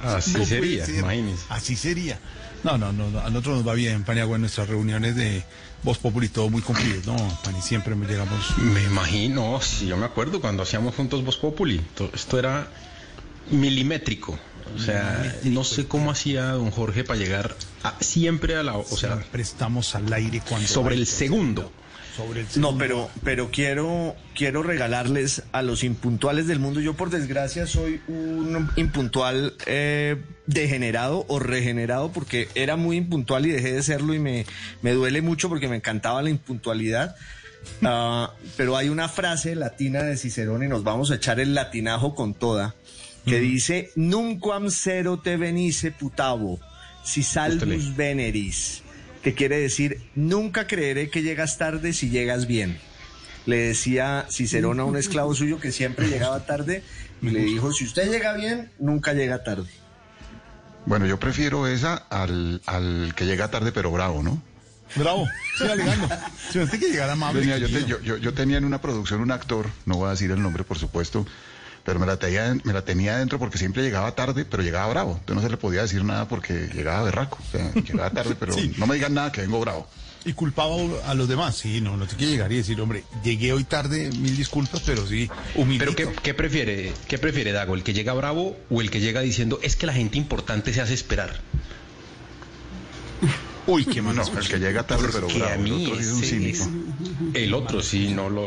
Así No sería, ser. imagínense. Así sería. No, no, no, a nosotros nos va bien, Paniagua, en nuestras reuniones de Voz Populi, todo muy cumplido. No, Pani, siempre me llegamos. Me imagino, sí, yo me acuerdo cuando hacíamos juntos Voz Populi. To- Esto era milimétrico. O sea, no sé cómo hacía don Jorge para llegar a- siempre a la. O sea, Siempre estamos al aire cuando. sobre el segundo. Sobre el No, pero, pero quiero, quiero regalarles a los impuntuales del mundo. Yo, por desgracia, soy un impuntual eh, degenerado o regenerado porque era muy impuntual y dejé de serlo y me, me duele mucho porque me encantaba la impuntualidad. Ah, pero hay una frase latina de Cicerón y nos vamos a echar el latinajo con toda que dice Nunquam cero te venice putavo si salvus veneris que quiere decir nunca creeré que llegas tarde si llegas bien le decía Cicerón a un esclavo suyo que siempre llegaba tarde y le dijo si usted llega bien nunca llega tarde Bueno, yo prefiero esa al, al que llega tarde pero bravo, ¿no? Bravo, alegando. [laughs] Si usted que llegar amable. Venía, yo, te- querido. yo- yo- yo tenía en una producción un actor, no voy a decir el nombre por supuesto, pero me la, tenía, me la tenía adentro porque siempre llegaba tarde, pero llegaba bravo. Entonces no se le podía decir nada porque llegaba berraco. O sea, llegaba tarde, pero [laughs] Sí. no me digan nada que vengo bravo. Y culpaba a los demás. Sí, no, no te quiere llegar y decir, hombre, llegué hoy tarde, mil disculpas, pero sí, humildito. Pero ¿qué, qué prefiere, qué prefiere Dago? ¿El que llega bravo o el que llega diciendo es que la gente importante se hace esperar? Uy, qué [laughs] No, el que llega tarde pero Que bravo. a El otro sí es un cínico. es- El otro sí no lo.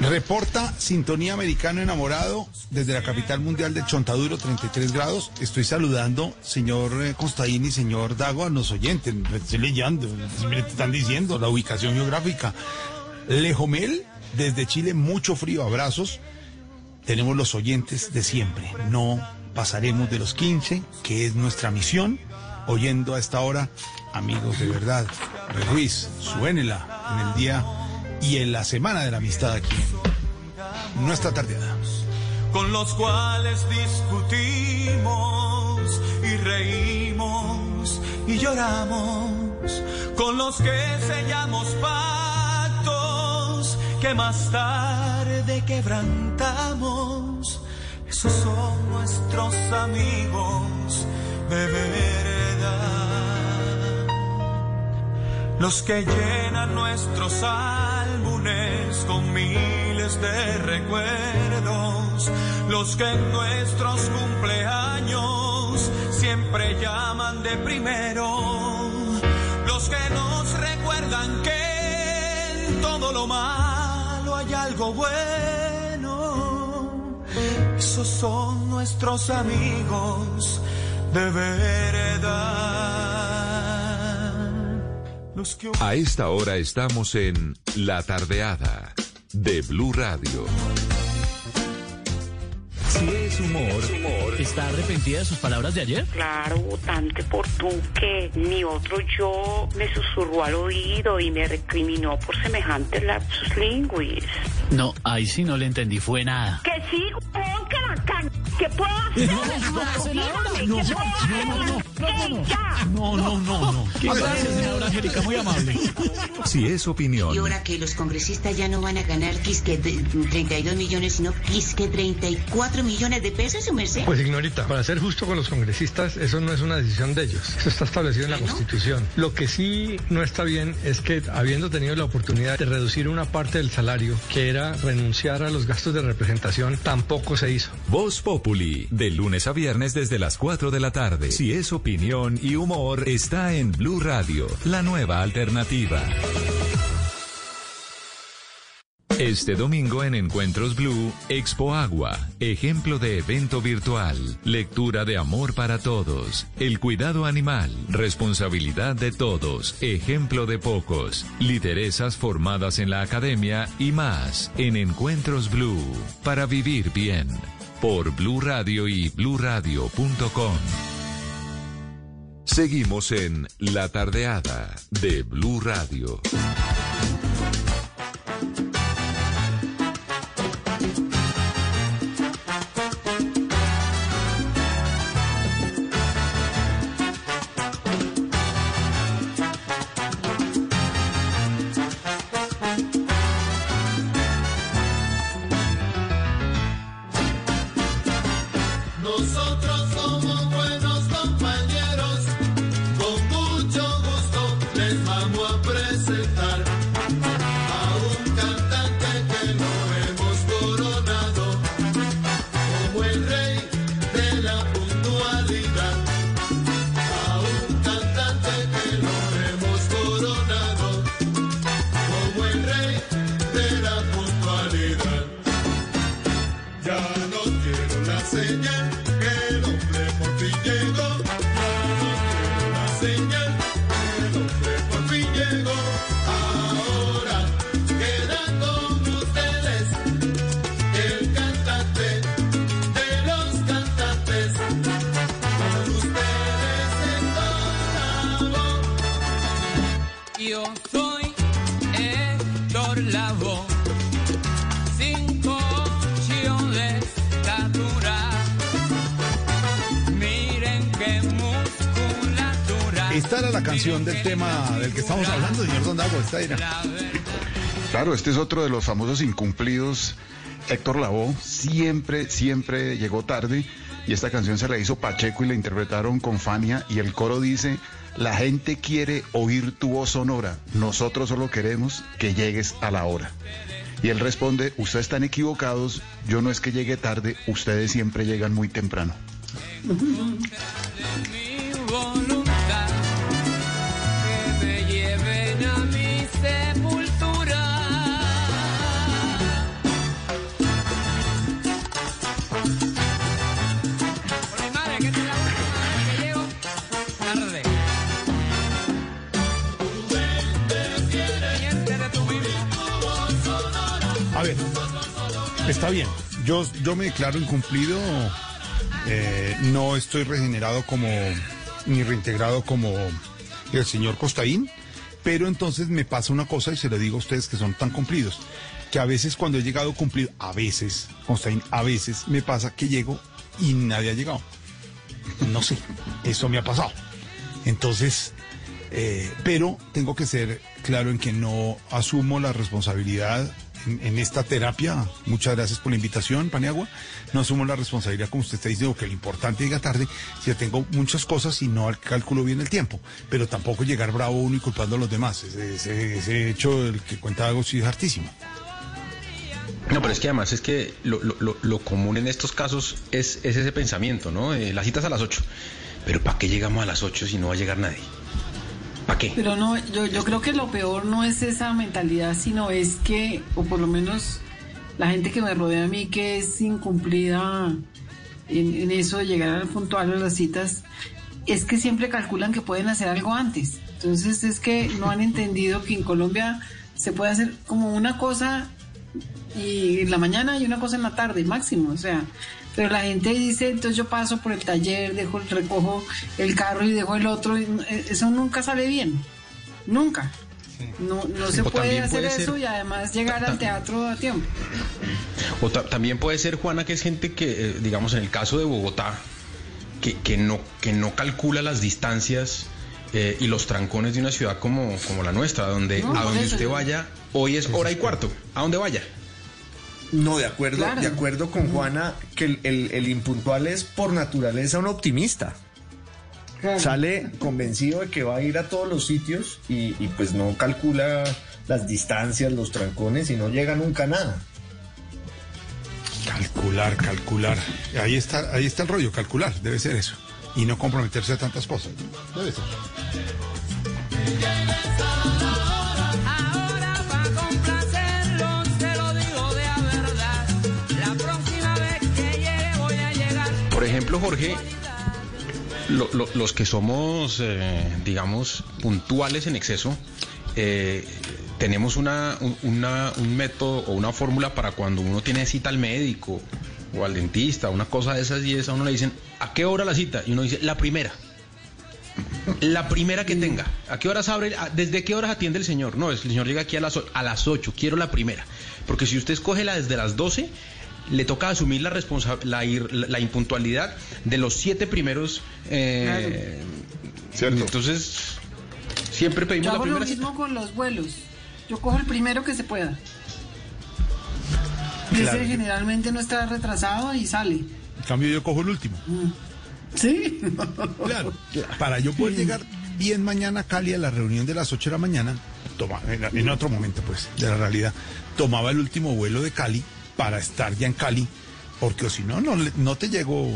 Reporta Sintonía Americano Enamorado desde la capital mundial de Chontaduro, 33 grados. Estoy saludando, señor eh, Costaín y señor Dago, a los oyentes. Me Estoy leyendo, me están diciendo la ubicación geográfica. Lejomel, desde Chile, mucho frío, abrazos. Tenemos los oyentes de siempre. No pasaremos de los 15, que es nuestra misión. Oyendo a esta hora, amigos de verdad. Ruiz, suénela en el día y en la semana de la amistad aquí. Nuestra tardeada. con los cuales discutimos y reímos y lloramos, con los que sellamos pactos que más tarde quebrantamos. Esos son nuestros amigos de verdad los que llenan nuestros álbumes con miles de recuerdos, los que en nuestros cumpleaños siempre llaman de primero, los que nos recuerdan que en todo lo malo hay algo bueno, esos son nuestros amigos de verdad. A esta hora estamos en La Tardeada de Blue Radio. Si es humor, ¿está arrepentida de sus palabras de ayer? Claro, votante por tú que mi otro yo me susurró al oído y me recriminó por semejantes lapsus linguis. No, ahí sí no le entendí, fue nada. Que sí, huevón, que la can... ¿Qué puedo hacer? No, no, no, ¿qué no, no, no, no. No, no, no, no. Qué gracias, senadora Angélica, muy amable. Si es opinión, Y ahora que los congresistas ya no van a ganar quisque de 32 millones, sino quisque 34 millones de pesos, su merced. Pues ignorita, para ser justo con los congresistas, eso no es una decisión de ellos. Eso está establecido en la Constitución. Lo que sí no está bien es que, habiendo tenido la oportunidad de reducir una parte del salario, que era renunciar a los gastos de representación, tampoco se hizo. Voz Populi, de lunes a viernes desde las 4 de la tarde. Si es opinión y humor, está en Blue Radio, la nueva alternativa. Este domingo en Encuentros Blue, Expo Agua, ejemplo de evento virtual, lectura de amor para todos, el cuidado animal, responsabilidad de todos, ejemplo de pocos, lideresas formadas en la academia y más en Encuentros Blue, para vivir bien, por Blue Radio y bluradio.com. Seguimos en La Tardeada de Blue Radio. Claro, este es otro de los famosos incumplidos. Héctor Lavoe siempre, siempre llegó tarde y esta canción se la hizo Pacheco y la interpretaron con Fania y el coro dice, la gente quiere oír tu voz sonora, nosotros solo queremos que llegues a la hora. Y él responde, ustedes están equivocados, yo no es que llegue tarde, ustedes siempre llegan muy temprano. Está bien. Yo, yo me declaro incumplido. eh, no estoy regenerado como ni reintegrado como el señor Costaín. Pero entonces me pasa una cosa y se lo digo a ustedes que son tan cumplidos. Que a veces cuando he llegado cumplido, a veces, Costaín, a veces me pasa que llego y nadie ha llegado. No sé, eso me ha pasado. Entonces, eh, pero tengo que ser claro en que no asumo la responsabilidad en, esta terapia. Muchas gracias por la invitación, Paniagua. No asumo la responsabilidad, como usted está diciendo, que lo importante llega tarde. Si tengo muchas cosas y no al- calculo bien el tiempo, pero tampoco llegar bravo uno y culpando a los demás. Ese, hecho, el que cuenta algo, sí es hartísimo. No, pero es que además es que lo, común en estos casos es, es ese pensamiento, ¿no? Eh, las citas a las 8. Pero ¿para qué llegamos a las 8 si no va a llegar nadie? ¿Para qué? Pero no, yo, yo creo que lo peor no es esa mentalidad, sino es que, o por lo menos la gente que me rodea a mí que es incumplida en, eso de llegar al puntual a las citas, es que siempre calculan que pueden hacer algo antes. Entonces es que no han entendido que en Colombia se puede hacer como una cosa y en la mañana y una cosa en la tarde, máximo, o sea, pero la gente dice, entonces yo paso por el taller, dejo, recojo el carro y dejo el otro, y eh, eso nunca sale bien, nunca. No, no se puede hacer ser- eso y además llegar al teatro a tiempo. O ta- también puede ser, Juana, que es gente que, eh, digamos, en el caso de Bogotá, que, que no, que no calcula las distancias eh, y los trancones de una ciudad como, como la nuestra, donde No, a donde eso usted vaya, hoy es hora y cuarto, a donde vaya. No, de acuerdo, Claro. de acuerdo con Juana, que el, el- el impuntual es por naturaleza un optimista. Sale convencido de que va a ir a todos los sitios y, y pues no calcula las distancias, los trancones y no llega nunca a nada. Calcular, calcular. Ahí está, ahí está el rollo, calcular, debe ser eso. Y no comprometerse a tantas cosas. Debe ser. Jorge, lo- lo- los que somos, eh, digamos, puntuales en exceso, eh, tenemos una, un, una- un método o una fórmula para cuando uno tiene cita al médico o al dentista, una cosa de esas y esa, uno le dicen, ¿a qué hora la cita? Y uno dice, la primera. La primera que tenga. ¿A qué horas abre? ¿Desde qué horas atiende el señor? No, el señor llega aquí a las, a las 8. Quiero la primera. Porque si usted escoge la desde las 12, le toca asumir la, responsa- la, ir- la impuntualidad de los siete primeros. eh, Entonces, siempre pedimos Yo la hago lo cita. mismo con los vuelos. Yo cojo el primero que se pueda. Claro. Ese generalmente no está retrasado y sale. En cambio, yo cojo el último. ¿Sí? [laughs] Claro. Para yo poder llegar bien mañana a Cali a la reunión de las 8 de la mañana, toma, en, en otro momento, pues, de la realidad, tomaba el último vuelo de Cali para estar ya en Cali, porque o si no, no, le- no te llego.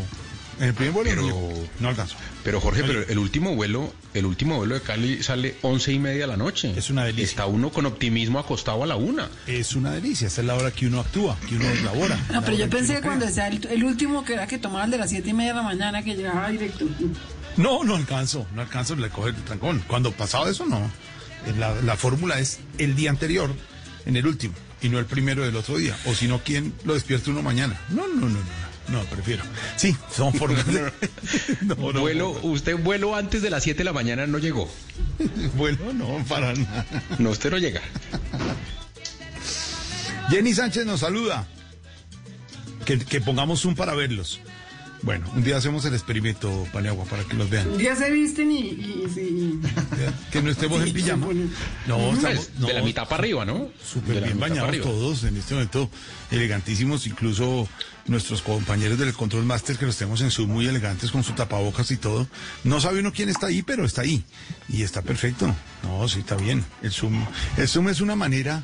En el primer vuelo no, llego, no alcanzo. Pero Jorge, pero el último vuelo, el último vuelo de Cali sale once y media de la noche. Es una delicia. Está uno con optimismo acostado a la una. Es una delicia, esa es la hora que uno actúa, que uno [clears throat] labora. No, pero yo La hora pensé que cuando sea el, el último que era que tomaba el de las siete y media de la mañana que llegaba directo. No, no alcanzo, no alcanzo le coger el trancón. Cuando pasaba eso, no. La, la fórmula es el día anterior, en el último, y no el primero del otro día. O si no, ¿quién lo despierta uno mañana? No, no, no, no. No, prefiero. Sí, son [laughs] fórmulas. de- no, no, vuelo, usted vuelo antes de las 7 de la mañana no llegó. [laughs] Vuelo no, para nada. No, usted no llega. Jenny Sánchez nos saluda. Que, que pongamos un para verlos. Bueno, un día hacemos el experimento, Paniagua, para que los vean. Un día se visten y... y- y- Que no estemos en pijama. No, Pues, estamos, no, de la mitad para arriba, ¿no? Súper bien bañados todos en este momento, elegantísimos, incluso nuestros compañeros del Control Master que los tenemos en Zoom muy elegantes con su tapabocas y todo. No sabe uno quién está ahí, pero está ahí. Y está perfecto. No, sí, está bien. El Zoom, el Zoom es una manera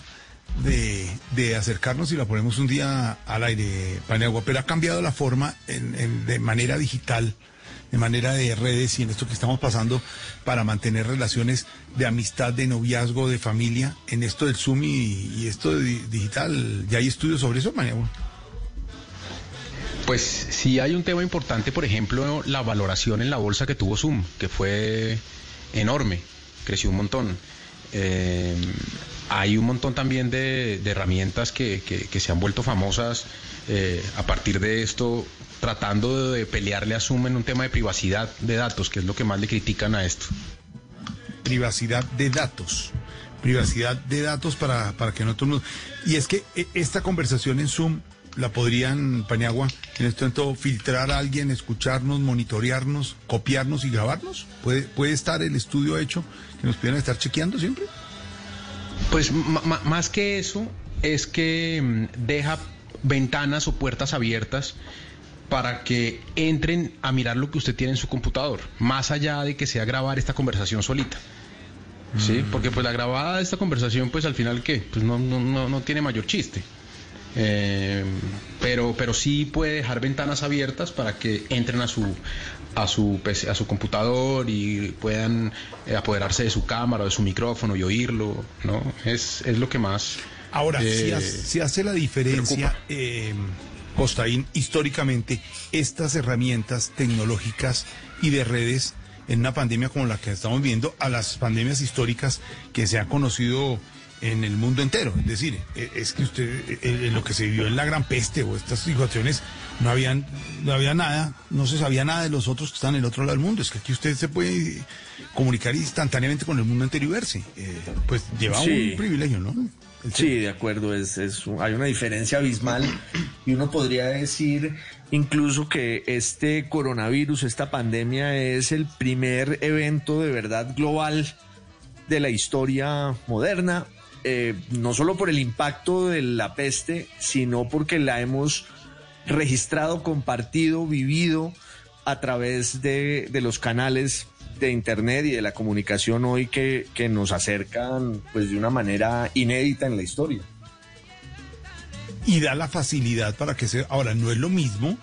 de, de acercarnos y la ponemos un día al aire, Paniagua, pero ha cambiado la forma en- de manera digital, de manera de redes y en esto que estamos pasando para mantener relaciones de amistad, de noviazgo, de familia, en esto del Zoom y, esto de di- digital. ¿Ya hay estudios sobre eso, Paniagua? Pues sí hay un tema importante, por ejemplo, la valoración en la bolsa que tuvo Zoom, que fue enorme, creció un montón. Eh, hay un montón también de, herramientas que, se han vuelto famosas eh, a partir de esto, tratando de pelearle a Zoom en un tema de privacidad de datos, que es lo que más le critican a esto. privacidad de datos. Privacidad de datos para, para que no todo el mundo... Y es que eh, esta conversación en Zoom la podrían, Paniagua, en este momento filtrar a alguien, escucharnos, monitorearnos, copiarnos y grabarnos. ¿Puede, puede estar el estudio hecho que nos pudieran estar chequeando siempre? Pues más que eso, es que mm, deja ventanas o puertas abiertas para que entren a mirar lo que usted tiene en su computador, más allá de que sea grabar esta conversación solita. Sí, porque pues la grabada de esta conversación, pues al final, ¿qué? Pues no, no, no, no tiene mayor chiste. Eh, pero, pero sí puede dejar ventanas abiertas para que entren a su a su PC a su computador y puedan eh, apoderarse de su cámara o de su micrófono y oírlo, ¿no? Es, es lo que más Ahora, si, eh, hace, si hace la diferencia, eh, Costaín, históricamente, estas herramientas tecnológicas y de redes en una pandemia como la que estamos viendo, a las pandemias históricas que se han conocido en el mundo entero. Es decir, eh, es que usted, eh, eh, lo que se vivió en la gran peste o estas situaciones, no habían, no había nada, no se sabía nada de los otros que están en el otro lado del mundo. Es que aquí usted se puede comunicar instantáneamente con el mundo entero y verse. Eh, pues lleva Sí. un privilegio, ¿no? Sí, de acuerdo, es, es, hay una diferencia abismal y uno podría decir incluso que este coronavirus, esta pandemia es el primer evento de verdad global de la historia moderna, eh, no solo por el impacto de la peste, sino porque la hemos registrado, compartido, vivido a través de, los canales de internet y de la comunicación hoy que, que nos acercan pues de una manera inédita en la historia. y da la facilidad para que se... Ahora, no es lo mismo,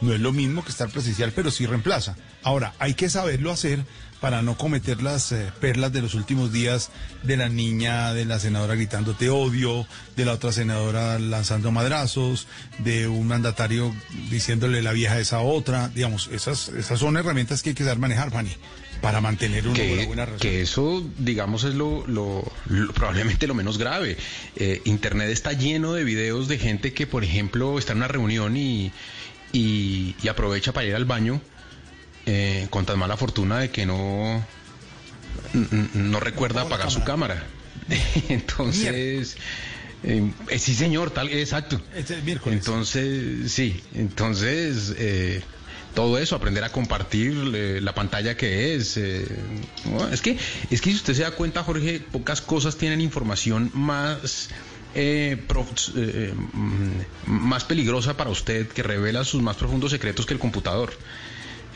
no es lo mismo que estar presencial, pero sí reemplaza. Ahora, hay que saberlo hacer para no cometer las eh, perlas de los últimos días de la niña, de la senadora gritando te odio, de la otra senadora lanzando madrazos, de un mandatario diciéndole la vieja a esa otra. Digamos, esas, esas son herramientas que hay que saber manejar, Fanny, para mantener una que, buena relación. que eso, digamos, es lo, lo- lo- probablemente lo menos grave. Eh, Internet está lleno de videos de gente que, por ejemplo, está en una reunión y, y- y aprovecha para ir al baño eh, con tan mala fortuna de que no, no recuerda apagar su cámara. [laughs] Entonces, eh, eh, sí señor, tal, exacto. Este miércoles. Entonces, sí, entonces eh, todo eso, aprender a compartir eh, la pantalla que es. eh, es que, es que si usted se da cuenta, Jorge, pocas cosas tienen información más prof- mm, más peligrosa para usted que revela sus más profundos secretos que el computador.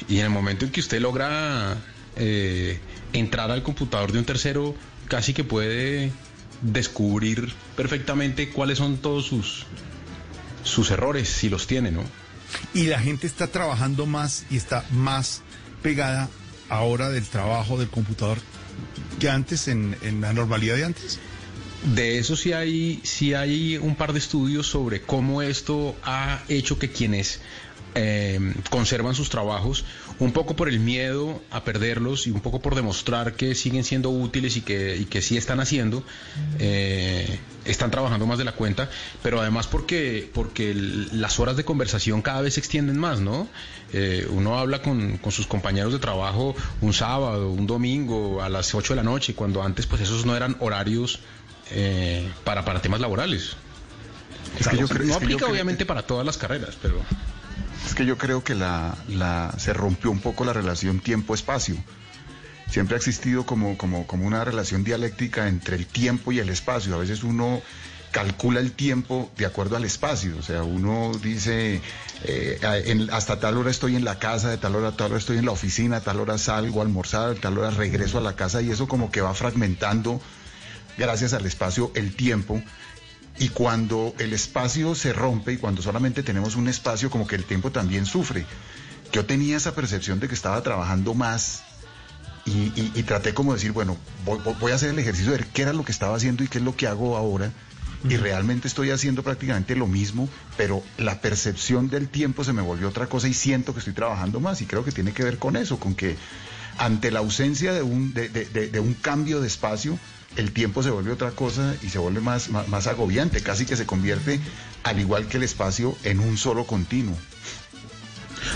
Y en el momento en que usted logra eh, entrar al computador de un tercero, casi que puede descubrir perfectamente cuáles son todos sus, sus errores, si los tiene, ¿no? y la gente está trabajando más y está más pegada ahora del trabajo del computador que antes en, en la normalidad de antes. De eso sí hay, sí hay un par de estudios sobre cómo esto ha hecho que quienes eh, conservan sus trabajos, un poco por el miedo a perderlos y un poco por demostrar que siguen siendo útiles y que, y que sí están haciendo, eh, están trabajando más de la cuenta, pero además porque, porque las horas de conversación cada vez se extienden más, ¿no? Eh, uno habla con, con sus compañeros de trabajo un sábado, un domingo, a las 8 de la noche, cuando antes pues esos no eran horarios eh, para, para temas laborales. Es que yo creo- no aplica obviamente para todas las carreras, pero... Es que yo creo que la, la- se rompió un poco la relación tiempo-espacio. Siempre ha existido como, como, como una relación dialéctica entre el tiempo y el espacio. A veces uno calcula el tiempo de acuerdo al espacio. O sea, uno dice, eh, hasta tal hora estoy en la casa, de tal hora a tal hora estoy en la oficina, tal hora salgo a almorzar, tal hora regreso a la casa y eso como que va fragmentando, gracias al espacio, el tiempo. Y cuando el espacio se rompe y cuando solamente tenemos un espacio, como que el tiempo también sufre. Yo tenía esa percepción de que estaba trabajando más y, y- y traté como de decir, bueno, voy, a hacer el ejercicio de ver qué era lo que estaba haciendo y qué es lo que hago ahora. Y realmente estoy haciendo prácticamente lo mismo, pero la percepción del tiempo se me volvió otra cosa y siento que estoy trabajando más. Y creo que tiene que ver con eso, con que ante la ausencia de un, de, de- de- de un cambio de espacio, el tiempo se vuelve otra cosa y se vuelve más, más, agobiante, casi que se convierte, al igual que el espacio, en un solo continuo.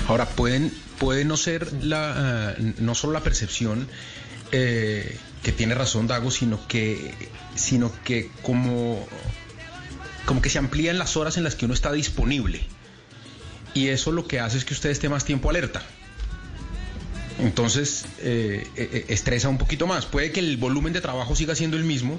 Ahora, pueden, puede no ser la, eh, no solo la percepción eh, que tiene razón Dago, sino que, sino que como, como que se amplían las horas en las que uno está disponible. Y eso lo que hace es que usted esté más tiempo alerta. Entonces, eh, eh, estresa un poquito más. Puede que el volumen de trabajo siga siendo el mismo,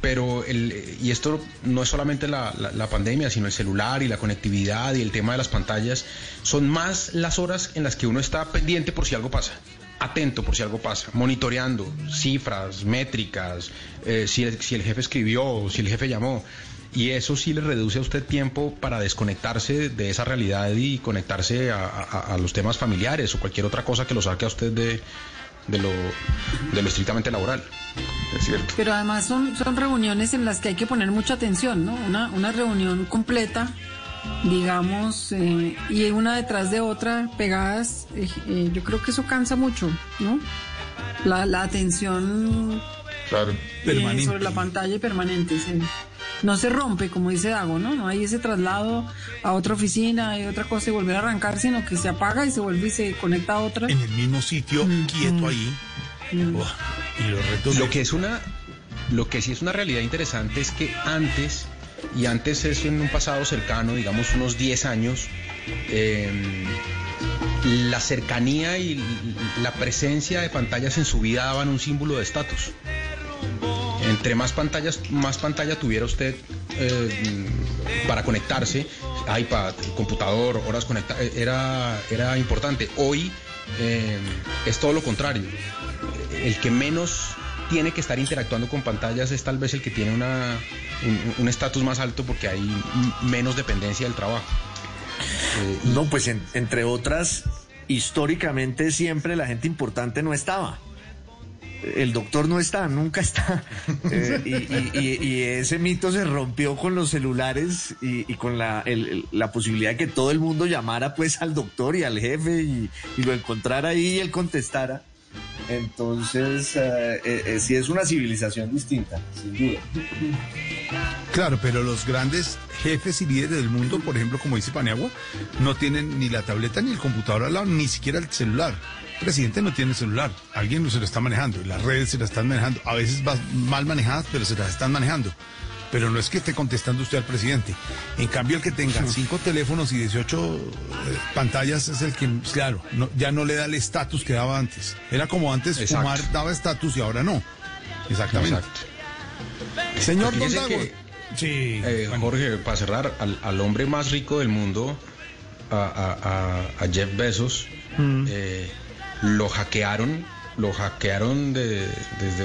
pero el, y esto no es solamente la, la- la pandemia, sino el celular y la conectividad y el tema de las pantallas, son más las horas en las que uno está pendiente por si algo pasa, atento por si algo pasa, monitoreando cifras, métricas, eh, si, el, si el jefe escribió, si el jefe llamó. Y eso sí le reduce a usted tiempo para desconectarse de esa realidad y conectarse a, a- a los temas familiares o cualquier otra cosa que lo saque a usted de, de, lo, de lo estrictamente laboral. Es cierto. Pero además son, son reuniones en las que hay que poner mucha atención, ¿no? Una, una reunión completa, digamos, eh, y una detrás de otra, pegadas, eh, eh, yo creo que eso cansa mucho, ¿no? La, la atención Claro. eh, sobre la pantalla y permanente, sí. No se rompe, como dice Dago, ¿no? No hay ese traslado a otra oficina y otra cosa y volver a arrancar, sino que se apaga y se vuelve y se conecta a otra. En el mismo sitio, quieto ahí. Buah, y los retos Lo de- que es una, lo que sí es una realidad interesante es que antes, y antes es en un pasado cercano, digamos unos 10 años, eh, la cercanía y la presencia de pantallas en su vida daban un símbolo de estatus. Entre más pantallas, más pantalla tuviera usted eh, para conectarse, iPad, computador, horas conectadas, era, era importante. Hoy eh, es todo lo contrario. El que menos tiene que estar interactuando con pantallas es tal vez el que tiene una, un- estatus más alto porque hay menos dependencia del trabajo. No, pues en- entre otras, históricamente siempre la gente importante no estaba. El doctor no está, nunca está. [laughs] Eh, y, y- y- y ese mito se rompió con los celulares y, y con la, el- la posibilidad de que todo el mundo llamara pues al doctor y al jefe y, y lo encontrara ahí y él contestara. Entonces, eh, eh, eh, sí es una civilización distinta, sin duda. Claro, pero los grandes jefes y líderes del mundo, por ejemplo, como dice Paniagua, no tienen ni la tableta ni el computador al lado, ni siquiera el celular. Presidente no tiene celular, alguien se lo está manejando, las redes se las están manejando, a veces va- mal manejadas, pero se las están manejando. Pero no es que esté contestando usted al presidente. En cambio, el que tenga cinco teléfonos y 18 eh, pantallas es el que, claro, no- ya no le da el estatus que daba antes. Era como antes, Exacto. fumar daba estatus y ahora no. Exactamente. Exacto. Señor Don Dago. que, Sí, eh, Jorge, para cerrar, al, al hombre más rico del mundo, a, a- a- a Jeff Bezos, Mm. eh, lo hackearon, lo hackearon de- desde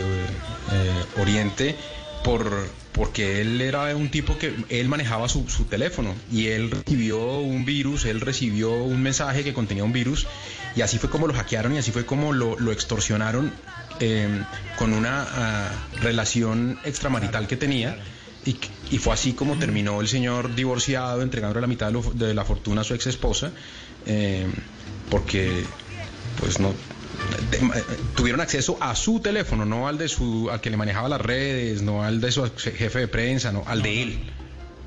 eh, Oriente por porque él era un tipo que él manejaba su, su teléfono y él recibió un virus, él recibió un mensaje que contenía un virus y así fue como lo hackearon y así fue como lo, lo extorsionaron eh, con una ah, relación extramarital que tenía. Y, y fue así como terminó el señor divorciado, entregándole la mitad de, la fortuna a su ex esposa, porque pues no de- eh, tuvieron acceso a su teléfono, no al de su, al que le manejaba las redes, no al de su jefe de prensa, no, al de él.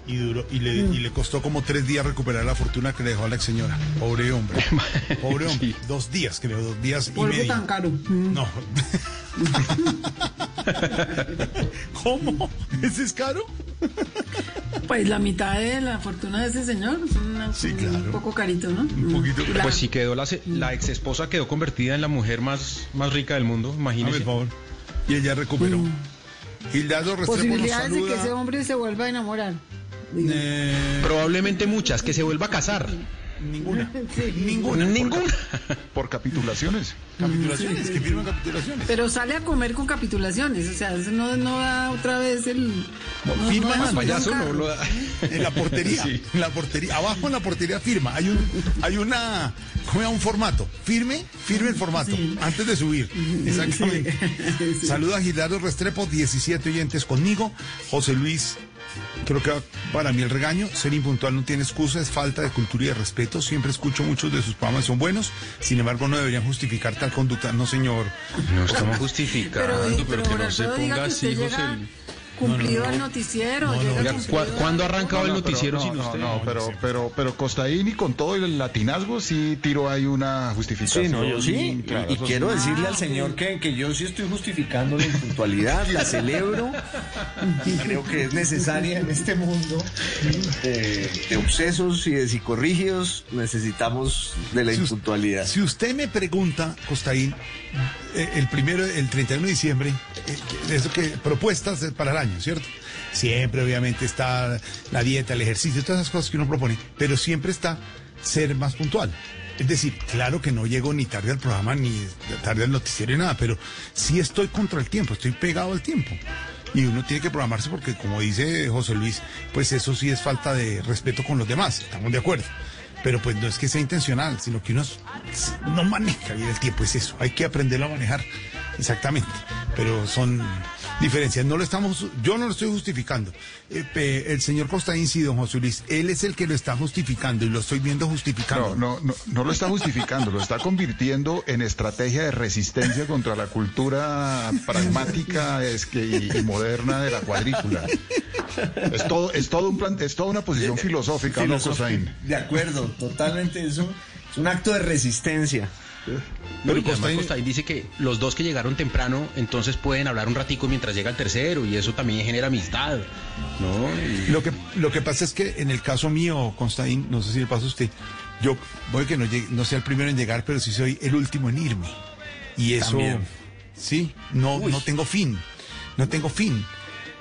Y, duró, y, le, y le costó como tres días recuperar la fortuna que le dejó a la ex señora. Pobre hombre. [laughs] Pobre hombre. Dos días, creo, dos días y Por medio. tan caro. No. [laughs] ¿Cómo? ¿Ese es caro? Pues la mitad de la fortuna de ese señor es una- Sí, un claro. poco carito, ¿no? Un poquito. La- Pues sí quedó la, se- la ex esposa quedó convertida en la mujer más, más rica del mundo, imagínese. el favor. Y ella recuperó. Gildardo Restrepo nos Posibilidades de que saluda. ese hombre se vuelva a enamorar. Eh, Probablemente muchas, que se vuelva a casar. ninguna. [laughs] Sí. Ninguna. Ninguna. Por capitulaciones. [laughs] Capitulaciones, que firman capitulaciones. Pero sale a comer con capitulaciones, o sea, no, no da otra vez el... No, no- firma no payaso un no carro. lo da. En la portería, Sí. en la portería, abajo en la portería firma. Hay un, hay una, ¿cómo se llama? un formato. Firme, firme el formato, antes de subir. Exactamente. Saluda a Gilardo Restrepo, 17 oyentes conmigo. José Luis, creo que para mí el regaño, ser impuntual no tiene excusa, es falta de cultura y de respeto. Siempre escucho muchos de sus programas, son buenos. Sin embargo, no deberían justificar tal conducta. No, señor. No estamos justificando, Pero, pero, pero, que no se ponga así, José. Cumplido al noticiero. llega Oiga, cumplido ¿cu- ¿Cuándo ha arrancado el No, no, pero- noticiero no, sin no, usted? No, pero, pero, pero Costaín y con todo el latinazgo sí tiró ahí una justificación. Sí, no, yo sí. Claro, y quiero sí. decirle al señor que, que yo sí estoy justificando la impuntualidad, la celebro. y Creo que es necesaria en este mundo de, de obsesos y de psicorrígidos. Necesitamos de la impuntualidad. Si usted me pregunta, Costaín, el primero, el 31 de diciembre, eh, eso que propuestas para el año, ¿cierto? Siempre, obviamente, está la dieta, el ejercicio, todas esas cosas que uno propone, pero siempre está ser más puntual. Es decir, claro que no llego ni tarde al programa, ni tarde al noticiero, ni nada, pero sí estoy contra el tiempo, estoy pegado al tiempo. Y uno tiene que programarse porque, como dice José Luis, pues eso sí es falta de respeto con los demás, estamos de acuerdo. Pero pues no es que sea intencional, sino que uno no maneja bien el tiempo, es eso, hay que aprenderlo a manejar, exactamente. Pero son diferencias, no lo estamos, yo no lo estoy justificando. Eh, pe- el señor Costaín sí, don José Luis, él es el que lo está justificando y lo estoy viendo justificando. No, no, no, no lo está justificando, lo está convirtiendo en estrategia de resistencia contra la cultura pragmática es que, y, y moderna de la cuadrícula. Es todo, es todo un plan, es toda una posición filosófica, ¿no. Cosaín? De acuerdo, totalmente. Es un, es un acto de resistencia. Pero y además Costaín dice que los dos que llegaron temprano, entonces pueden hablar un ratico mientras llega el tercero y eso también genera amistad, ¿no? Y- Lo que, lo que pasa es que en el caso mío, Constaín, no sé si le pasa a usted, yo voy que no, llegue- no sea el primero en llegar, pero sí soy el último en irme. Y eso, También. sí, no, no tengo fin, no tengo fin.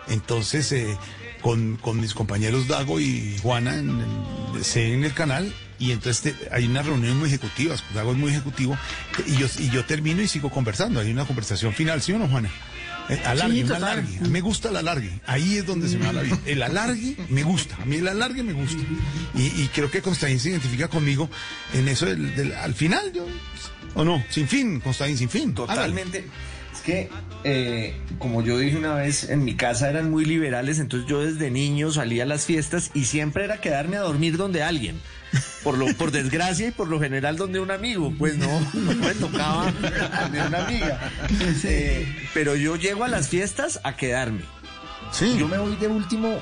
Entonces, eh, con, con mis compañeros Dago y Juana en, el- en el canal, y entonces te- hay unas reuniones muy ejecutivas, Dago es muy ejecutivo, y yo, y yo termino y sigo conversando, hay una conversación final, ¿sí o no, Juana? Eh, alargue, Sí, alargue. Me gusta el alargue. Ahí es donde se me va la vida. El alargue me gusta. A mí el alargue me gusta. Y, y creo que Constaín se identifica conmigo en eso del, del- al final, yo. ¿O no? Sin fin, Constaín, sin fin. Totalmente. Es que, eh, como yo dije una vez, en mi casa eran muy liberales, entonces yo desde niño salía a las fiestas y siempre era quedarme a dormir donde alguien. Por, lo, por desgracia y por lo general donde un amigo, pues no, no me tocaba donde una amiga. Eh, pero yo llego a las fiestas a quedarme. Yo me voy de último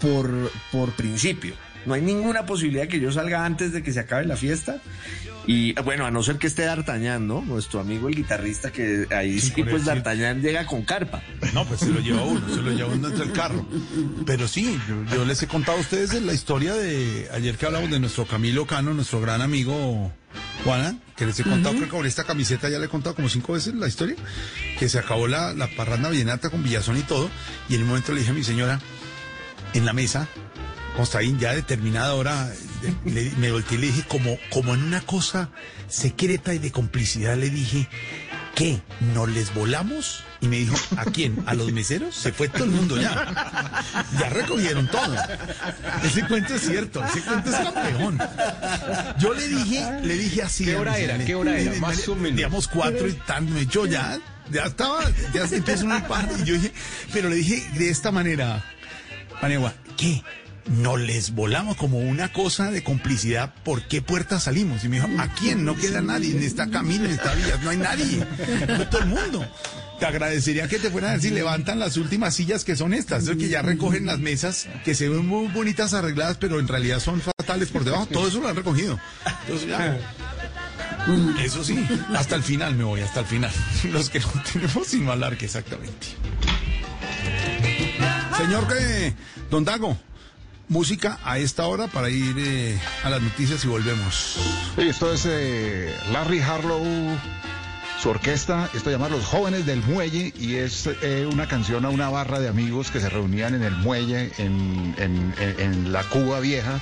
por, por principio. No hay ninguna posibilidad que yo salga antes de que se acabe la fiesta. Y bueno, a no ser que esté D'Artagnan, ¿no? Nuestro amigo el guitarrista, que ahí sí, pues. D'Artagnan llega con carpa. No, pues se lo lleva uno, se lo lleva uno entre el carro. Pero sí, yo, yo les he contado a ustedes la historia de ayer que hablamos de nuestro Camilo Cano, nuestro gran amigo Juana, que les he contado, creo que con esta camiseta ya le he contado como cinco veces la historia, que se acabó la, la parranda vallenata con Villazón y todo, y en un momento le dije a mi señora, en la mesa, Constaín, ya a determinada hora, le- me volteé y le dije, como, como en una cosa secreta y de complicidad, le dije, ¿qué? ¿No les volamos? Y me dijo, ¿a quién? ¿A los meseros? Se fue todo el mundo ya. Ya recogieron todo. Ese cuento es cierto, ese cuento es campeón. Yo le dije, le dije así. ¿Qué hora era? ¿Qué hora era? eh, Más o menos. Digamos cuatro y tanto. Yo ya, ya estaba, ya se empezó un par. Y yo dije, pero le dije de esta manera, Manegua, ¿qué? No les volamos como una cosa de complicidad. ¿Por qué puerta salimos? Y me dijo, ¿a quién? No queda nadie en esta camino, en esta vía. No hay nadie. No todo el mundo. Te agradecería que te fueran a ver si levantan las últimas sillas que son estas, es que ya recogen las mesas que se ven muy bonitas arregladas, pero en realidad son fatales por debajo. Todo eso lo han recogido. Entonces ya. Eso sí, hasta el final me voy, hasta el final. [laughs] Los que no tenemos sino alargue, exactamente. Señor que, don Dago, música a esta hora para ir eh, a las noticias y volvemos. Esto es eh, Larry Harlow, su orquesta, esto se llama Los Jóvenes del Muelle y es eh, una canción a una barra de amigos que se reunían en el muelle, en- en la Cuba vieja.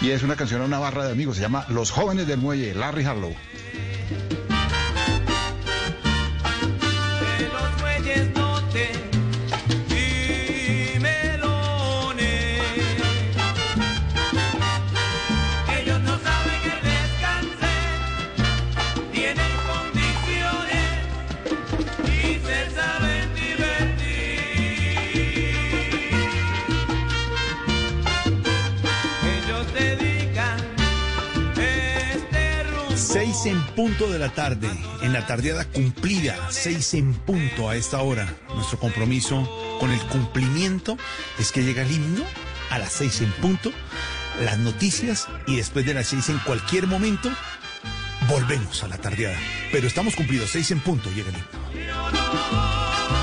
Y es una canción a una barra de amigos, se llama Los Jóvenes del Muelle, Larry Harlow. Punto de la tarde, en la tardeada cumplida, seis en punto a esta hora. Nuestro compromiso con el cumplimiento es que llega el himno a las seis en punto, las noticias y después de las seis en cualquier momento volvemos a la tardeada. Pero estamos cumplidos, seis en punto llega el himno.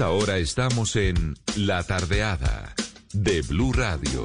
Esta hora estamos en La Tardeada de Blue Radio.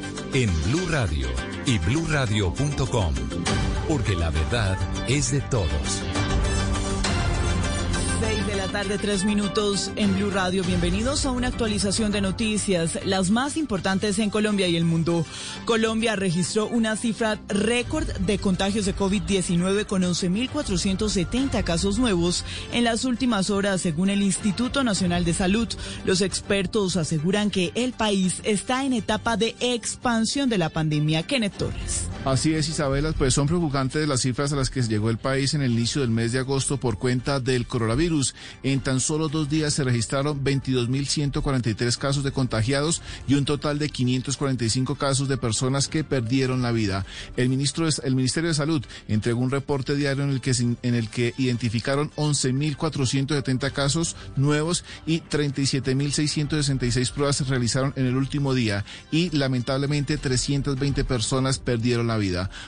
en Blue Radio y bluradio.com, porque la verdad es de todos. 6 de la tarde, tres minutos en Blue Radio. Bienvenidos a una actualización de noticias, las más importantes en Colombia y el mundo. Colombia registró una cifra récord de contagios de COVID-19 con 11.470 casos nuevos en las últimas horas, según el Instituto Nacional de Salud. Los expertos aseguran que el país está en etapa de expansión de la pandemia. Kenneth Torres. Así es, Isabela, pues son preocupantes las cifras a las que llegó el país en el inicio del mes de agosto por cuenta del coronavirus. En tan solo dos días se registraron 22.143 casos de contagiados y un total de 545 casos de personas que perdieron la vida. El, ministro el Ministerio de Salud entregó un reporte diario en el que, en el que identificaron 11.470 casos nuevos y 37.666 pruebas se realizaron en el último día y lamentablemente 320 personas perdieron la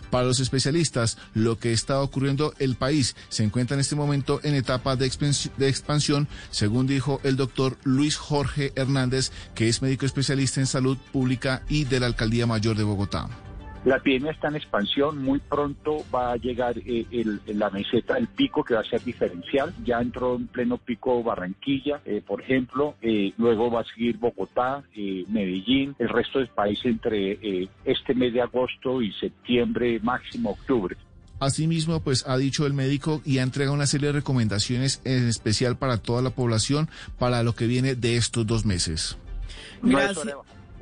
Para los especialistas, lo que está ocurriendo el país se encuentra en este momento en etapa de de expansión, según dijo el doctor Luis Jorge Hernández, que es médico especialista en salud pública y de la Alcaldía Mayor de Bogotá. La epidemia está en expansión, muy pronto va a llegar eh, el, la meseta del pico que va a ser diferencial, ya entró en pleno pico Barranquilla, eh, por ejemplo, eh, luego va a seguir Bogotá, eh, Medellín, el resto del país entre eh, este mes de agosto y septiembre, máximo octubre. Asimismo, pues ha dicho el médico y ha entregado una serie de recomendaciones en especial para toda la población para lo que viene de estos dos meses. No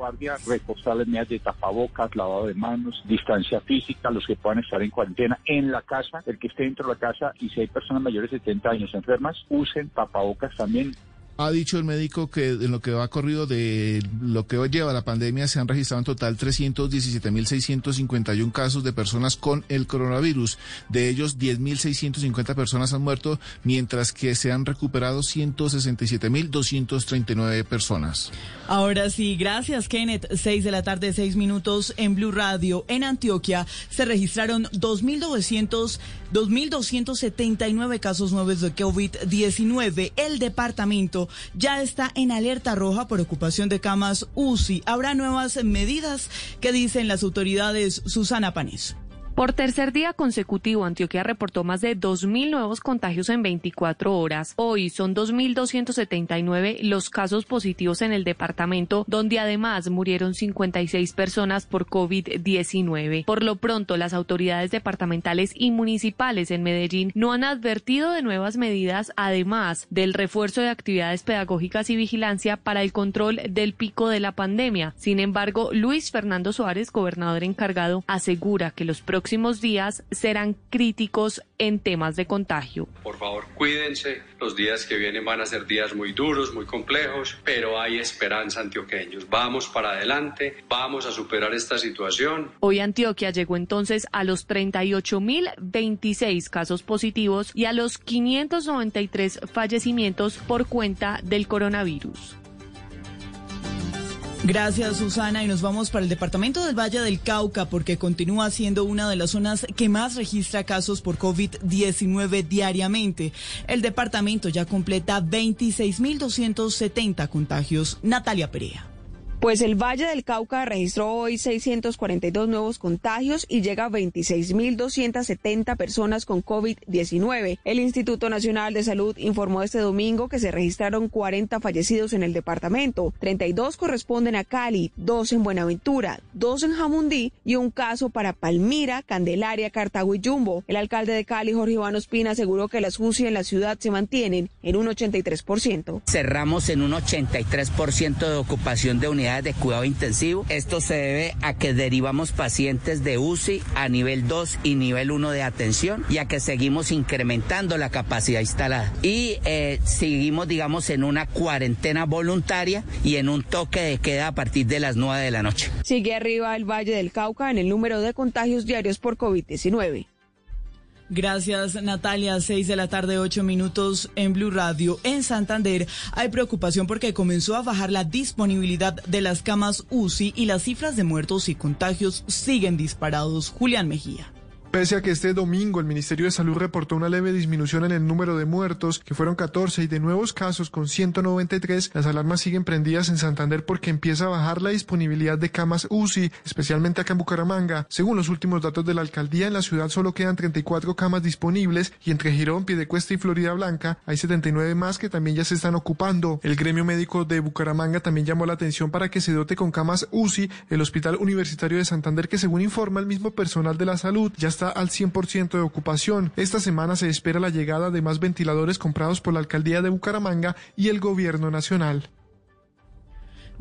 guardia, reforzar las medidas de tapabocas, lavado de manos, distancia física, los que puedan estar en cuarentena en la casa, el que esté dentro de la casa y si hay personas mayores de 70 años enfermas, usen tapabocas también. Ha dicho el médico que en lo que va corrido de lo que lleva la pandemia se han registrado en total 317.651 casos de personas con el coronavirus. De ellos, 10.650 personas han muerto, mientras que se han recuperado 167.239 personas. Ahora sí, gracias Kenneth. 6 de la tarde, 6 minutos en Blue Radio. En Antioquia se registraron 2.900 2.279 casos nuevos de COVID-19. El departamento ya está en alerta roja por ocupación de camas UCI. Habrá nuevas medidas que dicen las autoridades. Susana Panés. Por tercer día consecutivo, Antioquia reportó más de 2.000 nuevos contagios en 24 horas. Hoy son 2.279 los casos positivos en el departamento, donde además murieron 56 personas por COVID-19. Por lo pronto, las autoridades departamentales y municipales en Medellín no han advertido de nuevas medidas, además del refuerzo de actividades pedagógicas y vigilancia para el control del pico de la pandemia. Sin embargo, Luis Fernando Suárez, gobernador encargado, asegura que los próximos días serán críticos en temas de contagio. Por favor, cuídense. Los días que vienen van a ser días muy duros, muy complejos, pero hay esperanza antioqueños. Vamos para adelante, vamos a superar esta situación. Hoy Antioquia llegó entonces a los 38.026 casos positivos y a los 593 fallecimientos por cuenta del coronavirus. Gracias, Susana. Y nos vamos para el departamento del Valle del Cauca porque continúa siendo una de las zonas que más registra casos por COVID-19 diariamente. El departamento ya completa 26.270 contagios. Natalia Perea. Pues el Valle del Cauca registró hoy 642 nuevos contagios y llega a 26.270 personas con COVID-19. El Instituto Nacional de Salud informó este domingo que se registraron 40 fallecidos en el departamento. 32 corresponden a Cali, 2 en Buenaventura, 2 en Jamundí y un caso para Palmira, Candelaria, Cartago y Jumbo. El alcalde de Cali, Jorge Iván Ospina, aseguró que las UCI en la ciudad se mantienen en un 83%. Cerramos en un 83% de ocupación de unidades de cuidado intensivo. Esto se debe a que derivamos pacientes de UCI a nivel 2 y nivel 1 de atención y a que seguimos incrementando la capacidad instalada. Y eh, seguimos, digamos, en una cuarentena voluntaria y en un toque de queda a partir de las 9 de la noche. Sigue arriba el Valle del Cauca en el número de contagios diarios por COVID-19. Gracias, Natalia. Seis de la tarde, ocho minutos en Blue Radio. En Santander hay preocupación porque comenzó a bajar la disponibilidad de las camas UCI y las cifras de muertos y contagios siguen disparados. Julián Mejía. Pese a que este domingo el Ministerio de Salud reportó una leve disminución en el número de muertos, que fueron 14, y de nuevos casos con 193, las alarmas siguen prendidas en Santander porque empieza a bajar la disponibilidad de camas UCI, especialmente acá en Bucaramanga. Según los últimos datos de la alcaldía, en la ciudad solo quedan 34 camas disponibles y entre Girón, Piedecuesta y Florida Blanca hay 79 más que también ya se están ocupando. El gremio médico de Bucaramanga también llamó la atención para que se dote con camas UCI el Hospital Universitario de Santander, que según informa el mismo personal de la salud, ya al 100% de ocupación. Esta semana se espera la llegada de más ventiladores comprados por la alcaldía de Bucaramanga y el gobierno nacional.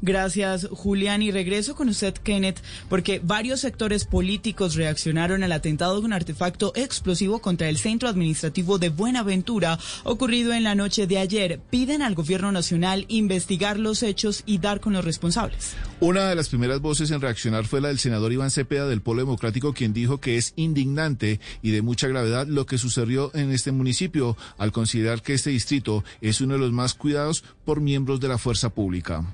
Gracias, Julián. Y regreso con usted, Kenneth, porque varios sectores políticos reaccionaron al atentado de un artefacto explosivo contra el centro administrativo de Buenaventura ocurrido en la noche de ayer. Piden al gobierno nacional investigar los hechos y dar con los responsables. Una de las primeras voces en reaccionar fue la del senador Iván Cepeda del Polo Democrático, quien dijo que es indignante y de mucha gravedad lo que sucedió en este municipio, al considerar que este distrito es uno de los más cuidados por miembros de la fuerza pública.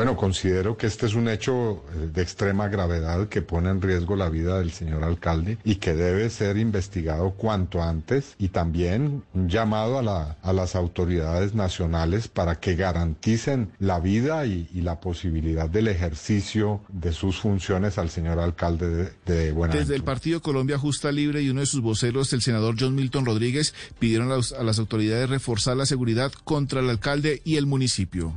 Bueno, considero que este es un hecho eh, de extrema gravedad que pone en riesgo la vida del señor alcalde y que debe ser investigado cuanto antes y también un llamado a, la, a las autoridades nacionales para que garanticen la vida y, la posibilidad del ejercicio de sus funciones al señor alcalde de, de Buenaventura. Desde el Partido Colombia Justa Libre y uno de sus voceros, el senador John Milton Rodríguez, pidieron a, los, a las autoridades reforzar la seguridad contra el alcalde y el municipio.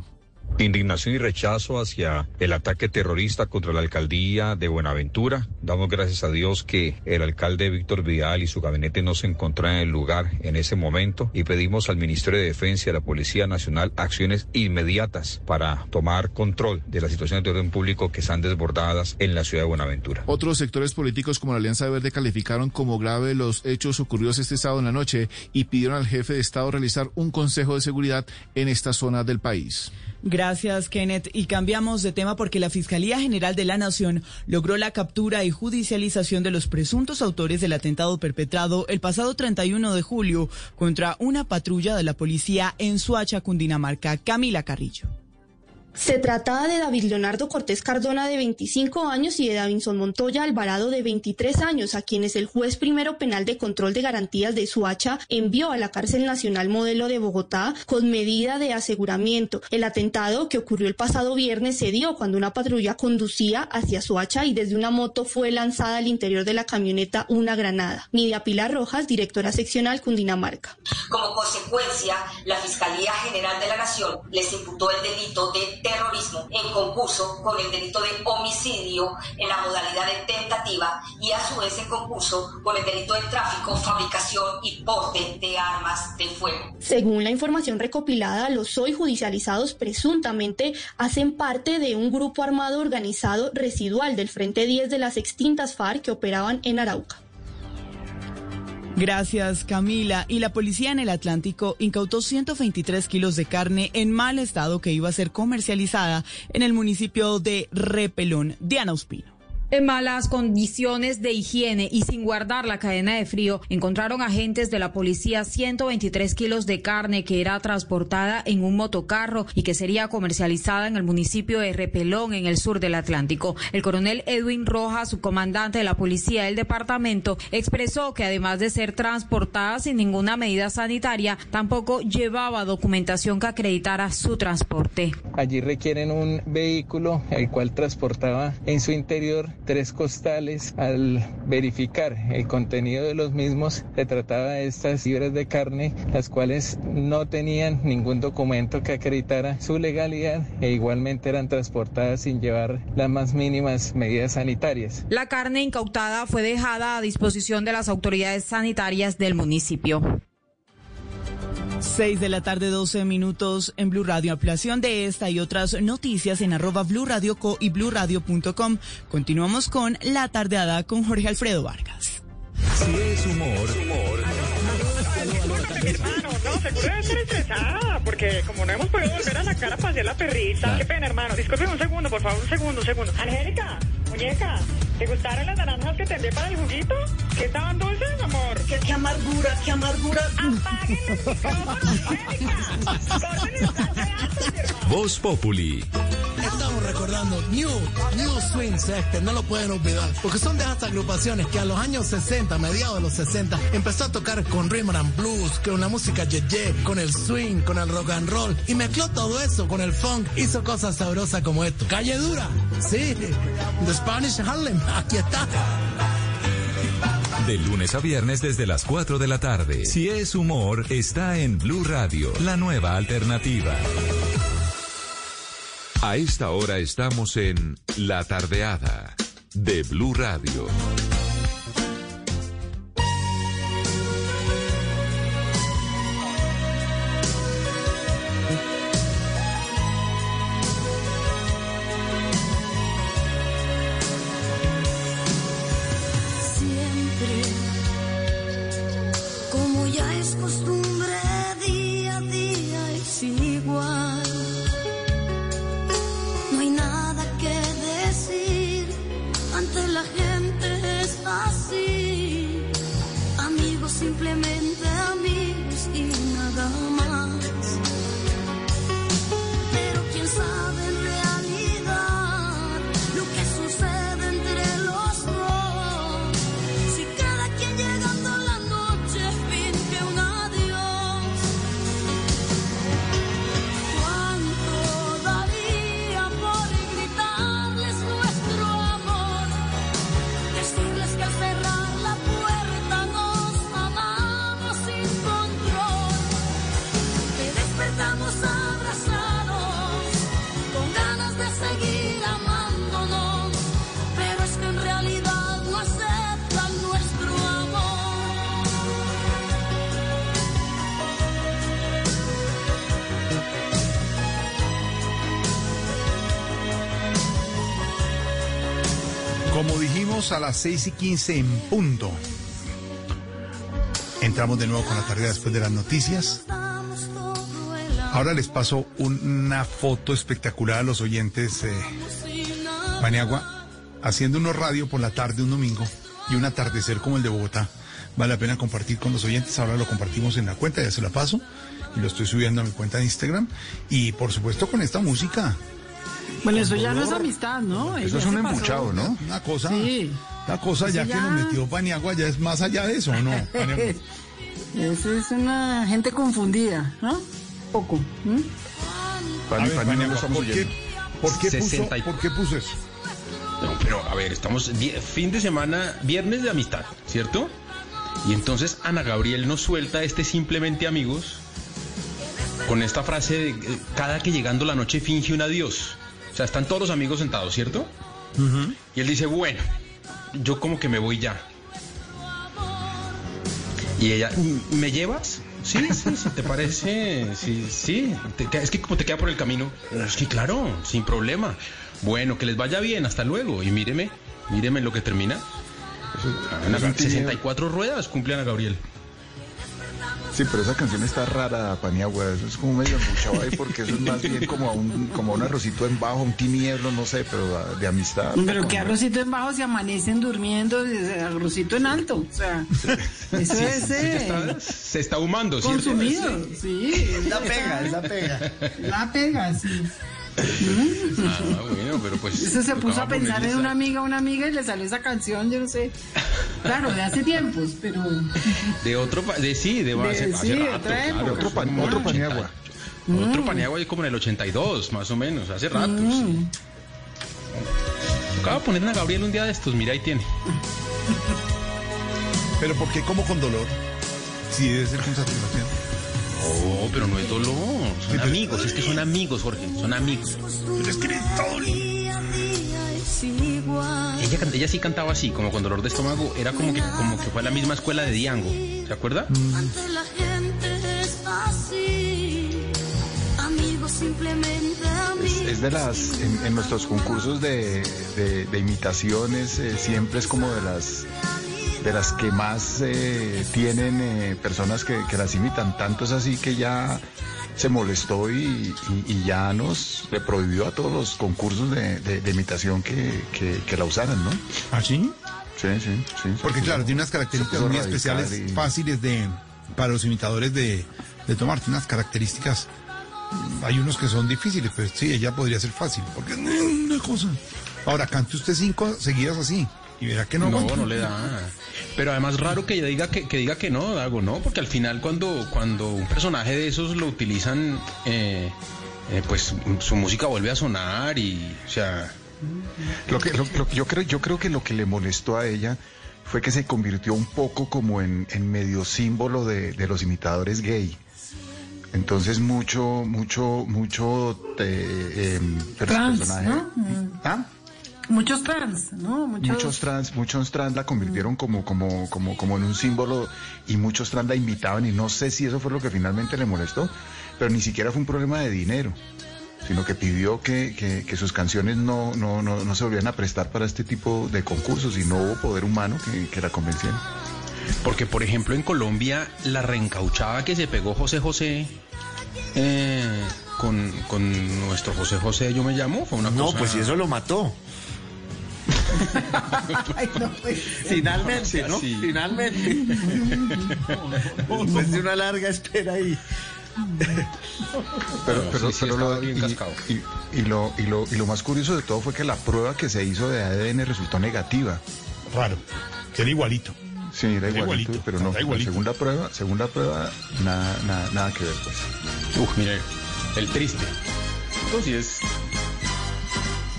Indignación y rechazo hacia el ataque terrorista contra la alcaldía de Buenaventura. Damos gracias a Dios que el alcalde Víctor Vidal y su gabinete no se encontraban en el lugar en ese momento y pedimos al Ministerio de Defensa y a la Policía Nacional acciones inmediatas para tomar control de las situaciones de orden público que están desbordadas en la ciudad de Buenaventura. Otros sectores políticos como la Alianza Verde calificaron como grave los hechos ocurridos este sábado en la noche y pidieron al jefe de Estado realizar un consejo de seguridad en esta zona del país. Gracias, Kenneth. Y cambiamos de tema porque la Fiscalía General de la Nación logró la captura y judicialización de los presuntos autores del atentado perpetrado el pasado 31 de julio contra una patrulla de la policía en Suacha, Cundinamarca. Camila Carrillo. Se trata de David Leonardo Cortés Cardona de 25 años y de Davinson Montoya Alvarado de 23 años, a quienes el juez primero penal de control de garantías de Suacha envió a la cárcel nacional modelo de Bogotá con medida de aseguramiento. El atentado que ocurrió el pasado viernes se dio cuando una patrulla conducía hacia Suacha y desde una moto fue lanzada al interior de la camioneta una granada. Nidia Pilar Rojas, directora seccional Cundinamarca. Como consecuencia, la Fiscalía General de la Nación les imputó el delito de terrorismo en concurso con el delito de homicidio en la modalidad de tentativa y a su vez en concurso con el delito de tráfico, fabricación y porte de armas de fuego. Según la información recopilada, los hoy judicializados presuntamente hacen parte de un grupo armado organizado residual del Frente 10 de las extintas FARC que operaban en Arauca. Gracias, Camila. Y la policía en el Atlántico incautó 123 kilos de carne en mal estado que iba a ser comercializada en el municipio de Repelón. Diana Ospino. En malas condiciones de higiene y sin guardar la cadena de frío, encontraron agentes de la policía 123 kilos de carne que era transportada en un motocarro y que sería comercializada en el municipio de Repelón, en el sur del Atlántico. El coronel Edwin Rojas, subcomandante de la policía del departamento, expresó que además de ser transportada sin ninguna medida sanitaria, tampoco llevaba documentación que acreditara su transporte. Allí requieren un vehículo el cual transportaba en su interior tres costales. Al verificar el contenido de los mismos, se trataba de estas libras de carne, las cuales no tenían ningún documento que acreditara su legalidad e igualmente eran transportadas sin llevar las más mínimas medidas sanitarias. La carne incautada fue dejada a disposición de las autoridades sanitarias del municipio. 6 de la tarde, 12 minutos en Blue Radio. Ampliación de esta y otras noticias en arroba Blue Radio Co y BlueRadio.com. Continuamos con La Tardeada con Jorge Alfredo Vargas. Si es humor, humor. Hermano, no, seguro debe estar estresada, porque como no hemos podido volver a sacar a pasear la perrita. Qué pena, hermano. Disculpe un segundo, por favor, un segundo, un segundo. Angélica, muñeca, ¿te gustaron las naranjas que te envié para el juguito? ¿Qué estaban dulces? ¿Qué, qué amargura, qué amargura. Apaguen. Voz Populi. Estamos recordando New, New Swing Sector, no lo pueden olvidar, porque son de esas agrupaciones que a los años 60, mediados de los 60, empezó a tocar con rhythm and blues, con la música yeye, con el swing, con el rock and roll, y mezcló todo eso con el funk, hizo cosas sabrosas como esto. Calle Dura, sí, The Spanish Harlem, aquí está. De lunes a viernes desde las 4 de la tarde. Si es humor, está en Blue Radio, la nueva alternativa. A esta hora estamos en La Tardeada de Blue Radio. 6 y 15 en punto. Entramos de nuevo con la tarea después de las noticias. Ahora les paso una foto espectacular a los oyentes Maniagua, haciendo unos radio por la tarde un domingo y un atardecer como el de Bogotá. Vale la pena compartir con los oyentes. Ahora lo compartimos en la cuenta, ya se la paso. Y lo estoy subiendo a mi cuenta de Instagram. Y por supuesto con esta música Bueno, eso ya no es amistad, ¿no? Eso Ya es un embuchado, ¿no? Una cosa, Sí. Una cosa ya, Eso que nos metió Paniagua ya es más allá de eso, ¿o ¿no? [laughs] Esa es una gente confundida, ¿no? Poco. Paniagua, ¿por qué, por qué puso, 60 y- por qué puso eso? No, pero a ver, estamos die- fin de semana, viernes de amistad, ¿cierto? Y entonces Ana Gabriel nos suelta este simplemente amigos con esta frase de eh, cada que llegando la noche finge un adiós. O sea, están todos los amigos sentados, ¿cierto? Y él dice, bueno, yo como que me voy ya. Y ella, "¿Mm, ¿me llevas? Sí, sí, sí, ¿te parece? Sí, sí. Te es que como te queda por el camino. Es que claro, sin problema. Bueno, que les vaya bien, hasta luego. Y míreme, míreme lo que termina. Gab- 64 ruedas cumple Ana Gabriel. Sí, pero esa canción está rara, Paniagua. Eso es como medio embuchado ahí porque eso es más bien como a un, como a un arrocito en bajo, un tinieblo, no sé, pero a- de amistad. Pero que Como- arrocito en bajo se amanecen durmiendo, arrocito en alto. O sea, eso Sí, es sí, eh, está- se está ahumando, ¿cierto? consumido. Sí. La pega, es la pega. La pega, sí. Ah, bueno, pero pues. Eso se puso a pensar en una amiga, una amiga y le salió esa canción, yo no sé. Claro, de hace tiempos, pero. De otro, de sí, de, hace, De- hace sí, rato, otra claro, época. otro, pa- Otro otro Paniagua. Otro Paniagua ahí como en el 82, más o menos, hace rato. Mm. Acaba de poner a Gabriel un día de estos, mira, ahí tiene. Pero ¿por qué como con dolor? Si debe ser con satisfacción. Oh, pero no es dolor, son amigos, es que son amigos, Jorge, son amigos. Pero es que eres. Ella, sí cantaba así, como con dolor de estómago, era como que, como que fue a la misma escuela de Diango, ¿se acuerda? Ante la gente es así. Amigos, simplemente amigos. Es de las, en, en nuestros concursos de, de- de imitaciones, eh, siempre es como de las de las que más eh, tienen eh, personas que, que las imitan. Tanto es así que ya se molestó y, y- y ya nos le prohibió a todos los concursos de, de- de imitación que, que- que la usaran, ¿no? ¿Ah, sí? Sí, sí, sí. Porque claro, tiene unas características muy especiales, y- fáciles de para los imitadores de, de tomar. Tiene unas características. Hay unos que son difíciles, pero sí, ella podría ser fácil. Porque es una cosa. Ahora, cante usted cinco seguidas así. Y verá que no. No, aguanta. no le da. Pero además raro que ella diga que, que diga que no, Dago, ¿no? Porque al final cuando, cuando un personaje de esos lo utilizan, eh, eh, pues su música vuelve a sonar y, o sea... Lo que, lo- lo que yo, creo, yo creo que lo que le molestó a ella fue que se convirtió un poco como en, en medio símbolo de, de los imitadores gay. Entonces mucho, mucho, mucho eh, em, Trans, personaje- ¿no? ¿Ah? Muchos trans, ¿no? Muchos. Muchos trans, muchos trans la convirtieron como, como, como, como en un símbolo y muchos trans la invitaban y no sé si eso fue lo que finalmente le molestó, pero ni siquiera fue un problema de dinero, sino que pidió que, que- que sus canciones no, no, no, no se volvieran a prestar para este tipo de concursos y no hubo poder humano que, que la convenciera. Porque, por ejemplo, en Colombia, la reencauchada que se pegó José José eh, con, con nuestro José José, yo me llamo, fue una No, cosa... pues si eso lo mató. [laughs] Finalmente, ¿no? Sí. Finalmente. Después de una larga espera ahí. Pero, pero, sí, sí, pero lo, bien y, cascado. y- y lo, y, lo, y lo más curioso de todo fue que la prueba que se hizo de ADN resultó negativa. Raro. Era igualito. Sí, era Era igualito, igualito, pero no, era igualito. según la prueba, según la prueba, nada, nada, nada que ver, pues. Uf, mire, el triste. Sí es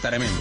tremendo.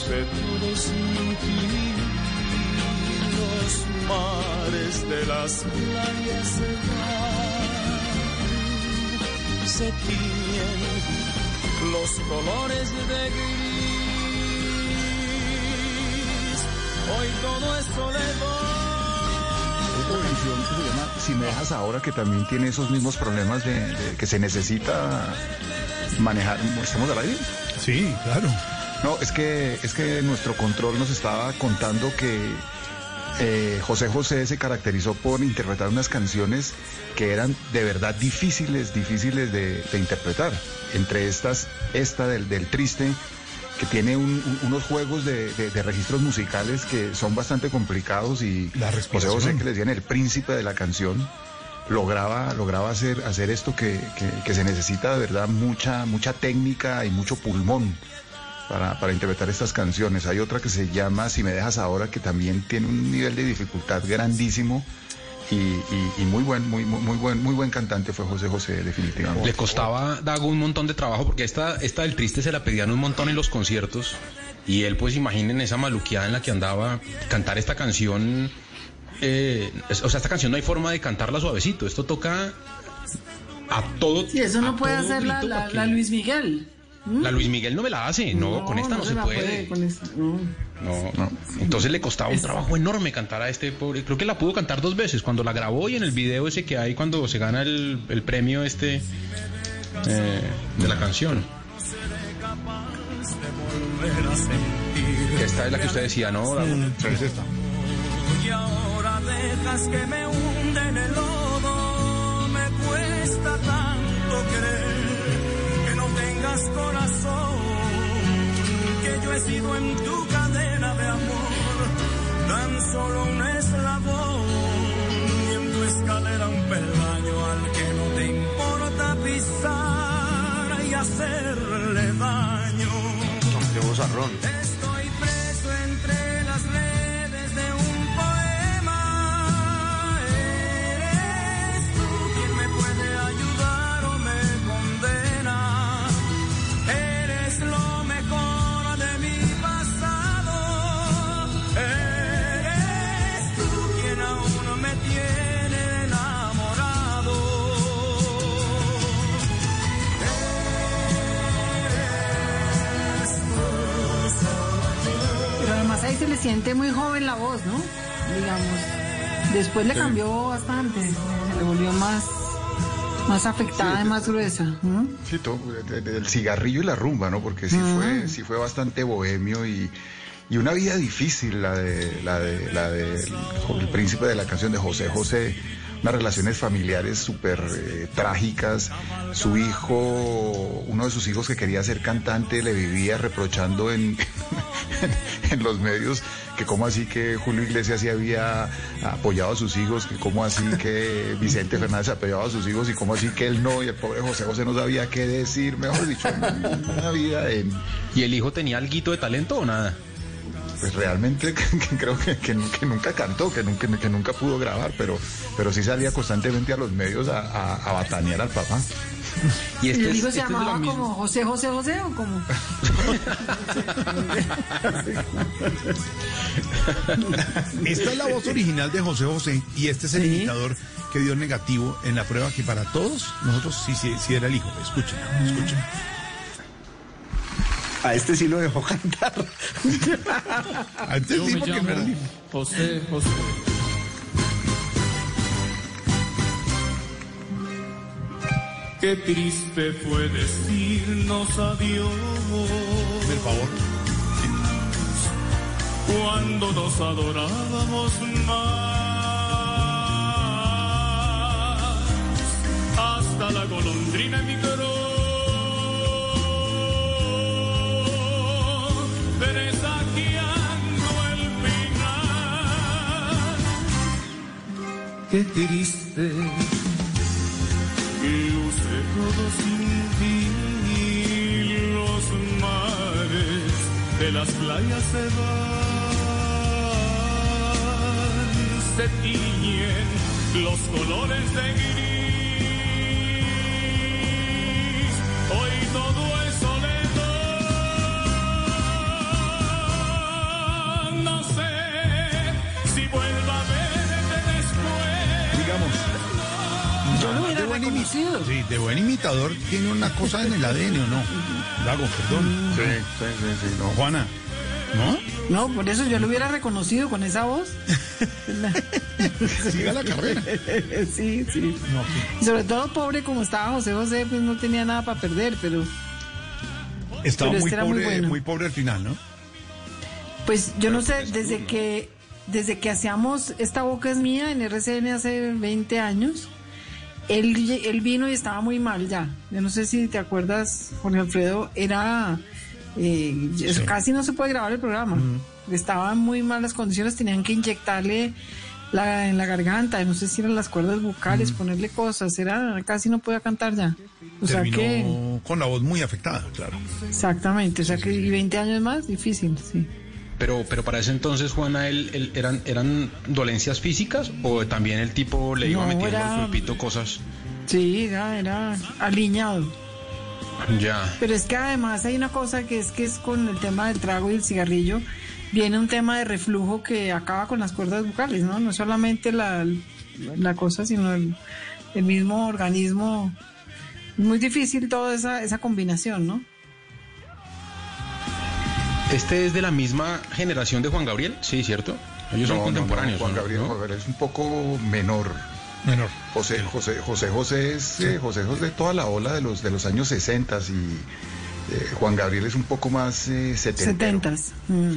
luce todo sin ti. Los mares de las playas se van, se tiñen los colores de gris. Hoy todo es soledad. otra canción que se llama Si me dejas ahora, que también tiene esos mismos problemas de, de que se necesita manejar. ¿Estamos al aire? Sí, claro. No, es que, es que nuestro control nos estaba contando que eh, José José se caracterizó por interpretar unas canciones que eran de verdad difíciles, difíciles de, de interpretar. Entre estas, esta del, del triste, que tiene un- un- unos juegos de, de- de registros musicales que son bastante complicados y La José. José, que le decían el príncipe de la canción, lograba, lograba hacer, hacer esto que, que- que se necesita de verdad mucha, mucha técnica y mucho pulmón para, para interpretar estas canciones. Hay otra que se llama Si me dejas ahora, que también tiene un nivel de dificultad grandísimo. Y, y- y muy buen, muy, muy, muy buen, muy buen cantante fue José José, definitivamente. Le costaba Dago un montón de trabajo porque esta, esta del triste se la pedían un montón en los conciertos. Y él, pues imaginen esa maluqueada en la que andaba, cantar esta canción. eh, o sea, esta canción no hay forma de cantarla suavecito. Esto toca a todo. Y eso no puede todo hacer la, grito la, para que- la Luis Miguel. La Luis Miguel no me la hace. No, con esta no, se, la puede. con esta, no. No, Entonces le costaba un trabajo enorme cantar a este pobre. Creo que la pudo cantar dos veces, cuando la grabó y en el video ese que hay cuando se gana el, el premio este eh, de la canción. Esta es la que usted decía, ¿no? Dago? Es esta. Y ahora dejas que me hunde en el lodo. Me cuesta tanto creer tengas corazón. Que yo he sido en tu cadena de amor tan solo un eslabón. Y en tu escalera un peldaño al que no te importa pisar y hacerle daño. Qué se le siente muy joven la voz, ¿no? Digamos. Después le Sí. cambió bastante. Se le volvió más, más afectada y más gruesa. ¿no? Sí, todo, del cigarrillo y la rumba, ¿no? Porque sí fue, sí fue bastante bohemio y, y una vida difícil la de la de la de el príncipe de la canción de José José. Unas relaciones familiares súper eh, trágicas. Su hijo, uno de sus hijos que quería ser cantante, le vivía reprochando en, [laughs] en los medios que cómo así que Julio Iglesias sí había apoyado a sus hijos, que cómo así que Vicente Fernández apoyaba a sus hijos y cómo así que él no, y el pobre José José no sabía qué decir, mejor dicho, una vida en... ¿Y el hijo tenía algo de talento o nada? Pues realmente [laughs] creo que, que nu- que nunca cantó, que nunca, que nunca pudo grabar, pero, pero sí salía constantemente a los medios a, a, a batanear al papá. Y ¿Y este el es- hijo este se es de la llamaba misma- como José José José o como? [laughs] Esta es la voz original de José José y este es el imitador que dio negativo en la prueba que para todos nosotros sí, sí, sí era el hijo. Escuchen, escuchen. A este sí lo dejó [laughs] cantar. Antes Yo sí, me porque llamo. José José. Qué triste fue decirnos adiós. Por favor. Cuando nos adorábamos más. Hasta la golondrina emigró. Presagiando Qué triste luce todo sin ti. Los mares de las playas se van, se tiñen los colores de gris. Buen imi- reconocido. Sí, de buen imitador tiene una cosa en el ADN o no. Dago, perdón. Sí, sí, sí, sí, no. Juana. ¿No? No, por eso yo lo hubiera reconocido con esa voz. Siga la carrera. [laughs] sí, sí. No, sobre todo, pobre como estaba José José, pues no tenía nada para perder, pero Estaba Pero muy este era muy pobre, bueno. muy pobre al final, ¿no? pues yo no sé, desde que desde que hacíamos Esta Boca es Mía en RCN hace 20 años, él, él vino y estaba muy mal ya. Yo no sé si te acuerdas, Jorge Alfredo, era... eh, Casi no se puede grabar el programa. Estaba en muy malas condiciones, tenían que inyectarle la, en la garganta, no sé si eran las cuerdas vocales, ponerle cosas, era casi no podía cantar ya. O sea que... con la voz muy afectada, claro. Exactamente, o sea que y 20 años más, difícil, sí. Pero, pero para ese entonces, Juana, él, él- eran, ¿eran dolencias físicas o también el tipo le iba No, metiendo era- al pulpito cosas? Sí, era, era alineado. Ya. Pero es que además hay una cosa que es que es con el tema del trago y el cigarrillo, viene un tema de reflujo que acaba con las cuerdas vocales, ¿no? No solamente la, la cosa, sino el, el mismo organismo. Muy difícil toda esa, esa combinación, ¿no? ¿Este es de la misma generación de Juan Gabriel? Sí, ¿cierto? Ellos son No, no, no, contemporáneos. Juan ¿no? Gabriel, ¿No? Juan Gabriel es un poco menor. Menor. José José José José es eh, José José de toda la ola de los de los años 60 y eh, Juan Gabriel es un poco más eh, setentero. Setentas. Mm.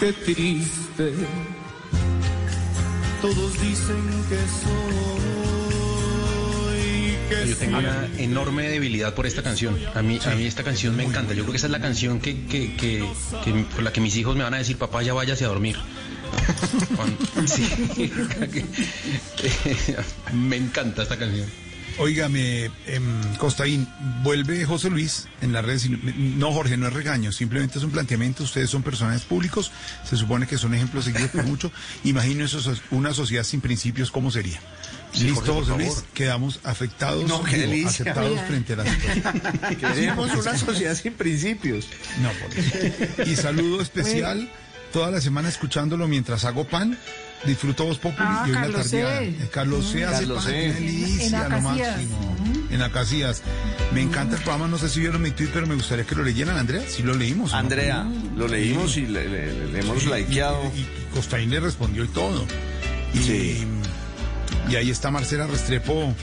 Qué triste. Todos dicen que soy. Yo tengo una enorme debilidad por esta canción. A mí, a mí esta canción me encanta. Yo creo que esa es la canción que, que, que, que- con la que mis hijos me van a decir, papá, ya váyase a dormir. [laughs] Sí, [laughs] me encanta esta canción. Óigame, em, Costaín, vuelve José Luis en las redes. No, Jorge, no es regaño, simplemente es un planteamiento. Ustedes son personajes públicos, se supone que son ejemplos seguidos por mucho. Imagino eso, una sociedad sin principios, ¿cómo sería? Sí, Listo, Jorge, Luis, quedamos afectados, No, qué digo, delicia. aceptados frente a la situación. Queremos una sociedad sin principios. No, por eso. [laughs] Y saludo especial toda la semana escuchándolo mientras hago pan. Disfruto Voz Populi Ah, y hoy la Carlos C. tardeada. Eh, Carlos C. hace Carlos pan, C. qué delicia, En lo máximo. En Acacias. Me encanta el programa, no sé si vieron mi tweet, pero me gustaría que lo leyeran, Andrea. Sí lo leímos. ¿no? Andrea, lo leímos y le, le- le hemos Sí, likeado. Y, y Costaín le respondió y todo. Y, y ahí está Marcela Restrepo,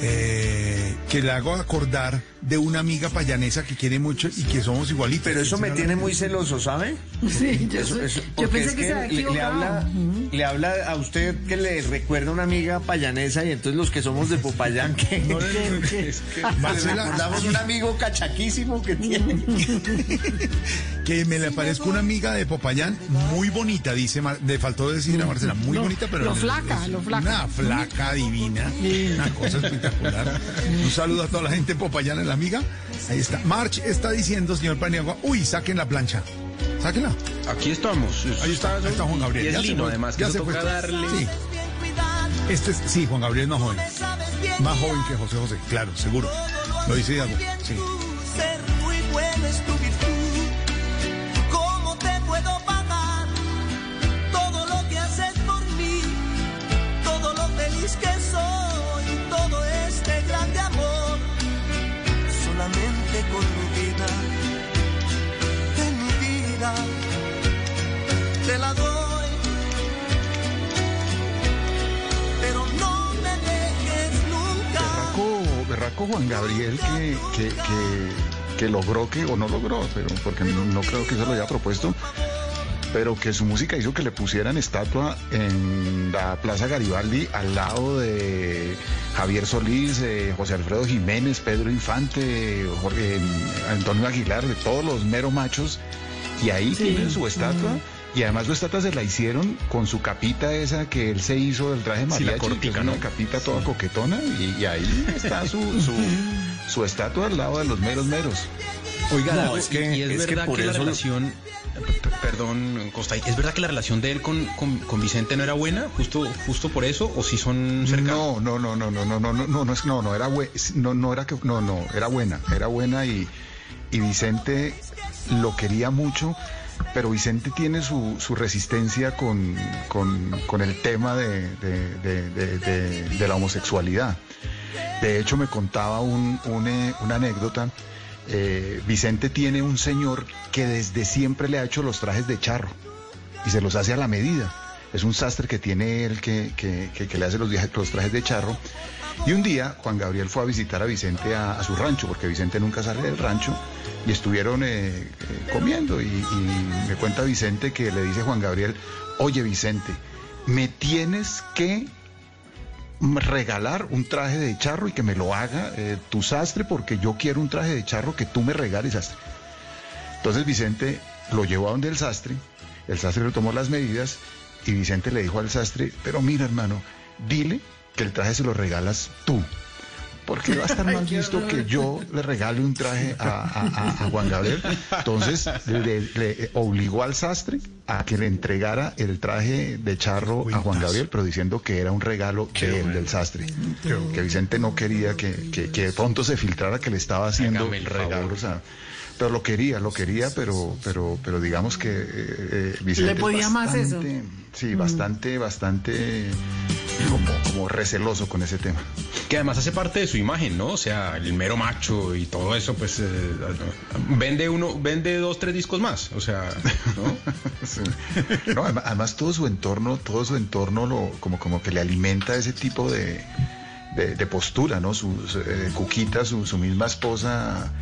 eh, que le hago acordar de una amiga payanesa que quiere mucho y que somos igualitos. Pero eso me tiene muy celoso, ¿sabe? Sí, yo, Eso- eso- yo porque pensé es que, se había le, habla, le habla a usted que le recuerda a una amiga payanesa y entonces los que somos de Popayán que, [laughs] No, no, no, no, que- es que Marcela- recordamos un amigo cachaquísimo que tiene. [laughs] que me le parezco una amiga de Popayán muy bonita, dice, Mar- le faltó decir a Marcela, muy bonita, pero lo es- flaca, es lo flaca. Una flaca divina, una cosa espectacular. Un saludo a toda la gente de Popayán, la amiga. Ahí está. March está diciendo, señor Paniagua, uy, saquen la plancha. Sáquenla. Aquí estamos. Ahí está, ahí está Juan Gabriel. Y es Ya se fue, además, que ya se fue. toca darle... Sí. Este es, sí, Juan Gabriel es más joven. Más joven que José José, claro, seguro. Lo dice Diego. Sí. ser Berraco, Juan Gabriel que, que, que, que logró que, o no logró, pero porque no, no creo que se lo haya propuesto, pero que su música hizo que le pusieran estatua en la Plaza Garibaldi al lado de Javier Solís, eh, José Alfredo Jiménez, Pedro Infante, Jorge, Antonio Aguilar, de todos los mero machos, y ahí tienen su estatua. Y además su estatua se la hicieron con su capita esa que él se hizo del traje Sí, mariachi, la que cortica, es una capita toda coquetona, y, y ahí está su, su, [laughs] su estatua al lado de los meros meros. Oiga, No, es que- y, es, verdad que, por la eso relación, perdón, Costa, ¿es verdad que la relación de él con, con, con Vicente no era buena, justo, justo por eso, o si son cercanos? No, no, no, no, no, no, no, no, no, no, es, no, no era no, no era que, no, no, era buena, era buena y, y Vicente lo quería mucho, pero Vicente tiene su, su resistencia con, con, con el tema de, de, la homosexualidad. De hecho, me contaba un- eh, una anécdota. Eh, Vicente tiene un señor que desde siempre le ha hecho los trajes de charro y se los hace a la medida. Es un sastre que tiene él que, que- que- le hace los, los trajes de charro. Y un día Juan Gabriel fue a visitar a Vicente a, su rancho, porque Vicente nunca sale del rancho, y estuvieron eh, eh, comiendo. Y, y me cuenta Vicente que le dice Juan Gabriel, oye Vicente, me tienes que regalar un traje de charro y que me lo haga eh, tu sastre, porque yo quiero un traje de charro que tú me regales, sastre. Entonces Vicente lo llevó a donde el sastre, el sastre le tomó las medidas y Vicente le dijo al sastre, pero mira hermano, dile que el traje se lo regalas tú. Porque va a estar [laughs] qué visto que yo le regale un traje a, a- a- a Juan Gabriel. Entonces le, le obligó al sastre a que le entregara el traje de charro a Juan Gabriel, pero diciendo que era un regalo de él, del sastre. Que Vicente no quería que, que, que de pronto se filtrara que le estaba haciendo Hágame el regalo. favor. o sea, pero lo quería, lo quería, pero, pero, pero digamos que eh, eh, Vicente ¿Le podía es más eso? bastante- Sí, bastante, bastante como, como receloso con ese tema. Que además hace parte de su imagen, ¿no? O sea, el mero macho y todo eso, pues eh, vende uno, vende dos, tres discos más. O sea, ¿no? [laughs] Sí. No, además, además todo su entorno, todo su entorno lo, como, como que le alimenta ese tipo de, de, de postura, ¿no? Su, su, eh, Cuquita, su, su misma esposa,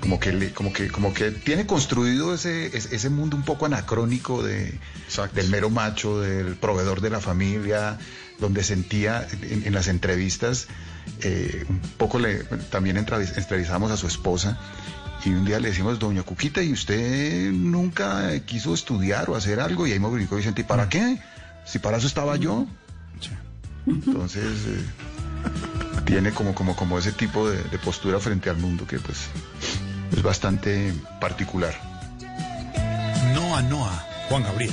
como que, le- como que, como que tiene construido ese, ese ese mundo un poco anacrónico de, del mero macho, del proveedor de la familia, donde sentía en, en las entrevistas, eh, un poco le, también entrevis- entrevistamos a su esposa. Y un día le decimos, doña Cuquita, ¿y usted nunca quiso estudiar o hacer algo? Y ahí me brincó Vicente, ¿y para qué? Si para eso estaba yo. Entonces, eh, tiene como, como, como ese tipo de, de postura frente al mundo que pues es bastante particular. Noa Noa, Juan Gabriel.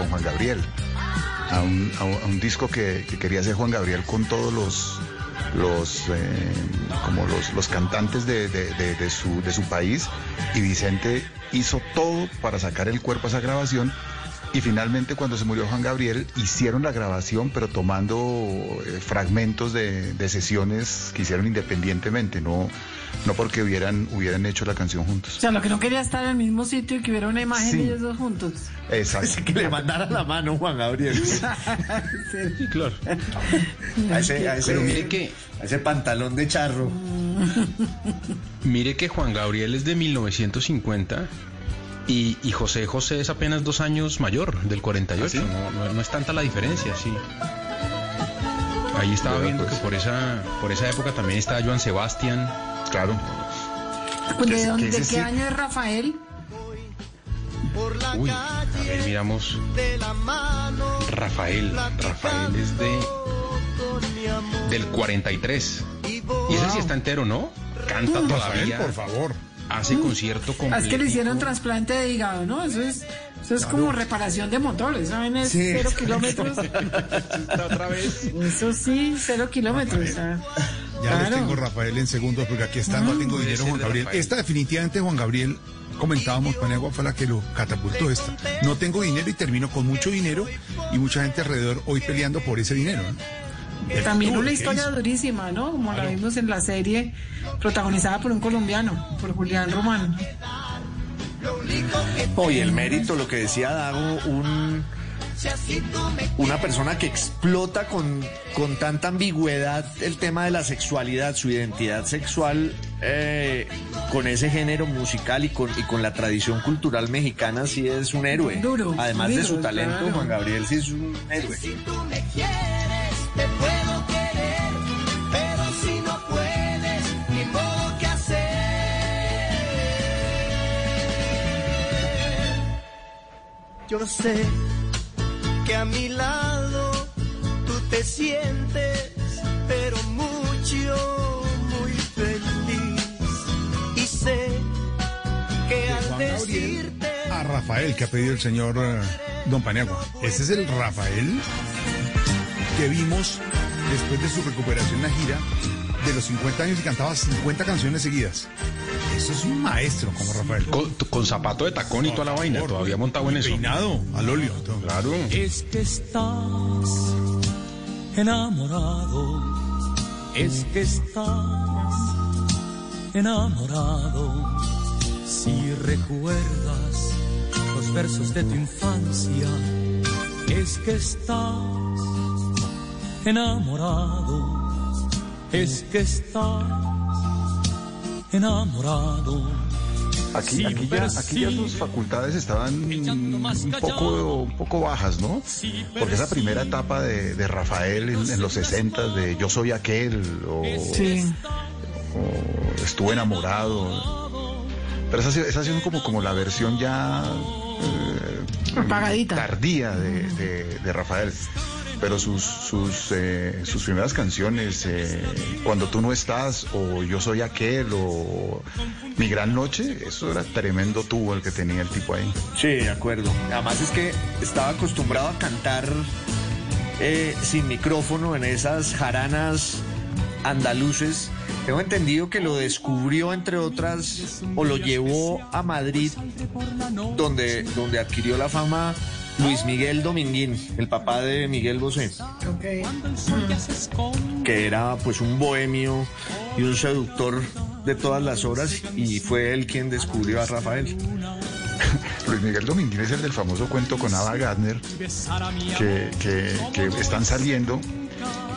Con, Juan Gabriel. A un, a un- disco que, que quería hacer Juan Gabriel con todos los los eh, como los, los cantantes de su, de su país y Vicente hizo todo para sacar el cuerpo a esa grabación y finalmente cuando se murió Juan Gabriel hicieron la grabación pero tomando eh, fragmentos de, de sesiones que hicieron independientemente no no porque hubieran hubieran hecho la canción juntos O sea, lo que no quería estar en el mismo sitio y que hubiera una imagen Sí. de ellos dos juntos. Exacto. que le mandara la mano Juan Gabriel. sí, [laughs] claro. A ese, a ese- Pero mire que- a ese pantalón de charro. Mire que Juan Gabriel es de 1950 y, y José José es apenas dos años mayor, del 48. no, no- no es tanta la diferencia, sí. Ahí estaba viendo pues. que por esa, por esa época también estaba Joan Sebastián. Claro. Pues, ¿De, dónde- de qué sí- año es Rafael? Uy, a ver, miramos. Rafael. Rafael es de. del 43. Y ese sí está entero, ¿no? Canta todavía. Rafael, por favor. Hace concierto Ah, completo. Es que le hicieron trasplante de hígado, ¿no? Eso es, eso es como reparación de motores, ¿saben? Es Sí. cero kilómetros. [laughs] Otra vez. Eso sí, cero kilómetros. ah. Ya Claro. los tengo, Rafael, en segundos, porque aquí está, no tengo dinero, Juan Gabriel. Esta definitivamente, Juan Gabriel, comentábamos, Paniagua fue la que lo catapultó esta. No tengo dinero y termino con mucho dinero y mucha gente alrededor hoy peleando por ese dinero. ¿no? También Tú, una ¿qué historia durísima, ¿no? Como la vimos en la serie protagonizada por un colombiano, por Julián Román. Oye, el mérito, lo que decía Dago, un una persona que explota con, con tanta ambigüedad el tema de la sexualidad, su identidad sexual eh, con ese género musical y con, y con la tradición cultural mexicana, sí es un héroe. Duro, Además de su talento, claro. Juan Gabriel sí es un héroe. me quieres, te Yo sé que a mi lado tú te sientes, pero mucho, muy feliz. Y sé que al decirte a Rafael que ha pedido el señor eh, Don Paniagua. Ese es el Rafael que vimos después de su recuperación en la gira de los 50 años y cantaba 50 canciones seguidas. Eso es un maestro como Rafael. Con, con zapato de tacón y toda la vaina, todavía montado en eso. Peinado, al óleo. todo. Claro. Es que estás enamorado, es que estás enamorado. Si recuerdas los versos de tu infancia, es que estás enamorado, es que estás enamorado. Aquí, aquí, ya, aquí ya sus facultades estaban un poco, un poco bajas, ¿no? Porque esa primera etapa de, de Rafael en, en los 60 de Yo soy aquel o, Sí. o Estuve enamorado. Pero esa, esa ha sido como, como la versión ya eh, Apagadita. tardía de, de- de Rafael. Pero sus, sus, eh, sus primeras canciones, eh, Cuando tú no estás, o Yo soy aquel, o Mi gran noche, eso era tremendo tubo el que tenía el tipo ahí. Sí, de acuerdo. Además es que estaba acostumbrado a cantar eh, sin micrófono en esas jaranas andaluces. Tengo entendido que lo descubrió, entre otras, o lo llevó a Madrid, donde, donde adquirió la fama Luis Miguel Dominguín, el papá de Miguel Bosé, que era pues un bohemio y un seductor de todas las horas, y fue él quien descubrió a Rafael. [laughs] Luis Miguel Dominguín es el del famoso cuento con Ava Gardner, que, que- que están saliendo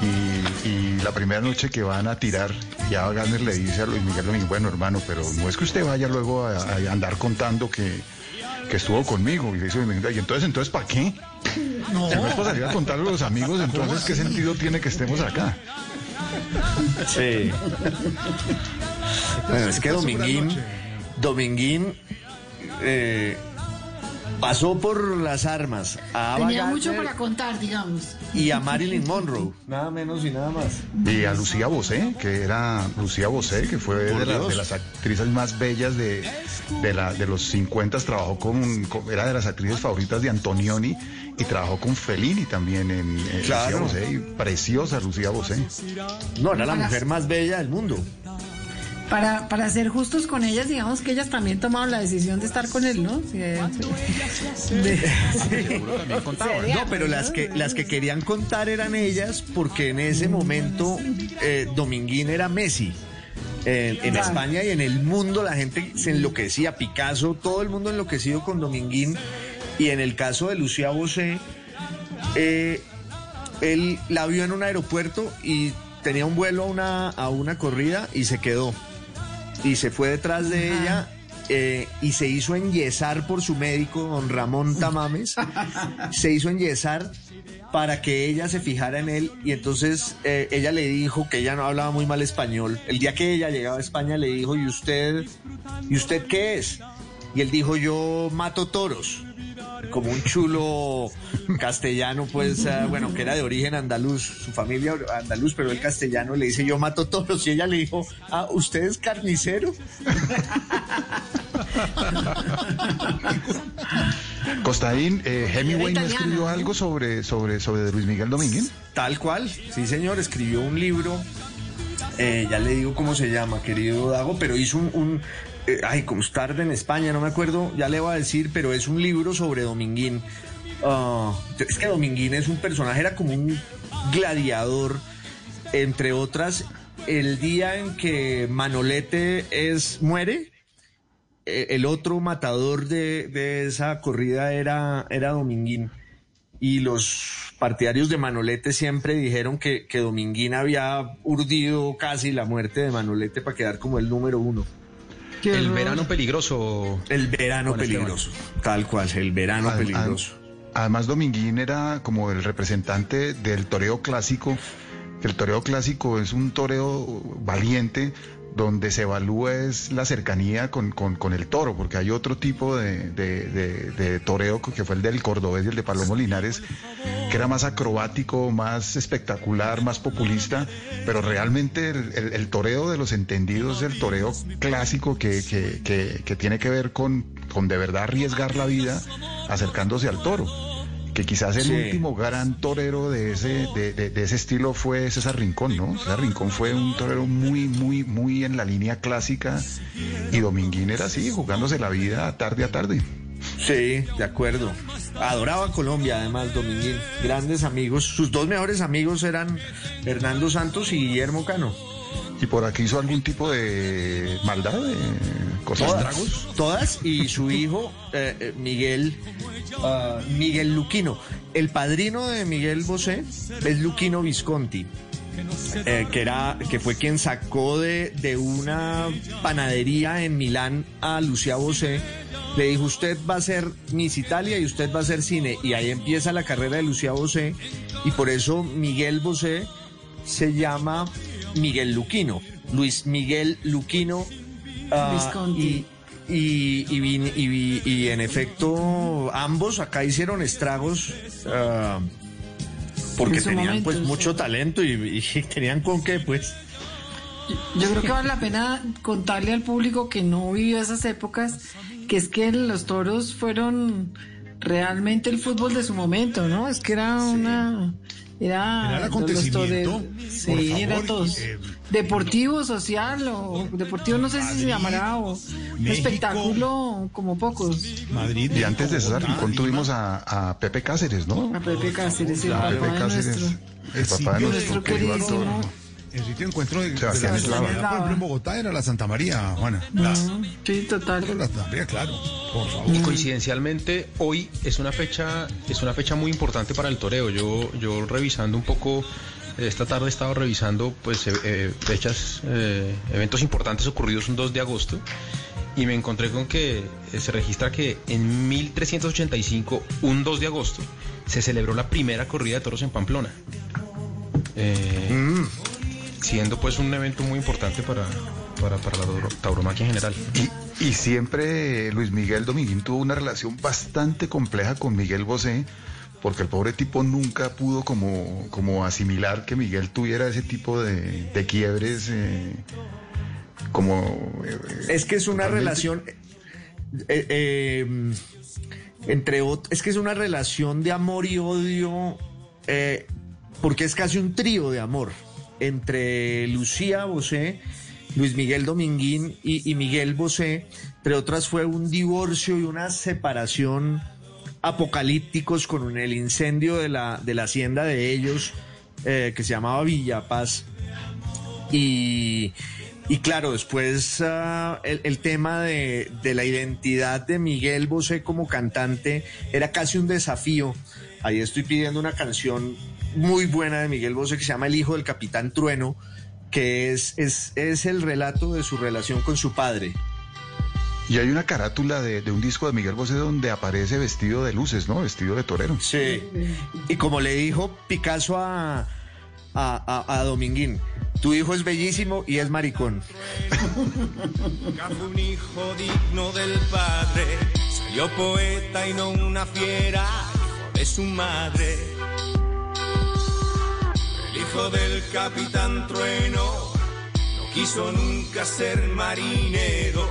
y, y la primera noche que van a tirar, y Ava Gardner le dice a Luis Miguel Dominguín, bueno hermano, pero no es que usted vaya luego a, a andar contando que, que estuvo conmigo. Y le Miguel, y entonces, entonces, ¿para qué? Si no es para salir a contarle a los amigos, entonces, ¿qué sentido tiene que estemos acá? Sí. [laughs] Bueno, es que Dominguín, Dominguín eh, pasó por las armas a Ava Tenía mucho para contar, digamos. y a Marilyn Monroe, [laughs] nada menos y nada más. Y a Lucía Bosé, que era Lucía Bosé, que fue de, la- de las actrices más bellas de, de, la, de los 50, trabajó con, con- era de las actrices favoritas de Antonioni y trabajó con Fellini también en, en Claro. Lucía Bosé, y preciosa Lucía Bosé. No, era la mujer más bella del mundo. Para, para ser justos con ellas, digamos que ellas también tomaron la decisión de estar con él, ¿no? Sí, sí. De- [laughs] No, pero las que, las que querían contar eran ellas porque en ese momento eh, Dominguín era Messi. En. España y en el mundo la gente se enloquecía, Picasso, todo el mundo enloquecido con Dominguín. Y en el caso de Lucía Bosé, eh, él la vio en un aeropuerto y tenía un vuelo a una, a una corrida y se quedó. Y se fue detrás de ella eh, y se hizo enyesar por su médico, don Ramón Tamames. [laughs] se hizo enyesar para que ella se fijara en él y entonces eh, ella le dijo que ella no hablaba muy mal español. El día que ella llegaba a España le dijo, ¿y usted, ¿y usted qué es? Y él dijo, yo mato toros como un chulo castellano, pues, ah, bueno, que era de origen andaluz, su familia andaluz, pero el castellano le dice, yo mato toros, y ella le dijo, ah, ¿usted es carnicero? Costaín, eh, Hemingway no escribió algo sobre, sobre, sobre Luis Miguel Domínguez. Tal cual, sí señor, escribió un libro, eh, ya le digo cómo se llama, querido Dago, pero hizo un, un, eh, ay, como tarde en España, no me acuerdo, ya le voy a decir, pero es un libro sobre Dominguín. Ah, es que Dominguín es un personaje, era como un gladiador, entre otras, el día en que Manolete es, muere, eh, el otro matador de, de esa corrida era, era Dominguín. y los partidarios de Manolete siempre dijeron que, que Dominguín había urdido casi la muerte de Manolete para quedar como el número uno. El verano peligroso. El verano Esteban. peligroso, tal cual, el verano Ad- peligroso. ad- Además, Dominguín era como el representante del toreo clásico. El toreo clásico es un toreo valiente donde se evalúa es la cercanía con, con- el toro, porque hay otro tipo de, de- de- toreo que fue el del cordobés y el de Palomo Linares, que era más acrobático, más espectacular, más populista, pero realmente el, el- toreo de los entendidos el toreo clásico que, que- que- que tiene que ver con, con de verdad arriesgar la vida acercándose al toro. Que quizás el Sí. último gran torero de ese, de, de- de ese estilo fue César Rincón, ¿no? César Rincón fue un torero muy, muy, muy en la línea clásica y Dominguín era así, jugándose la vida tarde a tarde. Sí, de acuerdo. Adoraba Colombia, además, Dominguín. Grandes amigos. Sus dos mejores amigos eran Hernando Santos y Guillermo Cano. ¿Y por aquí hizo algún tipo de maldad, de cosas Todas, todas y su hijo eh, eh, Miguel ah, Miguel Luquino. El padrino de Miguel Bosé es Luquino Visconti. eh, que era que fue quien sacó de, de una panadería en Milán a Lucía Bosé le dijo usted va a ser Miss Italia y usted va a ser cine y ahí empieza la carrera de Lucía Bosé y por eso Miguel Bosé se llama Miguel Luquino. Luis Miguel Luquino ah, y, y, y, en efecto ambos acá hicieron estragos ah, porque tenían momento, pues sí. mucho talento y, y [laughs] tenían con qué pues. Yo creo que vale la pena contarle al público que no vivió esas épocas, que es que los toros fueron realmente el fútbol de su momento, ¿no? Es que era una... Era, Era el acontecimiento, por Sí, favor, era todos. eh, deportivo, social, o deportivo no sé si se llamará, o un México. espectáculo como pocos. Madrid. Y antes de César Rincón tuvimos a, a Pepe Cáceres, ¿no? A Pepe Cáceres, el A papá Pepe de Cáceres, nuestro. el papá de nuestro nuestro querido queridísimo. actor. El sitio de encuentro de, de la Eslava. Por ejemplo, en Bogotá era la Santa María, Juana. La, Sí, total. la Santa María, claro. Por favor. Y coincidencialmente hoy es una fecha es una fecha muy importante para el toreo. Yo yo revisando un poco esta tarde he estado revisando pues eh, eh, fechas eh, eventos importantes ocurridos un 2 de agosto y me encontré con que eh, se registra que en 1385 un 2 de agosto se celebró la primera corrida de toros en Pamplona. Eh, siendo pues un evento muy importante para para, para la tauro- tauromaquia en general. Y, y siempre Luis Miguel Dominguín tuvo una relación bastante compleja con Miguel Bosé, porque el pobre tipo nunca pudo como, como asimilar que Miguel tuviera ese tipo de, de quiebres eh, como... eh, Es que es una totalmente- relación eh, eh, entre ot- es que es una relación de amor y odio eh, porque es casi un trío de amor entre Lucía Bosé, Luis Miguel Dominguín y, Miguel Bosé, entre otras fue un divorcio y una separación apocalípticos con el incendio de la, de la hacienda de ellos eh, que se llamaba Villa Paz y, y claro, después ah, el, el tema de, de la identidad de Miguel Bosé como cantante era casi un desafío. Ahí estoy pidiendo una canción muy buena de Miguel Bosé que se llama El hijo del capitán Trueno, que es, es, es el relato de su relación con su padre. Y hay una carátula de, de un disco de Miguel Bosé donde aparece vestido de luces, ¿no? Vestido de torero. Sí. Y como le dijo Picasso a, a, a- a Dominguín, tu hijo es bellísimo y es maricón. Un hijo digno del padre, salió poeta y no una fiera, hijo de su madre. El hijo del capitán Trueno no quiso nunca ser marinero,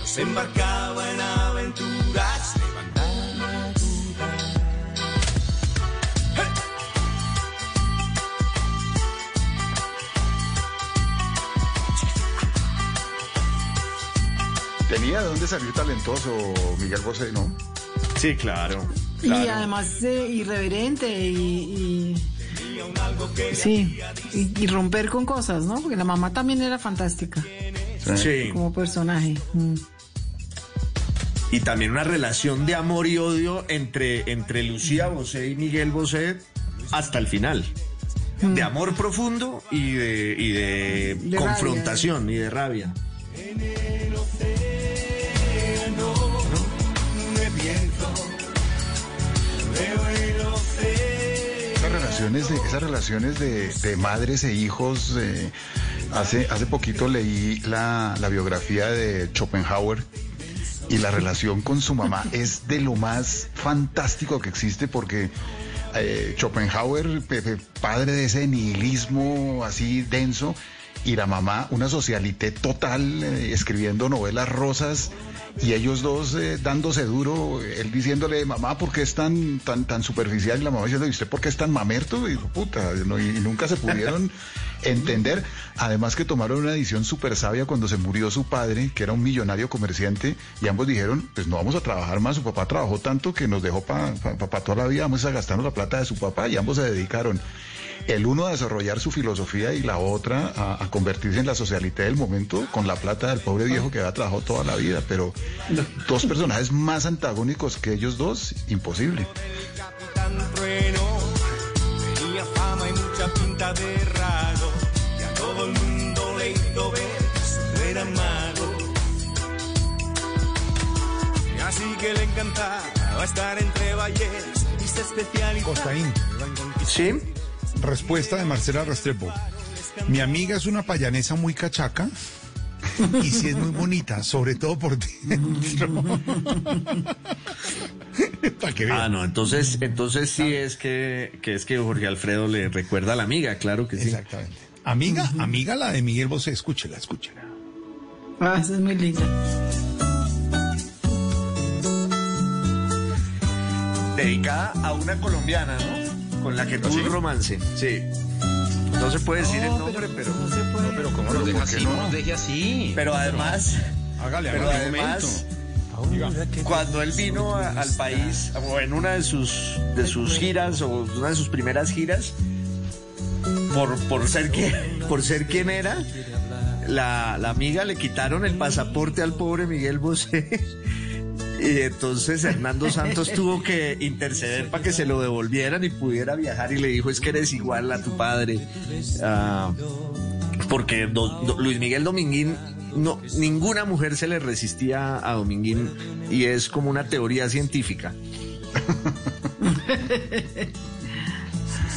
no se embarcaba en aventuras, levantaba dudas. Tenía de dónde salir talentoso Miguel Bosé, ¿no? Sí, claro. Y además eh, irreverente y, y- sí, y, y romper con cosas, ¿no? Porque la mamá también era fantástica Sí. como personaje. Mm. y también una relación de amor y odio entre, entre Lucía Bosé y Miguel Bosé hasta el final. De amor profundo y de, y de, De confrontación y de rabia. Esas relaciones de, esas relaciones de, de madres e hijos, eh, hace, hace poquito leí la, la biografía de Schopenhauer y la relación con su mamá [laughs] es de lo más fantástico que existe porque eh, Schopenhauer, pe- pe- padre de ese nihilismo así denso, y la mamá, una socialité total, eh, escribiendo novelas rosas, y ellos dos eh, dándose duro, él diciéndole, mamá, ¿por qué es tan, tan, tan superficial? Y la mamá diciendo, ¿y usted por qué es tan mamerto? Y dijo, puta, no, y, y nunca se pudieron [laughs] entender. Además que tomaron una decisión súper sabia cuando se murió su padre, que era un millonario comerciante, y ambos dijeron, pues no vamos a trabajar más, su papá trabajó tanto que nos dejó para toda la vida, vamos a gastarnos la plata de su papá, y ambos se dedicaron. El uno a desarrollar su filosofía y la otra a, convertirse en la socialité del momento con la plata del pobre viejo que había trabajado toda la vida. Pero dos personajes más antagónicos que ellos dos, imposible. Costaín. ¿Sí? Respuesta de Marcela Restrepo. Mi amiga es una payanesa muy cachaca y sí es muy bonita, sobre todo por dentro. [laughs] Que. Ah, no, entonces, entonces sí es que, que es que Jorge Alfredo le recuerda a la amiga, claro que sí. Exactamente. Amiga, amiga la de Miguel Bosé, escúchela, escúchela. Ah, esa es muy linda. Dedicada a una colombiana, ¿no? Con la que tuvo un romance. Sí. No se puede decir el nombre, pero. Pero como Pero nos deja ¿por qué así, no? no nos deje así. Pero además. Hágale, Pero hágale. además, cuando él vino a- al país, o en una de sus, de sus giras, o una de sus primeras giras, por, por, ser, que, por ser quien era, la, la amiga le quitaron el pasaporte al pobre Miguel Bosé. Y entonces Hernando Santos tuvo que interceder para que se lo devolvieran y pudiera viajar y le dijo es que eres igual a tu padre. Ah, porque Luis Miguel Dominguín, no, ninguna mujer se le resistía a Dominguín y es como una teoría científica. [laughs]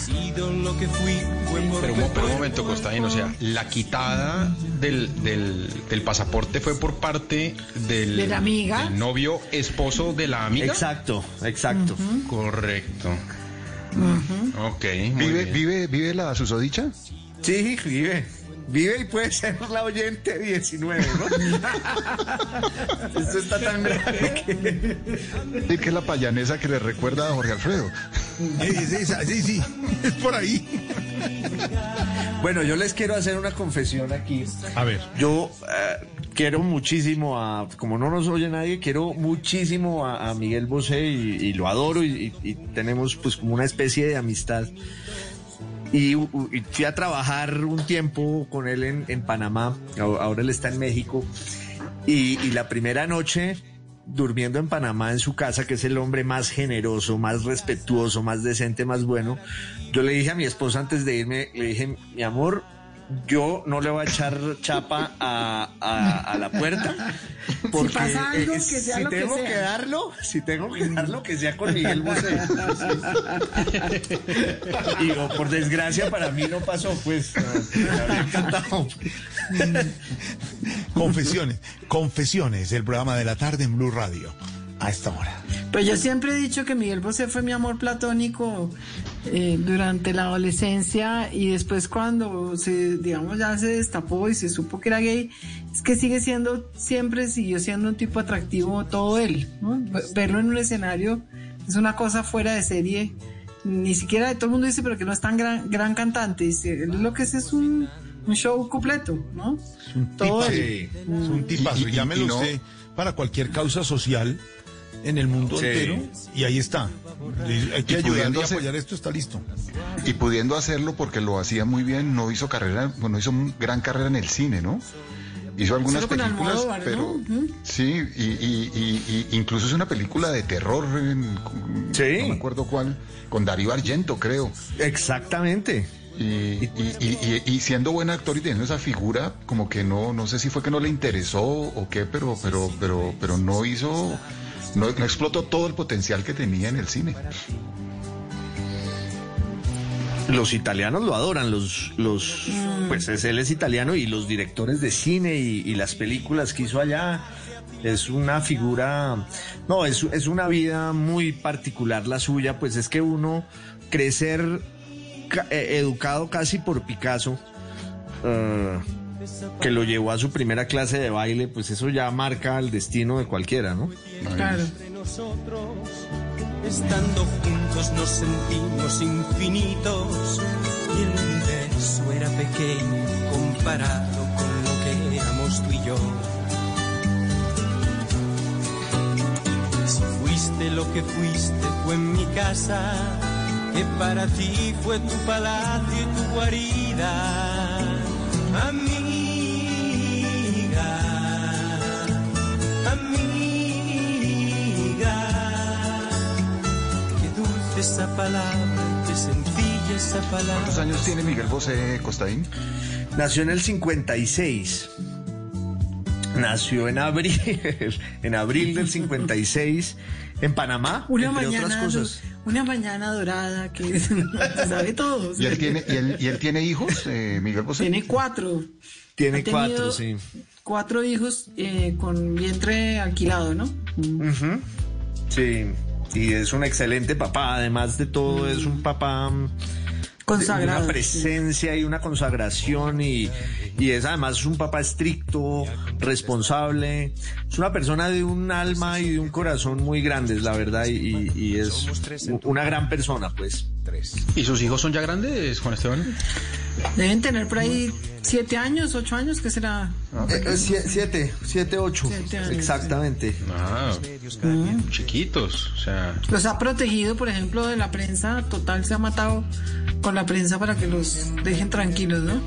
Sido lo que fui, fue por Pero, pero un momento, Costaín, o sea, la quitada del, del, del pasaporte fue por parte del, ¿De la amiga? del novio esposo de la amiga. Exacto, exacto. Correcto. Ok, muy ¿Vive, bien. vive, vive la susodicha? Sí, vive. Vive y puede ser la oyente 19, ¿no? [laughs] Esto está tan grave que... Sí, que es la payanesa que le recuerda a Jorge Alfredo. Esa, sí, sí, es por ahí. Bueno, yo les quiero hacer una confesión aquí. A ver. Yo eh, quiero muchísimo a, como no nos oye nadie, quiero muchísimo a, a Miguel Bosé y, y lo adoro y, y- y tenemos pues como una especie de amistad. Y, y fui a trabajar un tiempo con él en, en Panamá, ahora él está en México. Y, y la primera noche, durmiendo en Panamá en su casa, que es el hombre más generoso, más respetuoso, más decente, más bueno, yo le dije a mi esposa antes de irme, le dije, mi amor, yo no le voy a echar chapa a, a- a la puerta. Porque pasa algo, eh, que sea si lo que tengo sea. que darlo, si tengo que darlo, que sea con Miguel Bosé. [laughs] Y oh, por desgracia para mí no pasó, pues. [laughs] Me habría encantado. Confesiones, confesiones, el programa de la tarde en Blue Radio. A esta hora. Pues yo siempre he dicho que Miguel Bosé fue mi amor platónico eh, durante la adolescencia y después cuando se, digamos, ya se destapó y se supo que era gay, es que sigue siendo, siempre siguió siendo un tipo atractivo todo él, ¿no? Ve- Verlo en un escenario es una cosa fuera de serie, ni siquiera todo el mundo dice, pero que no es tan gran, gran cantante, dice, él lo que es es un, un show completo, ¿no? Todo tipazo. él. Es un tipazo. Y- y- Llámelo y no- usted para cualquier causa social en el mundo Sí. entero y ahí está. Hay que Y ayudar pudiendo y hacer- apoyar esto, está listo. Y pudiendo hacerlo porque lo hacía muy bien, no hizo carrera, bueno, hizo un gran carrera en el cine, ¿no? Hizo algunas películas, pero sí, y, y- y- y incluso es una película de terror, en- no me acuerdo cuál, con Darío Argento, creo. Exactamente. Y, y- y- y- y siendo buen actor y teniendo esa figura, como que no, no sé si fue que no le interesó o qué, pero, pero, pero, pero no hizo, no, no explotó todo el potencial que tenía en el cine. Los italianos lo adoran, los, los, pues es, él es italiano y los directores de cine y, y las películas que hizo allá es una figura, no, es, es una vida muy particular la suya, pues es que uno crecer ca- eh, educado casi por Picasso, eh, que lo llevó a su primera clase de baile, pues eso ya marca el destino de cualquiera, ¿no? Claro. Estando juntos nos sentimos infinitos y el universo era pequeño comparado con lo que éramos tú y yo. Si fuiste lo que fuiste fue en mi casa, que para ti fue tu palacio y tu guarida, esa palabra, qué sencilla esa palabra. ¿Cuántos años tiene Miguel Bosé Costaín? Nació en el 56. Nació en abril, [laughs] en abril del 56, en Panamá, Una entre mañana, otras cosas. Una mañana dorada que [laughs] sabe todo. ¿Y él tiene, y él, y él tiene hijos, eh, Miguel Bosé? Tiene cuatro. Tiene cuatro, sí. Cuatro hijos eh, con vientre alquilado, ¿no? Sí, y es un excelente papá, además de todo es un papá mm, Consagrado, una presencia y una consagración y, y es además un papá estricto, responsable, es una persona de un alma y de un corazón muy grandes, la verdad, y, y es una gran persona, pues. ¿Y sus hijos son ya grandes, Juan Esteban? Deben tener por ahí siete años, ocho años, ¿qué será? Eh, eh, sie- siete, siete, ocho, Siete años, exactamente. Ah, chiquitos, o sea... Los ha protegido, por ejemplo, de la prensa. Total, se ha matado con la prensa para que los dejen tranquilos, ¿no?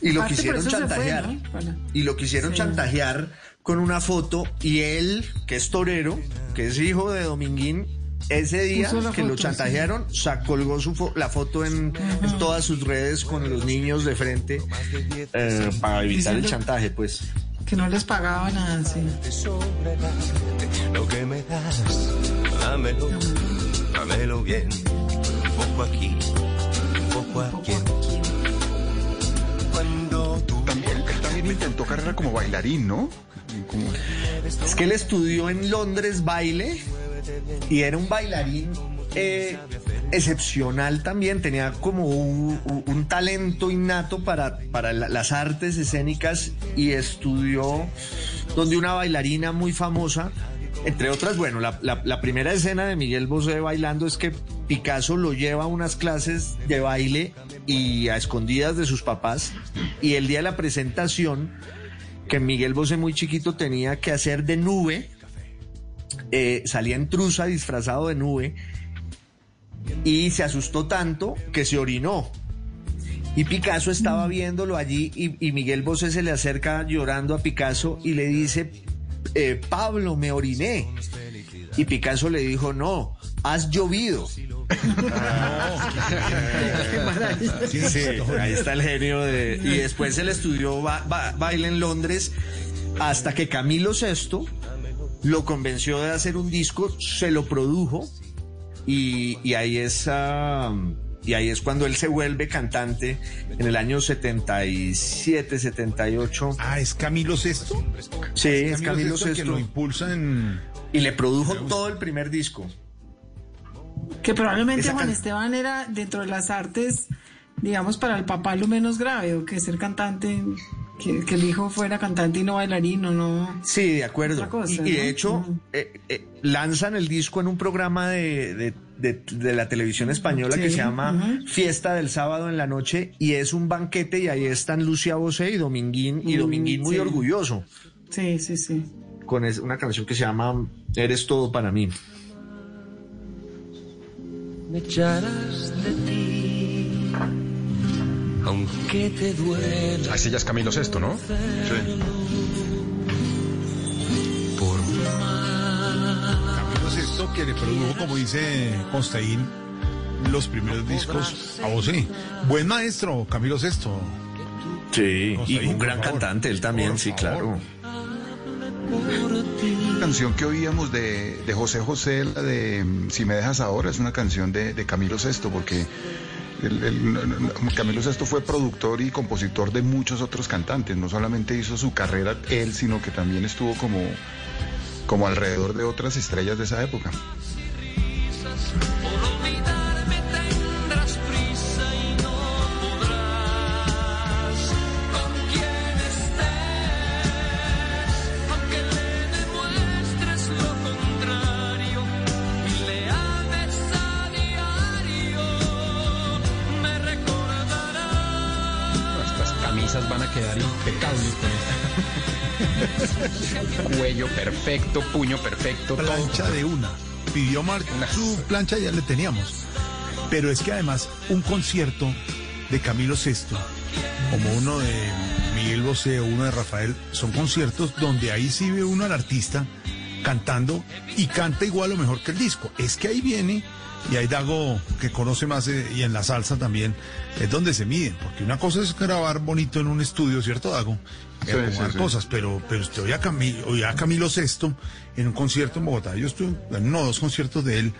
Y lo quisieron fue, chantajear. ¿no? Para- Y lo quisieron Sí. chantajear con una foto y él, que es torero, que es hijo de Dominguín, ese día que lo chantajearon, sa- colgó su fo- la foto en, en todas sus redes con los niños de frente eh, para evitar el chantaje, pues. Que no les pagaba nada, sí. Lo que me das, dámelo, dámelo bien. Un poco aquí, un poco aquí. Cuando tú También, él también intentó carrera como bailarín, ¿no? Como- Es que él estudió en Londres baile y era un bailarín eh, excepcional también, tenía como un, talento innato para, para la- las artes escénicas y estudió donde una bailarina muy famosa, entre otras, bueno, la, la- la primera escena de Miguel Bosé bailando es que Picasso lo lleva a unas clases de baile y a escondidas de sus papás y el día de la presentación que Miguel Bosé muy chiquito tenía que hacer de nube, eh, salía en trusa disfrazado de nube y se asustó tanto que se orinó. Y Picasso estaba viéndolo allí y, y Miguel Bosé se le acerca llorando a Picasso y le dice, eh, Pablo, me oriné. Y Picasso le dijo, no, has llovido. [laughs] Sí, sí, ahí está el genio de... Y después él estudió ba- ba- baile en Londres hasta que Camilo VI lo convenció de hacer un disco, se lo produjo y, y ahí es... ah, y ahí es cuando él se vuelve cantante en el año 77, 78. Ah, ¿es Camilo Sesto? Sí, es Camilo Sesto que VI. lo impulsa en... Y le produjo todo el primer disco. Que probablemente Esa Juan can- Esteban era dentro de las artes, digamos, para el papá lo menos grave, o que ser cantante, que, que el hijo fuera cantante y no bailarín o no. Sí, de acuerdo. Cosa, y, y de hecho, eh, eh, lanzan el disco en un programa de, de- de- de la televisión española que se llama. Fiesta del Sábado en la Noche y es un banquete y ahí están Lucia Bosé y Dominguín y Mm, Dominguín muy sí. orgulloso Sí, sí, sí. con es- una canción que se llama Eres todo para mí. me echarás de ti. Aunque te duela. Así ya es Camilo Sesto, ¿no? Por Camilo Sesto, que le produjo, como dice Constaín, los primeros discos a vos, sí. Buen maestro, Camilo Sesto. Sí, y un gran favor. cantante él también, Por sí, favor. claro. La canción que oíamos de, de José José, la de mm, Si me dejas ahora, es una canción de, de Camilo Sesto, porque Camilo Sesto fue productor y compositor de muchos otros cantantes. No solamente hizo su carrera él, sino que también estuvo como, como alrededor de otras estrellas de esa época. [laughs] Cuello perfecto, puño perfecto, todo. plancha de una. Pidió Marc su plancha, ya le teníamos. Pero es que además un concierto de Camilo Sesto, como uno de Miguel Bosé o uno de Rafael, son conciertos donde ahí sí ve uno al artista cantando y canta igual o mejor que el disco. Es que ahí viene, y ahí Dago, que conoce más, eh, y en la salsa también, es donde se miden. Porque una cosa es grabar bonito en un estudio, ¿cierto, Dago? Y Sí, acomodar sí, sí. cosas, pero, pero usted oye a, Camilo, oye a Camilo Sesto en un concierto en Bogotá. Yo estuve en uno o dos conciertos de él.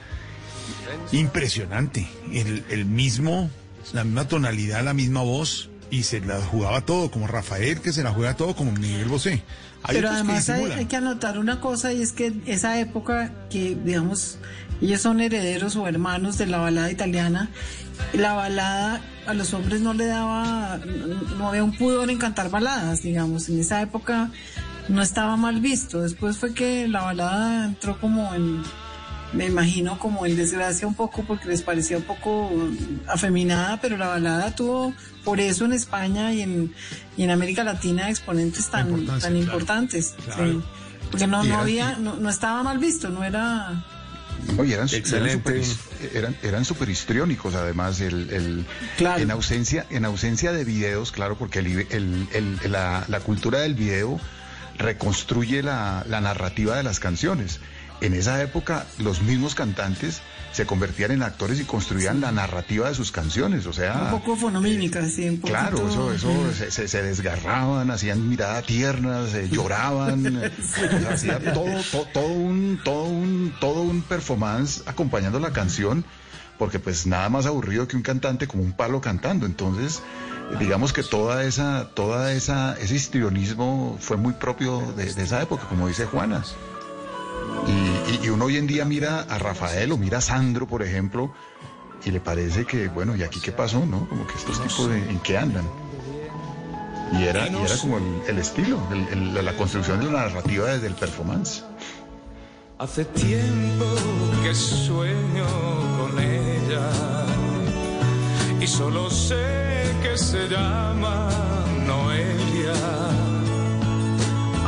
Impresionante. El, el mismo, la misma tonalidad, la misma voz. Y se la jugaba todo, como Rafael, que se la juega todo, como Miguel Bosé. Hay Pero otros que además hay, hay que anotar una cosa y es que esa época que, digamos, ellos son herederos o hermanos de la balada italiana, la balada a los hombres no le daba, no, había un pudor en cantar baladas, digamos, en esa época no estaba mal visto. Después fue que la balada entró como en, me imagino como en desgracia un poco porque les parecía un poco afeminada, pero la balada tuvo por eso en España y en, y en América Latina exponentes tan, tan claro. importantes. Claro. sí. Porque no, no había, no, no estaba mal visto, no era Oye, eran, Excelente. eran super, eran, eran super histriónicos, además, el, el- Claro. en, ausencia, en ausencia de videos, claro, porque el- el- el- la, la cultura del video reconstruye la, la narrativa de las canciones. En esa época, los mismos cantantes se convertían en actores y construían la narrativa de sus canciones, o sea... un poco fonomímica, sí, un. Ah. Claro, eso, eso se, se- se desgarraban, hacían miradas tiernas, eh, lloraban, [laughs] eh, sea, hacía todo, to- todo, un, todo un, todo un performance acompañando la canción, porque pues nada más aburrido que un cantante como un palo cantando. Entonces, eh, digamos que toda esa, toda esa, ese histrionismo fue muy propio de, de esa época, como dice Juana. Y, y- y uno hoy en día mira a Rafael o mira a Sandro, por ejemplo, y le parece que, bueno, ¿y aquí qué pasó, no? Como que estos tipos de- en qué andan. Y era, y era como el, el estilo, el- el- la construcción de la narrativa desde el performance. Hace tiempo que sueño con ella y solo sé que se llama Noelia.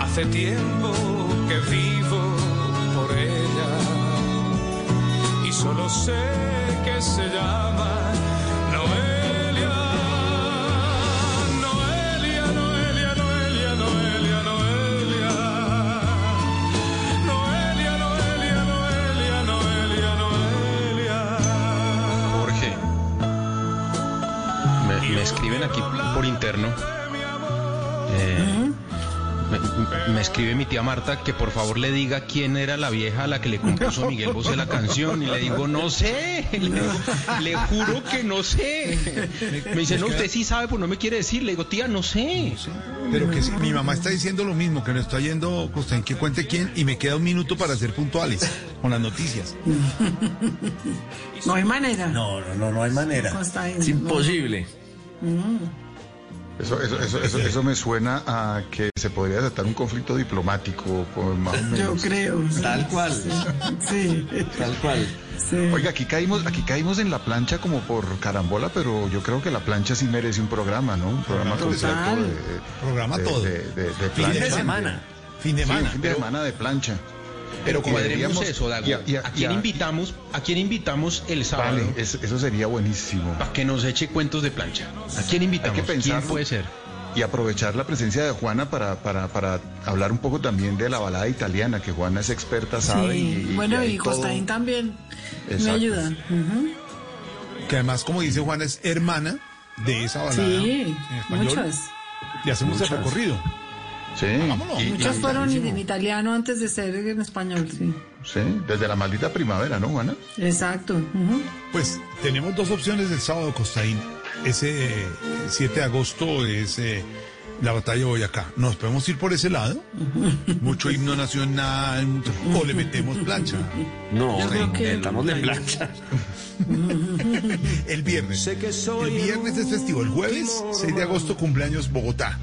Hace tiempo que vivo solo sé que se llama Noelia. Noelia, Noelia, Noelia, Noelia, Noelia. Noelia, Noelia, Noelia, Noelia, Noelia. Jorge. Me, me escriben aquí por interno. Me, escribe mi tía Marta que por favor le diga quién era la vieja a la que le compuso Miguel Bosé la canción. Y le digo, no sé. [laughs] Le, digo, "Le juro que no sé. Me dice, no, usted sí sabe, pues no me quiere decir. Le digo, tía, no sé. Pero que sí, mi mamá está diciendo lo mismo, que nos está yendo Costa, que cuente quién, y me queda un minuto para ser puntuales con las noticias. No hay manera. No, no, no, no hay manera. Costa, Es no. imposible. Mm. Eso, eso, eso, eso, eso me suena a que se podría tratar un conflicto diplomático, más o menos. Yo creo. sí. Tal cual. Sí. Tal cual. sí. Oiga, aquí caímos, aquí caímos en la plancha como por carambola, pero yo creo que la plancha sí merece un programa, ¿no? Un programa completo de, Programa de- todo. de- de- de Fin de plancha. semana. Fin de semana. fin de pero- semana de plancha. Pero Y cuadremos eso, Dago. y a- y a- ¿A quién y a- invitamos? ¿A quién invitamos el sábado? Vale, eso, eso sería buenísimo. Para que nos eche cuentos de plancha. ¿A quién invitamos? Hay que pensar ¿Quién puede ser? Y aprovechar la presencia de Juana para, para, para hablar un poco también de la balada italiana, que Juana es experta, sabe. Sí, y, y bueno, y todo- Costaín también me Exacto. ayuda. Ujú. Que además, como dice Juana, es hermana de esa balada Sí, en español. muchas. Y hacemos el recorrido. Sí, Vámonos. y- Muchas y- fueron en, en italiano antes de ser en español, sí. sí, desde la maldita primavera, ¿no, Juana? Exacto. Pues tenemos dos opciones del sábado, Costaín. Ese eh, 7 de agosto es eh, la batalla de Boyacá. ¿Nos podemos ir por ese lado? Mucho himno nacional, mucho- o le metemos plancha. No, estamos de plancha. El viernes. El viernes es festivo. El jueves, 6 de agosto, cumpleaños Bogotá.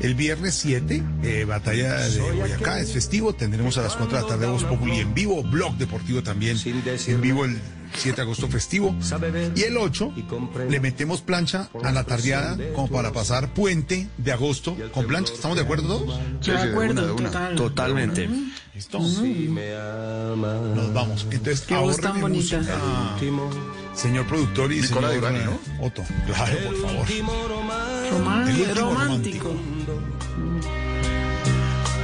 El viernes 7, eh, batalla de Boyacá, es festivo. Tendremos a las 4 de la tarde Voz Populi en vivo. Blog Deportivo también en vivo el 7 de agosto festivo. Y el 8, le metemos plancha a la tardeada como para pasar puente de agosto con plancha. ¿Estamos de acuerdo todos? De acuerdo, total. Totalmente. ¿Listo? Nos vamos. Entonces, Qué voz tan bonita. música, señor productor y Nicola señor Divani, ¿no? Otto. Claro, por favor. Román- El último romántico.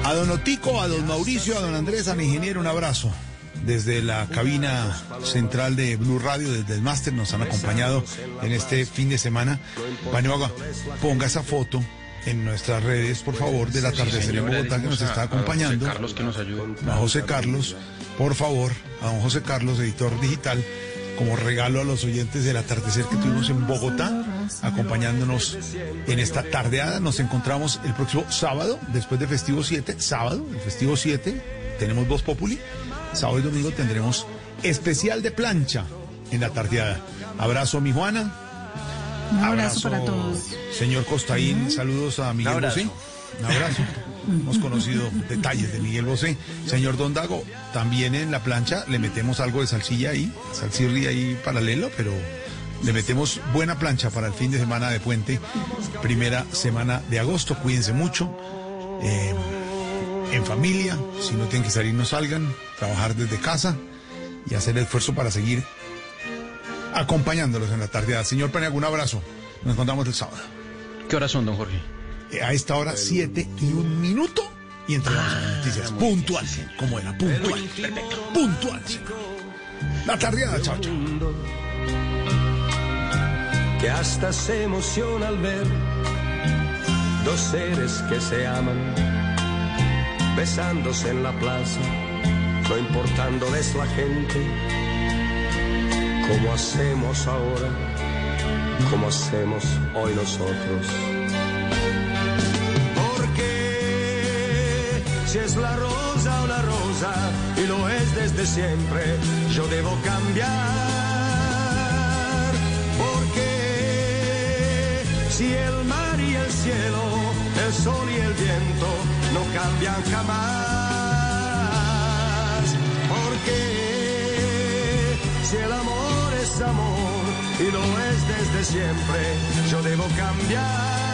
A don Otico, a don Mauricio, a don Andrés, a mi ingeniero, un abrazo. Desde la cabina central de Blue Radio, desde el máster, nos han acompañado en este fin de semana. Paniagua, ponga esa foto en nuestras redes, por favor, del atardecer en Bogotá que nos está acompañando. Carlos que nos ayude. A José Carlos, por favor, a don José Carlos, editor digital, como regalo a los oyentes del atardecer que tuvimos en Bogotá, acompañándonos en esta tardeada. Nos encontramos el próximo sábado, después de Festivo 7, sábado, el Festivo 7, tenemos Voz Populi. Sábado y domingo tendremos especial de plancha en la tardeada. Abrazo a mi Juana. Un abrazo para todos. Señor Costaín, saludos a Miguel. Bosé. Un abrazo. [laughs] Hemos conocido detalles de Miguel Bosé. Señor Don Dago, también en la plancha le metemos algo de salsilla ahí, salsirri ahí paralelo, pero le metemos buena plancha para el fin de semana de puente, primera semana de agosto. Cuídense mucho. eh, en familia, si no tienen que salir, no salgan, trabajar desde casa y hacer el esfuerzo para seguir acompañándolos en la tarde. Señor Paniagua, un abrazo. Nos encontramos el sábado. ¿Qué horas son, don Jorge? Eh, A esta hora, siete y un minuto. Y entregamos las noticias. Puntual, como era, puntual. Perfecto. Puntual. señor. La tardeada, chao, chao. Que hasta se emociona al ver dos seres que se aman besándose en la plaza, no importándoles la gente, como hacemos ahora, como hacemos hoy nosotros. Porque si es la rosa una rosa y lo es desde siempre, yo debo cambiar. Si el mar y el cielo, el sol y el viento no cambian jamás. Porque si el amor es amor y lo es desde siempre, yo debo cambiar.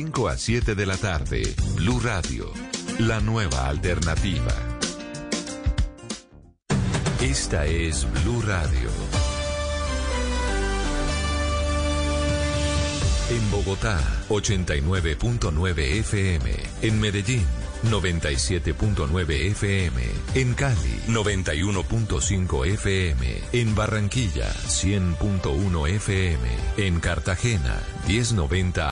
5 a 7 de la tarde, Blue Radio, la nueva alternativa. Esta es Blue Radio. En Bogotá, 89.9 FM. En Medellín, 97.9 FM. En Cali, 91.5 FM. En Barranquilla, 100.1 FM. En Cartagena, 1090